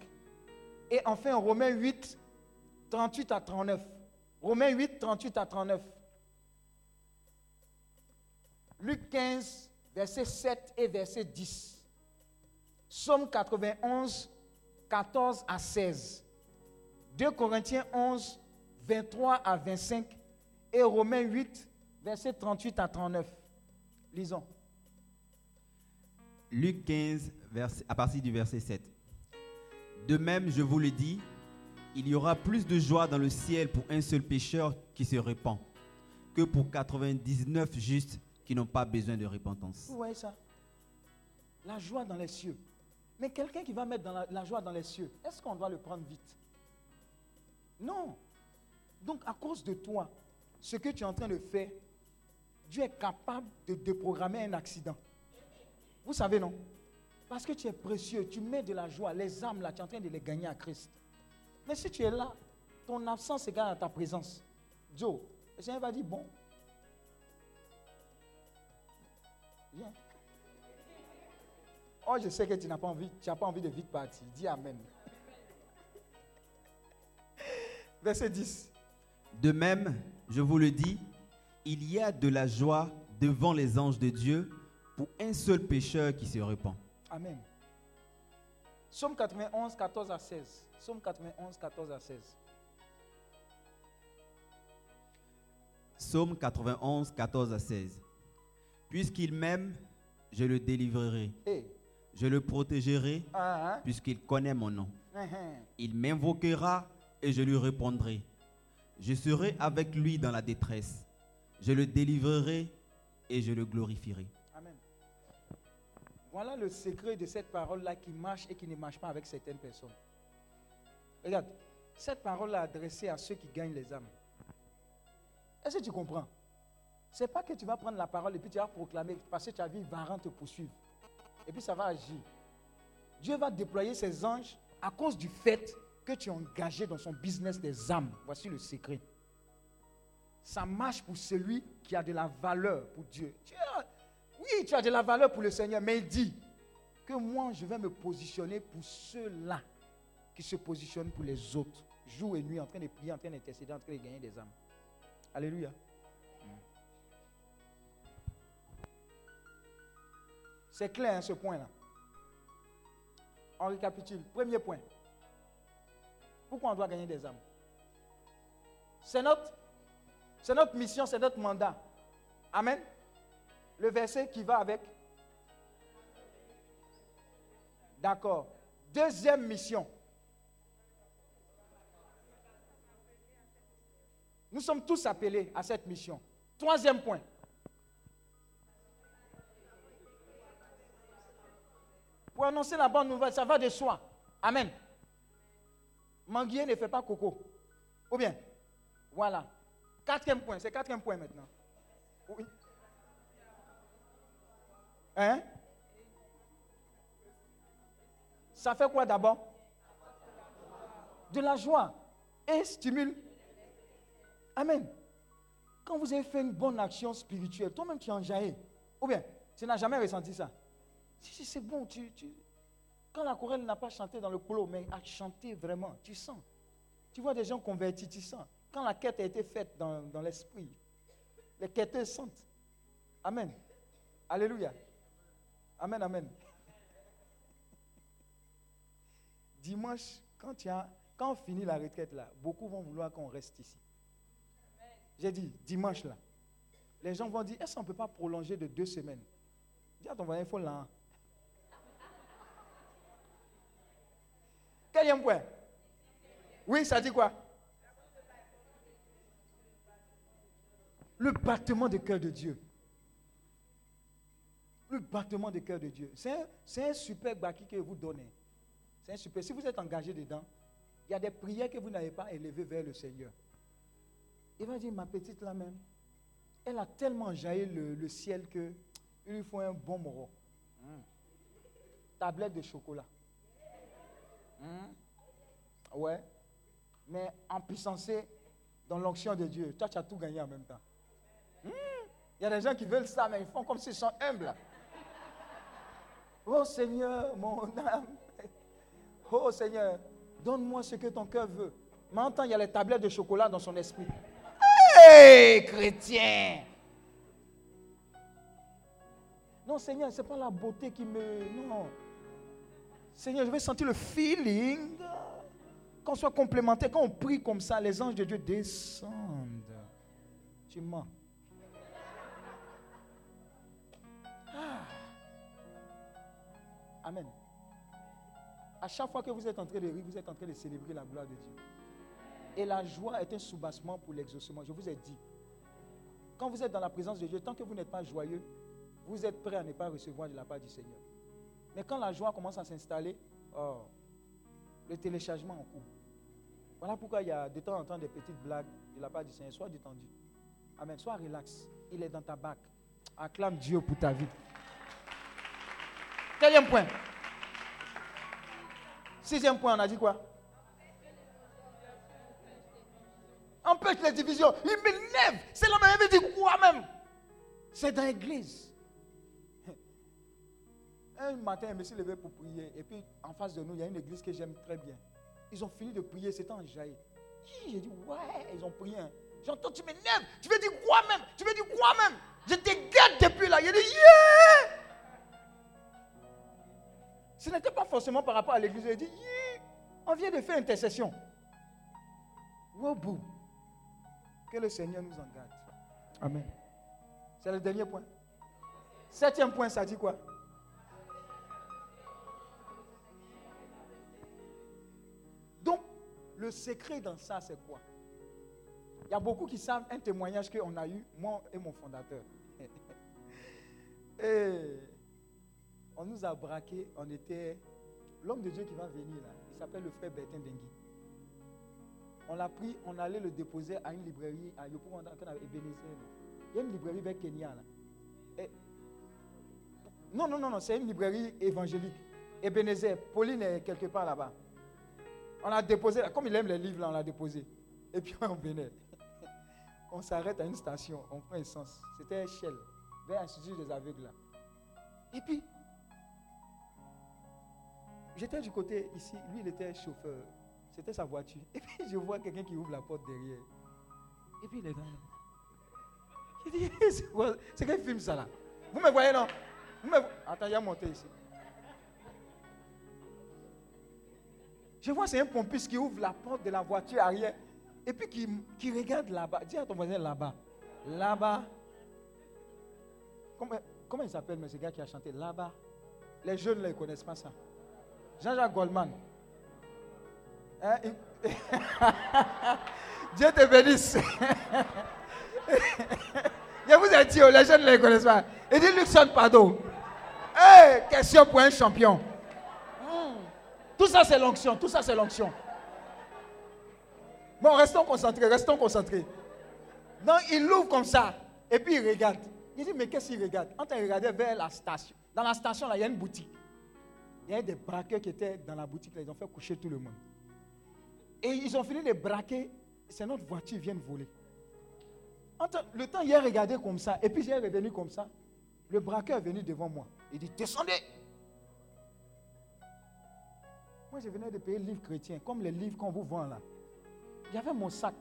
Speaker 2: Et enfin Romains 8, 38 à 39. Romains 8, 38 à 39. Luc 15, verset 7 et verset 10. Psaume 91, 14 à 16. 2 Corinthiens 11, 23 à 25. Et Romains 8, verset 38 à 39. Lisons.
Speaker 4: Luc 15, vers- à partir du verset 7. De même, je vous le dis, il y aura plus de joie dans le ciel pour un seul pécheur qui se répand que pour 99 justes qui n'ont pas besoin de repentance.
Speaker 2: Vous voyez ça La joie dans les cieux. Mais quelqu'un qui va mettre la, la joie dans les cieux, est-ce qu'on doit le prendre vite? Non. Donc à cause de toi, ce que tu es en train de faire, Dieu est capable de déprogrammer un accident. Vous savez, non? Parce que tu es précieux, tu mets de la joie, les âmes là, tu es en train de les gagner à Christ. Mais si tu es là, ton absence égale à ta présence. Joe, le Seigneur va dire, bon, viens. Oh, je sais que tu n'as pas envie, tu n'as pas envie de vite partir. Dis Amen. Verset 10.
Speaker 4: De même, je vous le dis, il y a de la joie devant les anges de Dieu pour un seul pécheur qui se repent.
Speaker 2: Amen. Psaume 91, 14 à 16. Psaume 91, 14 à 16.
Speaker 4: Psaume 91, 14 à 16. Puisqu'il m'aime, je le délivrerai.
Speaker 2: Hey.
Speaker 4: Je le protégerai
Speaker 2: Ah, hein?
Speaker 4: puisqu'il connaît mon nom.
Speaker 2: Hein, hein.
Speaker 4: Il m'invoquera et je lui répondrai. Je serai avec lui dans la détresse. Je le délivrerai et je le glorifierai.
Speaker 2: Amen. Voilà le secret de cette parole-là qui marche et qui ne marche pas avec certaines personnes. Regarde, cette parole-là est adressée à ceux qui gagnent les âmes. Est-ce que tu comprends? C'est pas que tu vas prendre la parole et puis tu vas proclamer parce que as vu Varan te poursuivre. Et puis ça va agir. Dieu va déployer ses anges à cause du fait que tu es engagé dans son business des âmes. Voici le secret. Ça marche pour celui qui a de la valeur pour Dieu. Oui, tu as de la valeur pour le Seigneur, mais il dit que moi, je vais me positionner pour ceux-là qui se positionnent pour les autres, jour et nuit, en train de prier, en train d'intercéder, en train de gagner des âmes. Alléluia. C'est clair, hein, ce point-là. On récapitule. Premier point. Pourquoi on doit gagner des âmes C'est notre, c'est notre mission, c'est notre mandat. Amen. Le verset qui va avec. D'accord. Deuxième mission. Nous sommes tous appelés à cette mission. Troisième point. Pour annoncer la bonne nouvelle, ça va de soi. Amen. Manguier ne fait pas coco. Ou bien? Voilà. Quatrième point. C'est quatrième point maintenant. Oui. Hein? Ça fait quoi d'abord? De la joie. Et stimule. Amen. Quand vous avez fait une bonne action spirituelle, toi-même tu es enjaillé. Ou bien, tu n'as jamais ressenti ça. Si, c'est bon. Tu, Quand la chorale n'a pas chanté dans le clos, mais a chanté vraiment, tu sens. Tu vois des gens convertis, tu sens. Quand la quête a été faite dans, dans l'esprit, les quêteurs sentent. Amen. Alléluia. Amen, amen. Dimanche, quand, on finit la retraite là, beaucoup vont vouloir qu'on reste ici. J'ai dit, dimanche là, les gens vont dire, est-ce qu'on ne peut pas prolonger de deux semaines? Dis à ton voisin, il faut là. Quatrième point. Oui, ça dit quoi? Le battement de cœur de Dieu. Le battement de cœur de Dieu. C'est un, super baki que vous donnez. C'est un super. Si vous êtes engagé dedans, il y a des prières que vous n'avez pas élevées vers le Seigneur. Il va dire, ma petite là même, elle a tellement jailli le, le ciel que il lui faut un bon moro. Mm. Tablette de chocolat. Mm. Ouais. mais en puissancé dans l'onction de Dieu. Toi, tu as tout gagné en même temps. Hmm? Il y a des gens qui veulent ça, mais ils font comme s'ils sont humbles. Oh Seigneur, mon âme. Oh Seigneur, donne-moi ce que ton cœur veut. Temps, il y a les tablettes de chocolat dans son esprit. Hé, chrétien! Non, Seigneur, ce n'est pas la beauté qui me. Non. Seigneur, je vais sentir le feeling. Qu'on soit complémentaire. Quand on prie comme ça, les anges de Dieu descendent. Tu mens. Ah. Amen. À chaque fois que vous êtes en train de rire, vous êtes en train de célébrer la gloire de Dieu. Et la joie est un soubassement pour l'exaucement. Je vous ai dit. Quand vous êtes dans la présence de Dieu, tant que vous n'êtes pas joyeux, vous êtes prêt à ne pas recevoir de la part du Seigneur. Mais quand la joie commence à s'installer, oh, le téléchargement en cours. Voilà pourquoi il y a de temps en temps des petites blagues de la part du Seigneur. Sois détendu. Amen. Sois relax. Il est dans ta bac. Acclame Dieu pour ta vie. Quatrième point. Sixième point, on a dit quoi? Empêche les divisions. Il m'énerve. C'est la même dit quoi même? C'est dans l'église. Un matin, je me suis levé pour prier. Et puis, en face de nous, il y a une église que j'aime très bien. Ils ont fini de prier, c'était en jaillit. J'ai dit, ouais, ils ont prié. Hein. J'entends, tu m'énerves. Tu veux dire quoi même? Tu veux dire quoi même? Je te guette depuis là. Il a dit, yeah Ce n'était pas forcément par rapport à l'église. Il a dit, yeah On vient de faire intercession. Wow, bout. Que le Seigneur nous en garde. Amen. C'est le dernier point. Septième point, ça dit quoi? Le secret dans ça, c'est quoi? Il y a beaucoup qui savent un témoignage qu'on a eu, moi et mon fondateur. [LAUGHS] et on nous a braqué, on était. L'homme de Dieu qui va venir là, il s'appelle le frère Bertin Dengui. On l'a pris, on allait le déposer à une librairie à Yopou, on Il y a une librairie vers Kenya là. non, non, non, non, c'est une librairie évangélique. Ebenezer, Pauline est quelque part là-bas. On a déposé, comme il aime les livres, on l'a déposé. Et puis on venait. On s'arrête à une station, on prend essence. C'était Shell, vers l'Institut des aveugles. Là. Et puis, j'étais du côté ici, lui il était chauffeur. C'était sa voiture. Et puis je vois quelqu'un qui ouvre la porte derrière. Et puis il est là. Il dit, [LAUGHS] c'est quel film ça là? Vous me voyez non? Attends, il a monté ici. Je vois, c'est un pompiste qui ouvre la porte de la voiture arrière et puis qui, qui regarde là-bas. Dis à ton voisin là-bas. Là-bas. Comment, comment il s'appelle, ce gars qui a chanté? Là-bas Les jeunes, ne connaissent pas ça. Jean-Jacques Goldman. Hein? [LAUGHS] Dieu te bénisse. [LAUGHS] Je vous ai dit, oh, les jeunes ne les connaissent pas. Il dit Luxon, pardon. Hey, question pour un champion. Tout ça, c'est l'onction. Tout ça, c'est l'onction. Bon, restons concentrés, restons concentrés. Donc, il l'ouvre comme ça. Et puis, il regarde. Il dit, mais qu'est-ce qu'il regarde? En train de regarder vers la station. Dans la station, là, il y a une boutique. Il y a des braqueurs qui étaient dans la boutique. Là, ils ont fait coucher tout le monde. Et ils ont fini de braquer. C'est notre voiture vient de voler. le temps, il a regardé comme ça. Et puis, j'ai revenu comme ça. Le braqueur est venu devant moi. Il dit, descendez. Moi, je venais de payer le livre chrétien, comme les livres qu'on vous vend là. Avait mon sac.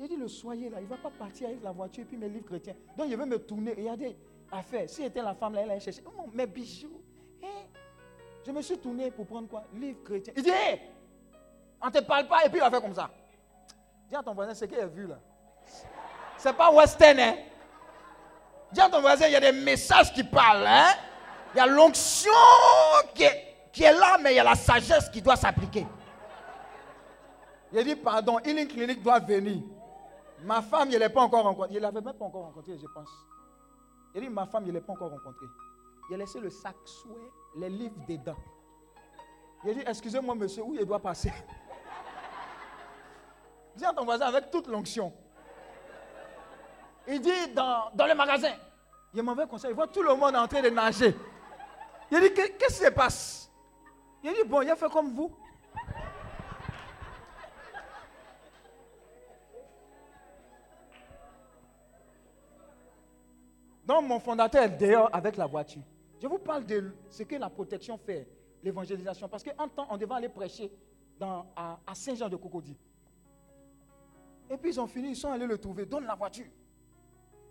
Speaker 2: Il dit, le soyer là, il ne va pas partir avec la voiture et puis mes livres chrétiens. Donc, il veut me tourner. Regardez, affaire. Si était la femme là, elle allait chercher. Oh, mes bijoux. Hein? Je me suis tourné pour prendre quoi? Livre chrétien. Il dit, hé, on ne te parle pas et puis il va faire comme ça. Dis à ton voisin, ce qu'il a vu là. C'est pas western, hein? Dis à ton voisin, il y a des messages qui parlent, hein? Il y a l'onction qui est qui est là, mais il y a la sagesse qui doit s'appliquer. Il a dit, pardon, une clinique doit venir. Ma femme, il ne l'a pas encore rencontrée. Il ne l'avait même pas encore rencontrée, je pense. Il dit, ma femme, il ne l'a pas encore rencontrée. Il a laissé le sac souhait, les livres dedans. Il a dit, excusez-moi, monsieur, où il doit passer? [LAUGHS] Dis à ton voisin avec toute l'onction. Il dit, dans, dans le magasin. Il m'a fait conseil. Il voit tout le monde en train de nager. Il a dit, qu'est-ce qui se passe? Il a dit, bon, il a fait comme vous. Donc mon fondateur est dehors avec la voiture. Je vous parle de ce que la protection fait, l'évangélisation. Parce qu'en temps, on devait aller prêcher à, Saint-Jean-de-Cocody. Et puis ils ont fini, ils sont allés le trouver. Donne la voiture.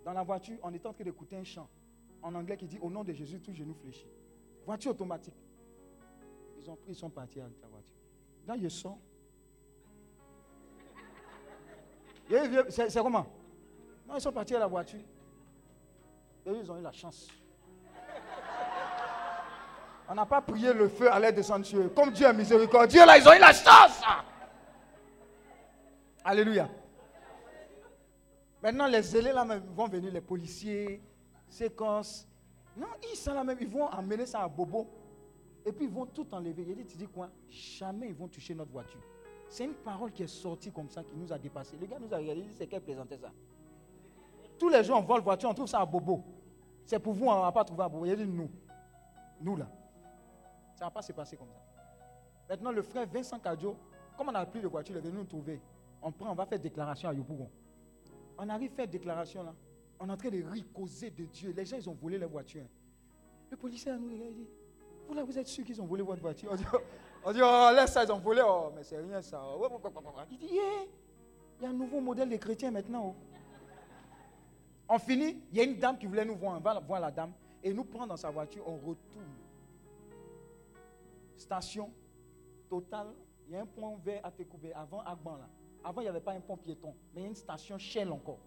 Speaker 2: Dans la voiture, on est en train d'écouter un chant en anglais qui dit Au nom de Jésus, tout genou fléchit. Voiture automatique. Ils ont pris, sont partis avec la voiture. Là, ils sont. C'est comment? Non, ils sont partis à la voiture. Et ils ont eu la chance. On n'a pas prié le feu à l'aide descendre sur eux. Comme Dieu est miséricordieux, là, ils ont eu la chance. Alléluia. Maintenant, les zélés là même vont venir, les policiers, séquences. Non, ils sont là même, ils vont emmener ça à Bobo. Et puis ils vont tout enlever. Il dit, tu dis quoi? Jamais ils vont toucher notre voiture. C'est une parole qui est sortie comme ça, qui nous a dépassé. Le gars nous a regardé, il dit, c'est qu'elle plaisantait ça? Tous les jours, on vole voiture, on trouve ça à Bobo. C'est pour vous, on ne va pas trouver à Bobo. Il dit, nous. Nous là. Ça ne va pas se passer comme ça. Maintenant, le frère Vincent Kadjo, comme on n'a plus de voiture, il est venu nous trouver. On prend, on va faire déclaration à Yopougon. On arrive à faire déclaration là. On est en train de ricoser de Dieu. Les gens, ils ont volé leur voiture. Le policier a nous il dit Vous là, vous êtes sûr qu'ils ont volé votre voiture? On dit, on dit Oh, laisse ça, ils ont volé. Oh, mais c'est rien ça. Il dit Yeah, il y a un nouveau modèle de chrétiens maintenant. oh. On finit, il y a une dame qui voulait nous voir. On va voir la dame et nous prend dans sa voiture. On retourne. Station totale. Il y a un pont vert à Tekoubé avant Agban là. Avant, il n'y avait pas un pont piéton, mais il y a une station Shell encore.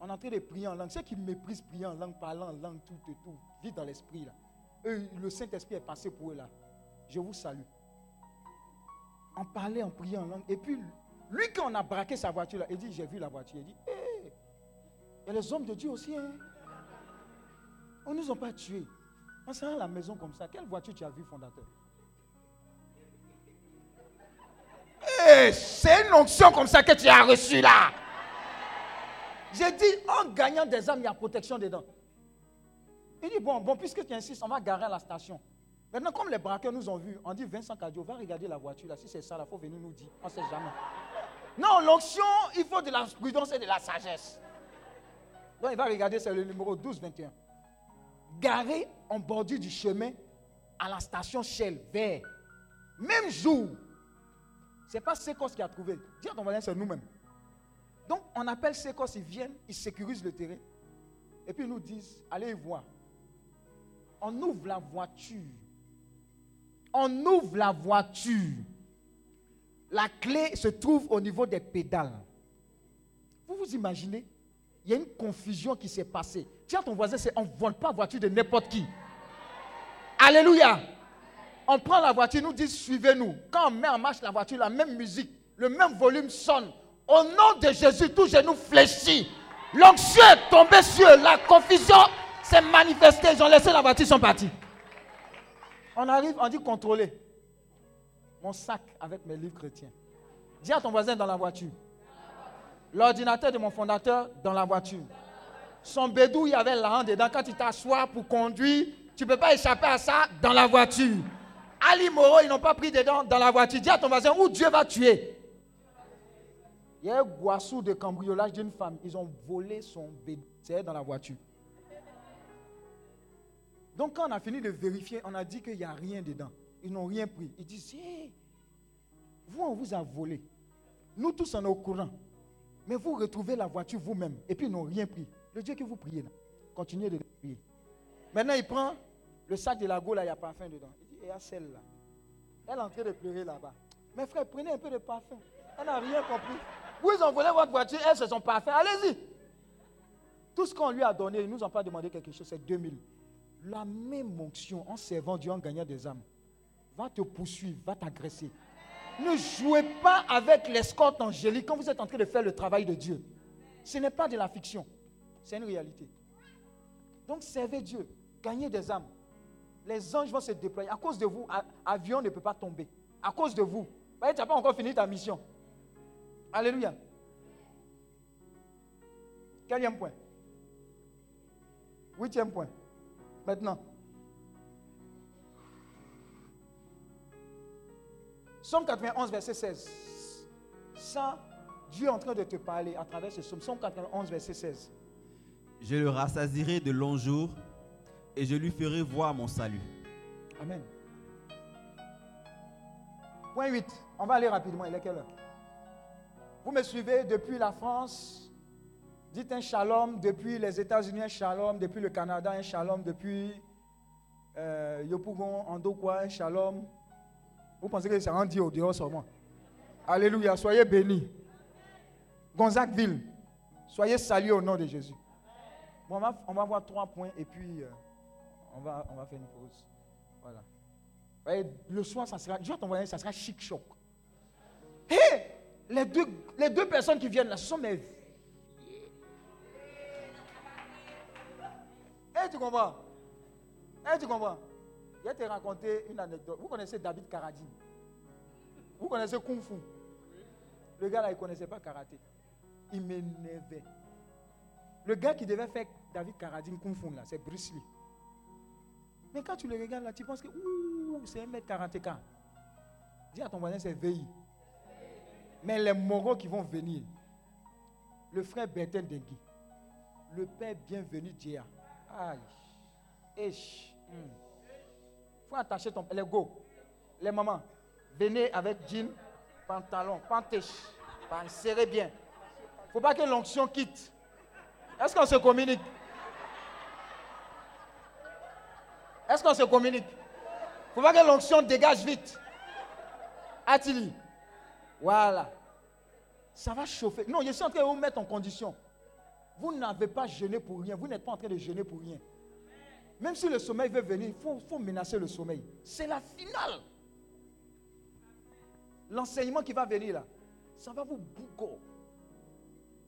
Speaker 2: On est en train de prier en langue. Ceux qui méprisent prier en langue, parler en langue, tout et tout, vivent dans l'esprit là. Le Saint-Esprit est passé pour eux là. Je vous salue. On parlait, on priait en langue. Et puis, lui, quand on a braqué sa voiture là, il dit J'ai vu la voiture. Il dit Hé, a les hommes de Dieu aussi. Hein. On ne nous a pas tués. On s'est à la maison comme ça. Quelle voiture tu as vu, fondateur? C'est une onction comme ça que tu as reçue là. J'ai dit, en gagnant des âmes, il y a protection dedans. Il dit, bon, bon, puisque tu insistes, on va garer à la station. Maintenant, comme les braqueurs nous ont vus, on dit, Vincent Cadio, va regarder la voiture là. Si c'est ça, il faut venir nous dire. On ne sait jamais. Non, l'onction, il faut de la prudence et de la sagesse. Donc, il va regarder, c'est le numéro 12-21. Garé en bordure du chemin à la station Shell, vert. Même jour. Ce n'est pas Secos qui a trouvé. Dis à ton voisin, c'est nous-mêmes. Donc, on appelle Secos, ils viennent, ils sécurisent le terrain. Et puis, ils nous disent, allez voir. On ouvre la voiture. On ouvre la voiture. La clé se trouve au niveau des pédales. Vous vous imaginez? Il y a une confusion qui s'est passée. Tiens, ton voisin, c'est on ne vole pas la voiture de n'importe qui. Alléluia. On prend la voiture, nous dit suivez-nous. Quand on met en marche la voiture, la même musique, le même volume sonne. Au nom de Jésus, tout genou fléchit. L'onction est tombée sur. La confusion s'est manifestée. Ils ont laissé la voiture, ils sont partis. On arrive, on dit contrôler. Mon sac avec mes livres chrétiens. Dis à ton voisin dans la voiture. L'ordinateur de mon fondateur dans la voiture. Son bédou, il y avait l'argent dedans. Quand il t'assoit pour conduire, tu ne peux pas échapper à ça dans la voiture. Ali Moro, ils n'ont pas pris dedans dans la voiture. Dis à ton voisin où Dieu va tuer. Il y a un goissou de cambriolage d'une femme. Ils ont volé son bédou dans la voiture. Donc quand on a fini de vérifier, on a dit qu'il n'y a rien dedans. Ils n'ont rien pris. Ils disent, vous, on vous a volé. Nous tous, on est au courant. Mais vous retrouvez la voiture vous-même. Et puis, ils n'ont rien pris. Le Dieu que vous priez là, continuez de prier. Maintenant, il prend le sac de la là, il y a parfum dedans. Il dit, il y a celle-là. Elle est en train de pleurer là-bas. Mes frères, prenez un peu de parfum. Elle n'a rien compris. Vous, ils ont volé votre voiture, elle, c'est son parfum. Allez-y. Tout ce qu'on lui a donné, ils ne nous ont pas demandé quelque chose, c'est 2000. La même onction en servant Dieu, en gagnant des âmes, va te poursuivre, va t'agresser. Ne jouez pas avec l'escorte angélique quand vous êtes en train de faire le travail de Dieu. Ce n'est pas de la fiction, c'est une réalité. Donc servez Dieu, gagnez des âmes. Les anges vont se déployer. À cause de vous, avion ne peut pas tomber. À cause de vous. Tu n'as pas encore fini ta mission. Alléluia. Quatrième point. Huitième point. Maintenant. Somme 91, verset 16. Ça, Dieu est en train de te parler à travers ce psaume. Somme 91, verset 16.
Speaker 4: Je le rassasirai de longs jours et je lui ferai voir mon salut.
Speaker 2: Amen. Point 8. On va aller rapidement. Il est quelle heure? Vous me suivez depuis la France. Dites un shalom depuis les États-Unis, un shalom depuis le Canada, un shalom depuis euh, Yopougon, Andokwa, un shalom. Vous pensez que c'est un dit au dehors seulement? Alléluia. Soyez bénis. Gonzacville. Soyez salués au nom de Jésus. Bon, on, va, voir trois points et puis euh, on, va, on va faire une pause. Voilà. Le soir, ça sera, je vais t'envoyer, ça sera chic choc. Hé, les, deux, les deux personnes qui viennent là, ce sont mes. Hé, tu comprends? Hé, tu comprends? Je vais te raconter une anecdote. Vous connaissez David Karadine? Vous connaissez Kung Fu? Le gars là, il ne connaissait pas karaté. Il m'énervait. Le gars qui devait faire David Karadine Kung Fu là, c'est Bruce Lee. Mais quand tu le regardes là, tu penses que c'est 1m41. Dis à ton voisin, c'est VI. Mais les moraux qui vont venir, le frère Bertin Degui, le père bienvenu Dia. Aïe. Esh. Hmm. faut attacher ton. Les go. Les mamans, venez avec jean, pantalon, pantèche. Serrez bien. faut pas que l'onction quitte. Est-ce qu'on se communique? Est-ce qu'on se communique? Il faut pas que l'onction dégage vite. Attili. Voilà. Ça va chauffer. Non, je suis en train de vous mettre en condition. Vous n'avez pas jeûné pour rien. Vous n'êtes pas en train de jeûner pour rien. Même si le sommeil veut venir, il faut, faut menacer le sommeil. C'est la finale. L'enseignement qui va venir là, ça va vous bouger.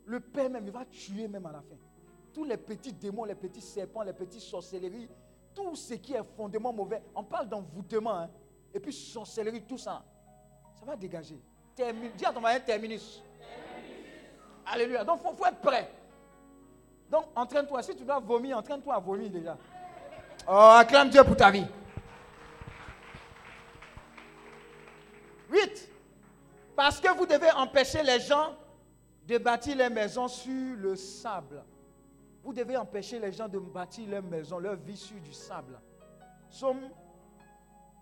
Speaker 2: Le Père même, il va tuer même à la fin. Tous les petits démons, les petits serpents, les petites sorcelleries, tout ce qui est fondement mauvais. On parle d'envoûtement, hein. et puis sorcellerie, tout ça. Ça va dégager. dis à ton mari terminus. Alléluia. Donc, il faut, être prêt. Donc, entraîne-toi. Si tu dois vomir, entraîne-toi à vomir déjà. Oh, acclame Dieu pour ta vie. 8. Parce que vous devez empêcher les gens de bâtir les maisons sur le sable. Vous devez empêcher les gens de bâtir leur maison, leur vie sur du sable. Somme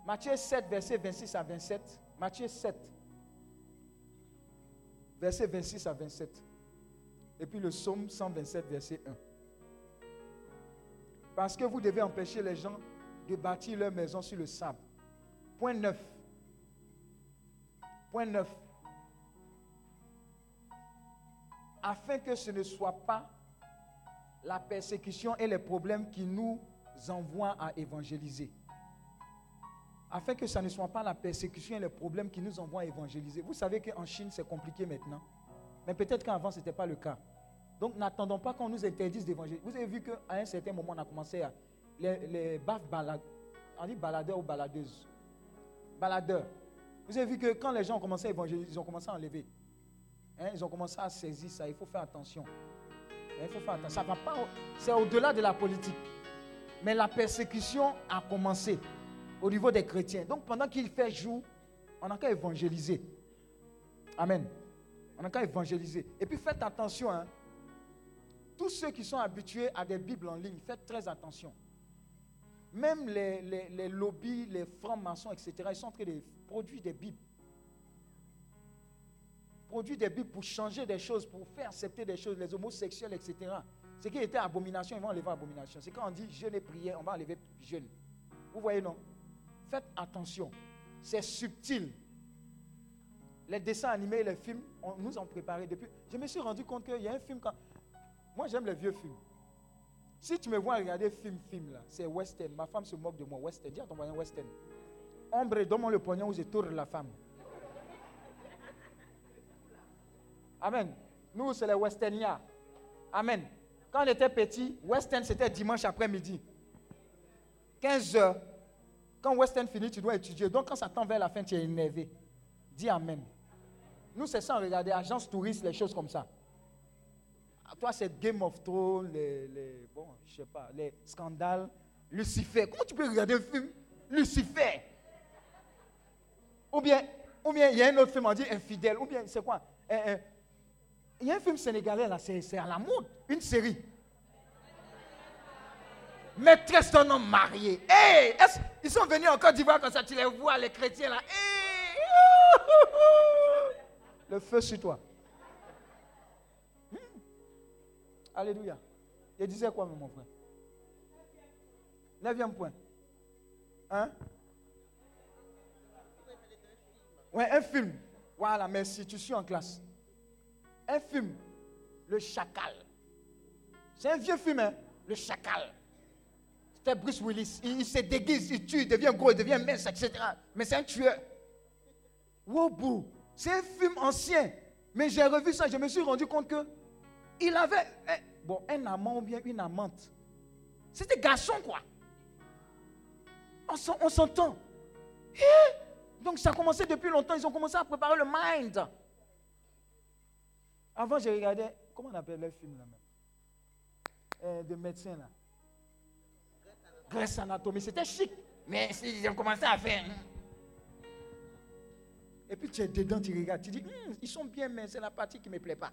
Speaker 2: Matthieu 7, verset 26 à 27. Matthieu 7, verset 26 à 27. Et puis le psaume 127, verset 1. Parce que vous devez empêcher les gens de bâtir leur maison sur le sable. Point 9. Point 9. Afin que ce ne soit pas la persécution et les problèmes qui nous envoient à évangéliser. Afin que ça ne soit pas la persécution et les problèmes qui nous envoient à évangéliser. Vous savez qu'en Chine, c'est compliqué maintenant. Mais peut-être qu'avant, ce n'était pas le cas. Donc, n'attendons pas qu'on nous interdise d'évangéliser. Vous avez vu qu'à un certain moment, on a commencé à. Les, les balades. On dit baladeurs ou baladeuses Baladeurs. Vous avez vu que quand les gens ont commencé à évangéliser, ils ont commencé à enlever. Hein, ils ont commencé à saisir ça. Il faut faire attention. Il faut faire attention. Ça va pas. C'est au-delà de la politique. Mais la persécution a commencé au niveau des chrétiens. Donc pendant qu'il fait jour, on n'a qu'à évangéliser. Amen. Qu'à évangéliser. Et puis faites attention. Hein. Tous ceux qui sont habitués à des Bibles en ligne, faites très attention. Même les, les, les lobbies, les francs-maçons, etc., ils sont en train de produire des Bibles produit des Bibles pour changer des choses, pour faire accepter des choses, les homosexuels, etc. Ce qui était abomination, ils vont enlever abomination. C'est quand on dit jeûne et prière, on va enlever jeûne. Vous voyez, non? Faites attention. C'est subtil. Les dessins animés, les films, on nous ont préparé depuis. Je me suis rendu compte qu'il y a un film quand. Moi, j'aime les vieux films. Si tu me vois regarder film, film là, c'est western. Ma femme se moque de moi. Western. Dis à ton voisin western. Ombre, donne-moi le poignet où je tourne la femme. Amen. Nous, c'est les Westerniens. Amen. Quand on était petit, Western, c'était dimanche après-midi. 15 heures. Quand Western finit, tu dois étudier. Donc, quand ça tend vers la fin, tu es énervé. Dis Amen. Nous, c'est ça, regarder, agence touriste, les choses comme ça. Toi, c'est Game of Thrones, les, bon, je sais pas, les scandales, Lucifer. Comment tu peux regarder un film? Lucifer Ou bien, ou bien, il y a un autre film, on dit infidèle. Ou bien, c'est quoi? Il y a un film sénégalais là, c'est à la mode, une série. maîtresse d'un homme marié. Hey, est-ce- ils sont venus en Côte d'Ivoire comme ça, tu les vois, les chrétiens là. Hey, le feu sur toi. Hmm. Alléluia. Il disait quoi, mon frère? Neuvième point. Hein? Ouais, un film. Voilà, merci, tu suis en classe. Un film, Le Chacal. C'est un vieux film, hein? Le Chacal. C'était Bruce Willis. Il, il se déguise, il tue, il devient gros, il devient mince, etc. Mais c'est un tueur. Wobu. C'est un film ancien. Mais j'ai revu ça, je me suis rendu compte que il avait eh, bon, un amant ou bien une amante. C'était garçon, quoi. On s'en- on s'entend. Eh, Donc ça a commencé depuis longtemps. Ils ont commencé à préparer le mind. Avant, j'ai regardé, comment on appelle le film là même? Euh, De là. Grèce Anatomie. C'était chic. Mais ils ont commencé à faire. hein. Et puis tu es dedans, tu regardes, tu dis, Hum, ils sont bien, mais c'est la partie qui ne me plaît pas.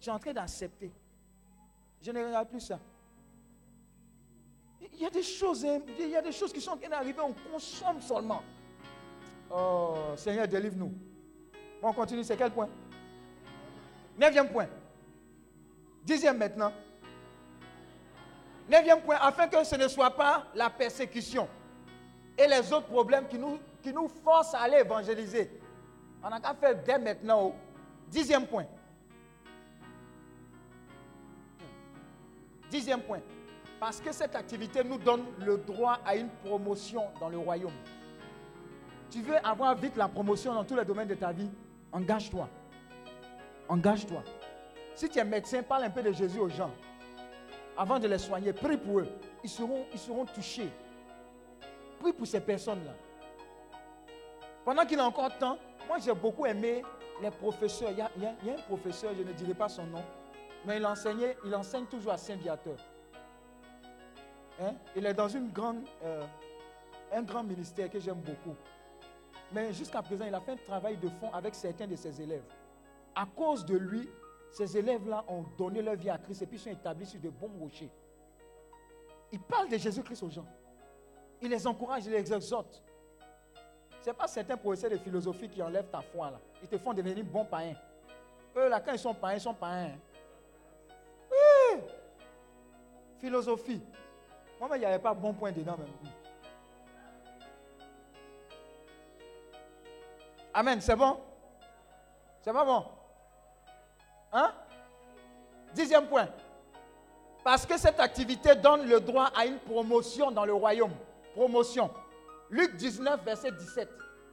Speaker 2: J'ai en train d'accepter. Je ne regarde plus ça. Il y a des choses, hein, il y a des choses qui sont en train d'arriver, on consomme seulement. Oh, Seigneur, délivre-nous. On continue, c'est quel point? Neuvième point. Dixième maintenant. Neuvième point, afin que ce ne soit pas la persécution et les autres problèmes qui nous, qui nous forcent à aller évangéliser. On n'a qu'à faire dès maintenant. Dixième point. Dixième point. Parce que cette activité nous donne le droit à une promotion dans le royaume. Tu veux avoir vite la promotion dans tous les domaines de ta vie? Engage-toi. Engage-toi. Si tu es médecin, parle un peu de Jésus aux gens. Avant de les soigner, prie pour eux. Ils seront, ils seront touchés. Prie pour ces personnes-là. Pendant qu'il a encore temps, moi j'ai beaucoup aimé les professeurs. Il y, a, un professeur, je ne dirai pas son nom, mais il enseignait, il enseigne toujours à Saint-Viateur. Hein? Il est dans euh, un grand ministère que j'aime beaucoup. Mais jusqu'à présent, il a fait un travail de fond avec certains de ses élèves. À cause de lui, ces élèves-là ont donné leur vie à Christ et puis sont établis sur de bons rochers. Il parle de Jésus-Christ aux gens. Il les encourage, il les exhorte. Ce n'est pas certains professeurs de philosophie qui enlèvent ta foi là. Ils te font devenir bons païens. Eux là, quand ils sont païens, ils sont païens. Oui. Philosophie. Moi, il n'y avait pas bon point dedans même. Amen, c'est bon? C'est pas bon? Hein? Dixième point. Parce que cette activité donne le droit à une promotion dans le royaume. Promotion. Luc 19, verset 17.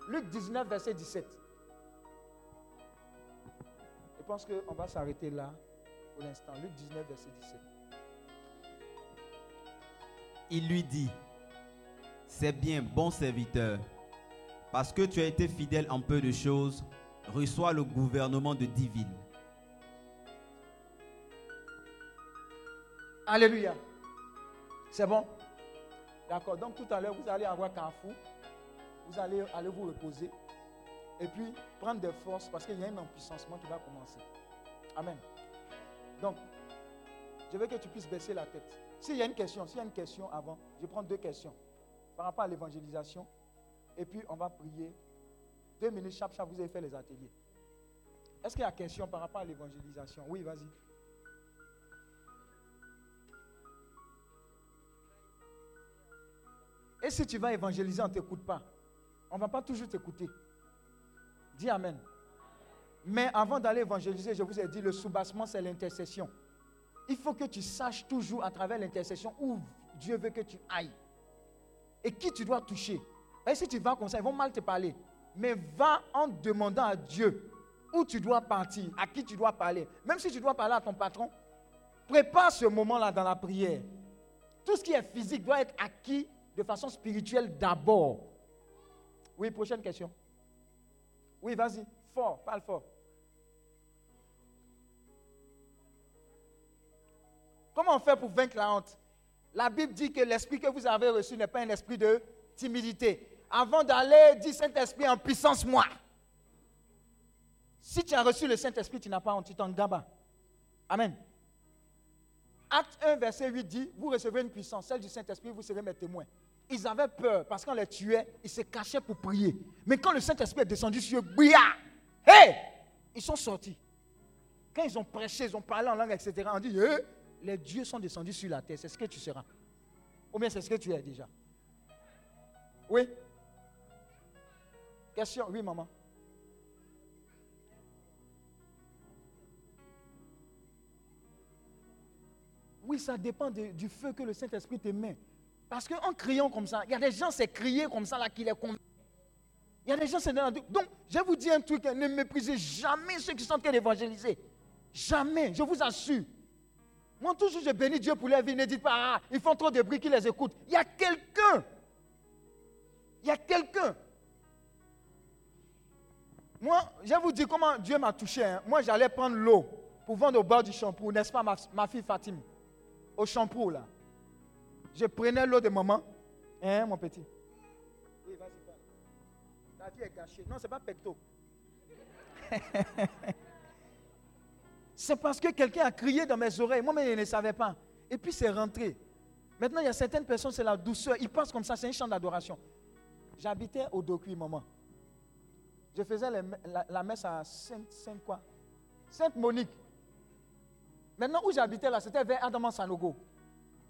Speaker 2: Luc 19, verset 17. Je pense qu'on va s'arrêter là pour l'instant. Luc 19, verset 17.
Speaker 4: Il lui dit, c'est bien, bon serviteur, parce que tu as été fidèle en peu de choses, reçois le gouvernement de dix villes.
Speaker 2: Alléluia. C'est bon? D'accord. Donc tout à l'heure, vous allez avoir Carrefour. Vous allez aller vous reposer. Et puis prendre des forces parce qu'il y a un empuissancement qui va commencer. Amen. Donc, je veux que tu puisses baisser la tête. S'il y a une question, s'il y a une question avant, je prends deux questions par rapport à l'évangélisation. Et puis on va prier. Deux minutes, chaque chaque, vous avez fait les ateliers. Est-ce qu'il y a question par rapport à l'évangélisation? Oui, vas-y. Et si tu vas évangéliser, on ne t'écoute pas. On ne va pas toujours t'écouter. Dis Amen. Mais avant d'aller évangéliser, je vous ai dit, le soubassement, c'est l'intercession. Il faut que tu saches toujours à travers l'intercession où Dieu veut que tu ailles. Et qui tu dois toucher. Et si tu vas comme ça, ils vont mal te parler. Mais va en demandant à Dieu où tu dois partir, à qui tu dois parler. Même si tu dois parler à ton patron, prépare ce moment-là dans la prière. Tout ce qui est physique doit être acquis de façon spirituelle d'abord. Oui, prochaine question. Oui, vas-y. Fort, parle fort. Comment on fait pour vaincre la honte? La Bible dit que l'esprit que vous avez reçu n'est pas un esprit de timidité. Avant d'aller, dis Saint-Esprit en puissance, moi. Si tu as reçu le Saint-Esprit, tu n'as pas honte, tu t'en gabas. Amen. Acte 1, verset 8 dit, vous recevez une puissance, celle du Saint-Esprit, vous serez mes témoins. Ils avaient peur parce qu'on les tuait, ils se cachaient pour prier. Mais quand le Saint-Esprit est descendu sur eux, hé, ils sont sortis. Quand ils ont prêché, ils ont parlé en langue, etc., on dit, Hé, les dieux sont descendus sur la terre, c'est ce que tu seras. Ou bien c'est ce que tu es déjà. Oui? Question? Oui, maman. Oui, ça dépend du feu que le Saint-Esprit te met. Parce qu'en criant comme ça, il y a des gens, c'est crier comme ça là qui les convainc. Il y a des gens, c'est dans Donc, je vous dire un truc, hein, ne méprisez jamais ceux qui sont en train d'évangéliser. Jamais, je vous assure. Moi, toujours, je bénis Dieu pour leur vie. Ne dites pas, ah, ils font trop de bruit qui les écoute. Il y a quelqu'un. Il y a quelqu'un. Moi, je vous dire comment Dieu m'a touché. hein. Moi, j'allais prendre l'eau pour vendre au bord du shampoo, n'est-ce pas, ma, ma fille Fatim? Au shampoo, là. Je prenais l'eau de maman. Hein, mon petit? Oui, vas-y, parle. Ta vie est gâchée. Non, ce n'est pas pecto. [LAUGHS] c'est parce que quelqu'un a crié dans mes oreilles. Moi-même, je ne savais pas. Et puis, c'est rentré. Maintenant, il y a certaines personnes, c'est la douceur. Ils pensent comme ça, c'est un chant d'adoration. J'habitais au Dokui, maman. Je faisais les me- la, la messe à Sainte, Sainte quoi Sainte Monique. Maintenant, où j'habitais là, c'était vers Adaman Sanogo.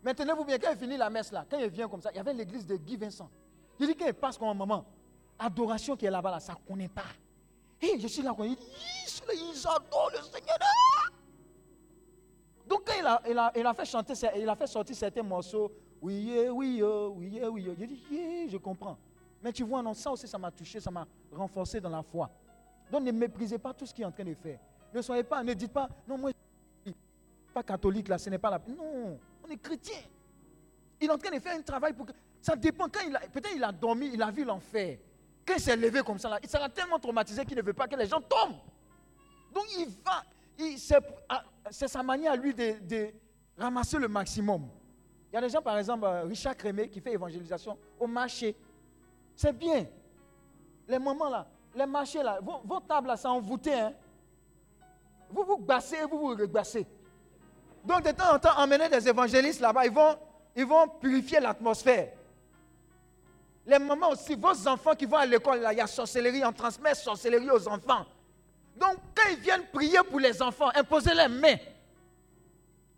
Speaker 2: Mais tenez-vous bien, quand il finit la messe là, quand il vient comme ça, il y avait l'église de Guy Vincent. Il dit qu'il passe comme maman. Adoration qui est là-bas, là, ça ne connaît pas. Et je suis là, quand il dit, ils adorent le Seigneur. Donc quand il a, fait chanter, il a fait sortir certains morceaux, oui, oui, yo, oui, yeah, oui, yo. J'ai dit, yeah, je comprends. Mais tu vois, non, ça aussi, ça m'a touché, ça m'a renforcé dans la foi. Donc ne méprisez pas tout ce qu'il est en train de faire. Ne soyez pas, ne dites pas, non, moi, je suis pas catholique, là, ce n'est pas la... Non, on est chrétien. Il est en train de faire un travail pour que... Ça dépend, quand il a... Peut-être il a dormi, il a vu l'enfer. Quand il s'est levé comme ça, il sera tellement traumatisé qu'il ne veut pas que les gens tombent. Donc il va, c'est sa manière à lui de, ramasser le maximum. Il y a des gens, par exemple, euh, Richard Crémé qui fait évangélisation au marché. C'est bien. Les moments là, les marchés là, vos, tables là, sont envoûtées. Hein? Vous vous bassez, vous vous rebassez. Donc de temps en temps, emmener des évangélistes là-bas, ils vont, purifier l'atmosphère. Les moments aussi, vos enfants qui vont à l'école, là, il y a sorcellerie, on transmet sorcellerie aux enfants. Donc, quand ils viennent prier pour les enfants, imposez les mains.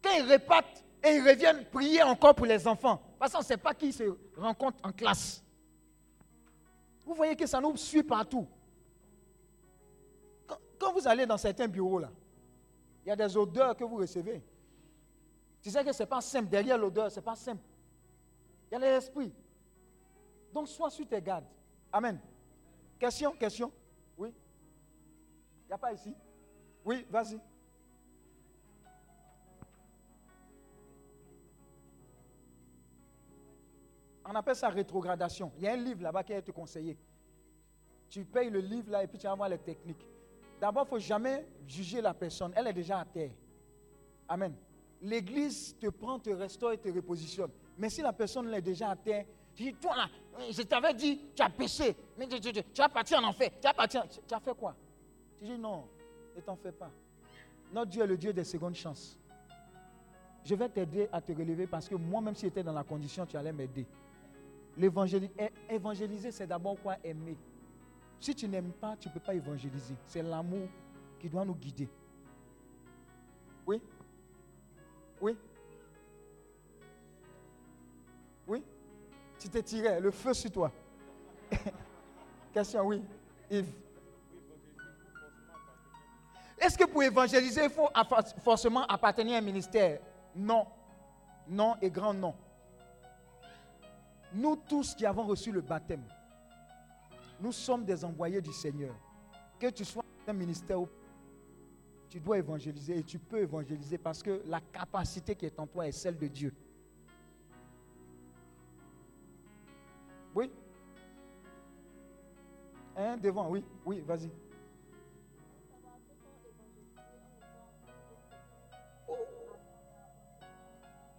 Speaker 2: Quand ils repartent et ils reviennent prier encore pour les enfants, parce qu'on ne sait pas qui se rencontre en classe. Vous voyez que ça nous suit partout. Quand, quand vous allez dans certains bureaux, là, il y a des odeurs que vous recevez. Tu sais que ce n'est pas simple. Derrière l'odeur, ce n'est pas simple. Il y a l'esprit. Donc, sois sur tes gardes. Amen. Question, question. Oui. Il n'y a pas ici Oui, vas-y. On appelle ça rétrogradation. Il y a un livre là-bas qui été conseillé. Tu payes le livre là et puis tu vas voir les techniques. D'abord, il ne faut jamais juger la personne. Elle est déjà à terre. Amen. L'église te prend, te restaure et te repositionne. Mais si la personne est déjà à terre, tu dis, toi là, je t'avais dit, tu as péché, mais tu, tu- tu- tu vas partir en enfer. Tu, vas partir, tu, as fait quoi? Tu dis, non, ne t'en fais pas. Notre Dieu est le Dieu des secondes chances. Je vais t'aider à te relever parce que moi, même si j'étais dans la condition, tu allais m'aider. É- Évangéliser, c'est d'abord quoi? Aimer. Si tu n'aimes pas, tu ne peux pas évangéliser. C'est l'amour qui doit nous guider. Oui Oui Tu t'es tiré, le feu sur toi. [LAUGHS] Question, oui. Yves. Est-ce que pour évangéliser, il faut forcément appartenir à un ministère? Non. Non et grand non. Nous tous qui avons reçu le baptême, nous sommes des envoyés du Seigneur. Que tu sois un ministère ou tu dois évangéliser et tu peux évangéliser parce que la capacité qui est en toi est celle de Dieu. Oui Hein, devant, oui, oui, vas-y.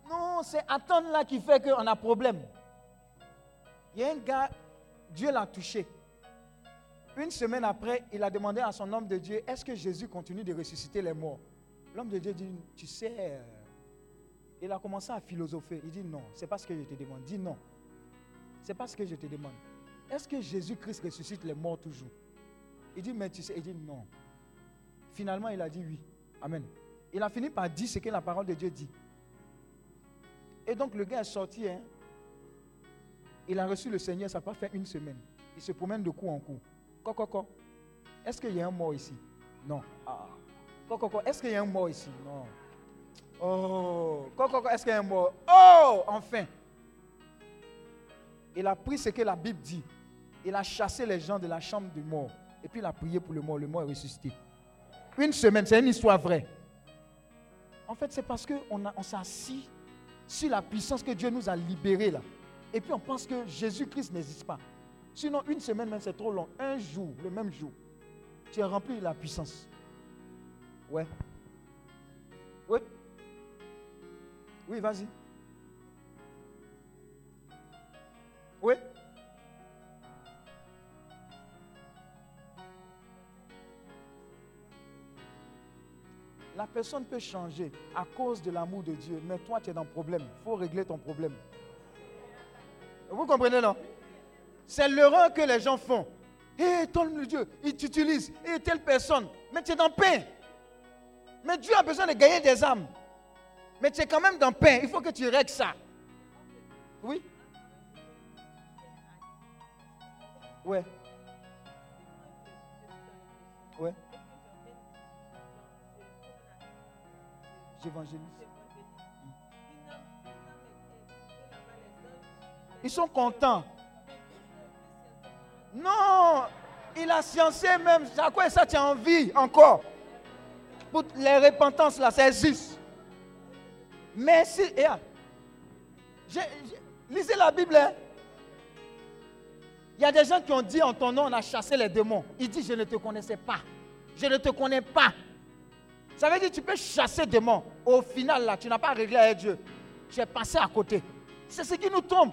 Speaker 2: Non, c'est attendre là qui fait qu'on a problème. Il y a un gars, Dieu l'a touché. Une semaine après, il a demandé à son homme de Dieu, est-ce que Jésus continue de ressusciter les morts? L'homme de Dieu dit, tu sais, euh, Il a commencé à philosopher. Il dit non, c'est pas ce que je te demande. Dis non. C'est pas ce que je te demande. Est-ce que Jésus-Christ ressuscite les morts toujours? Il dit, mais tu sais, il dit non. Finalement, il a dit oui. Amen. Il a fini par dire ce que la parole de Dieu dit. Et donc le gars est sorti. Hein. Il a reçu le Seigneur, ça n'a pas fait une semaine. Il se promène de coup en coup. Coco, est-ce qu'il y a un mort ici? Non. Ah. Est-ce qu'il y a un mort ici? Non. Oh, Coco, est-ce qu'il y a un mort? Oh, enfin. Il a pris ce que la Bible dit. Il a chassé les gens de la chambre du mort. Et puis il a prié pour le mort. Le mort est ressuscité. Une semaine, c'est une histoire vraie. En fait, c'est parce qu'on on s'est assis sur la puissance que Dieu nous a libérés là. Et puis on pense que Jésus-Christ n'existe pas. Sinon, une semaine même, c'est trop long. Un jour, le même jour, tu es rempli de la puissance. Ouais. Oui. Oui, vas-y. Oui. La personne peut changer à cause de l'amour de Dieu, mais toi, tu es dans le problème. Il faut régler ton problème. Vous comprenez, non? C'est l'erreur que les gens font. Hé, hey, ton Dieu, il t'utilise. Hé, telle personne. Mais tu es dans pain. Mais Dieu a besoin de gagner des âmes. Mais tu es quand même dans pain. Il faut que tu règles ça. Oui? Ouais. Ouais. J'évangélise. Ils sont contents. Non, il a sciencé même. À quoi ça tu as envie encore? Pour les repentances là, ça existe. Mais si, lisez la Bible. Hein. Il y a des gens qui ont dit en ton nom, on a chassé les démons. Il dit, je ne te connaissais pas. Je ne te connais pas. Ça veut dire que tu peux chasser des démons. Au final, là, tu n'as pas réglé avec Dieu. Tu es passé à côté. C'est ce qui nous tombe.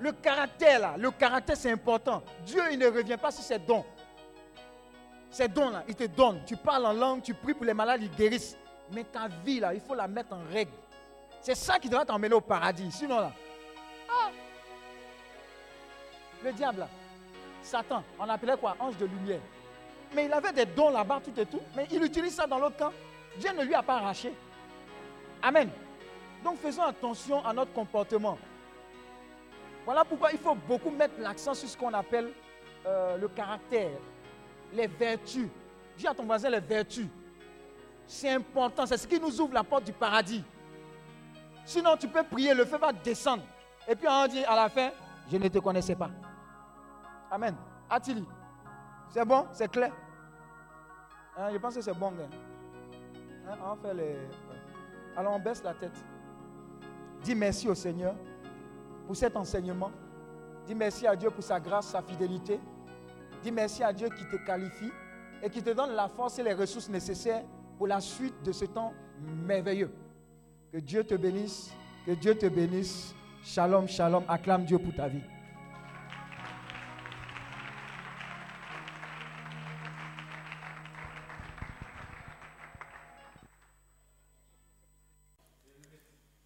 Speaker 2: Le caractère, là, le caractère, c'est important. Dieu, il ne revient pas sur ses dons. Ces dons-là, il te donne. Tu parles en langue, tu pries pour les malades, ils guérissent. Mais ta vie, là, il faut la mettre en règle. C'est ça qui doit t'emmener au paradis. Sinon, là, ah, le diable, Satan, on appelait quoi? Ange de lumière. Mais il avait des dons là-bas, tout et tout. Mais il utilise ça dans l'autre camp. Dieu ne lui a pas arraché. Amen. Donc faisons attention à notre comportement. Voilà pourquoi il faut beaucoup mettre l'accent sur ce qu'on appelle euh, le caractère, les vertus. Dis à ton voisin les vertus. C'est important, c'est ce qui nous ouvre la porte du paradis. Sinon, tu peux prier, le feu va descendre. Et puis on dit à la fin, je ne te connaissais pas. Amen. Attili. C'est bon? C'est clair? Hein, Je pense que c'est bon. Hein? Hein, on fait les... Alors on baisse la tête. Dis merci au Seigneur pour cet enseignement. Dis merci à Dieu pour sa grâce, sa fidélité. Dis merci à Dieu qui te qualifie et qui te donne la force et les ressources nécessaires pour la suite de ce temps merveilleux. Que Dieu te bénisse, que Dieu te bénisse. Shalom, shalom. Acclame Dieu pour ta vie.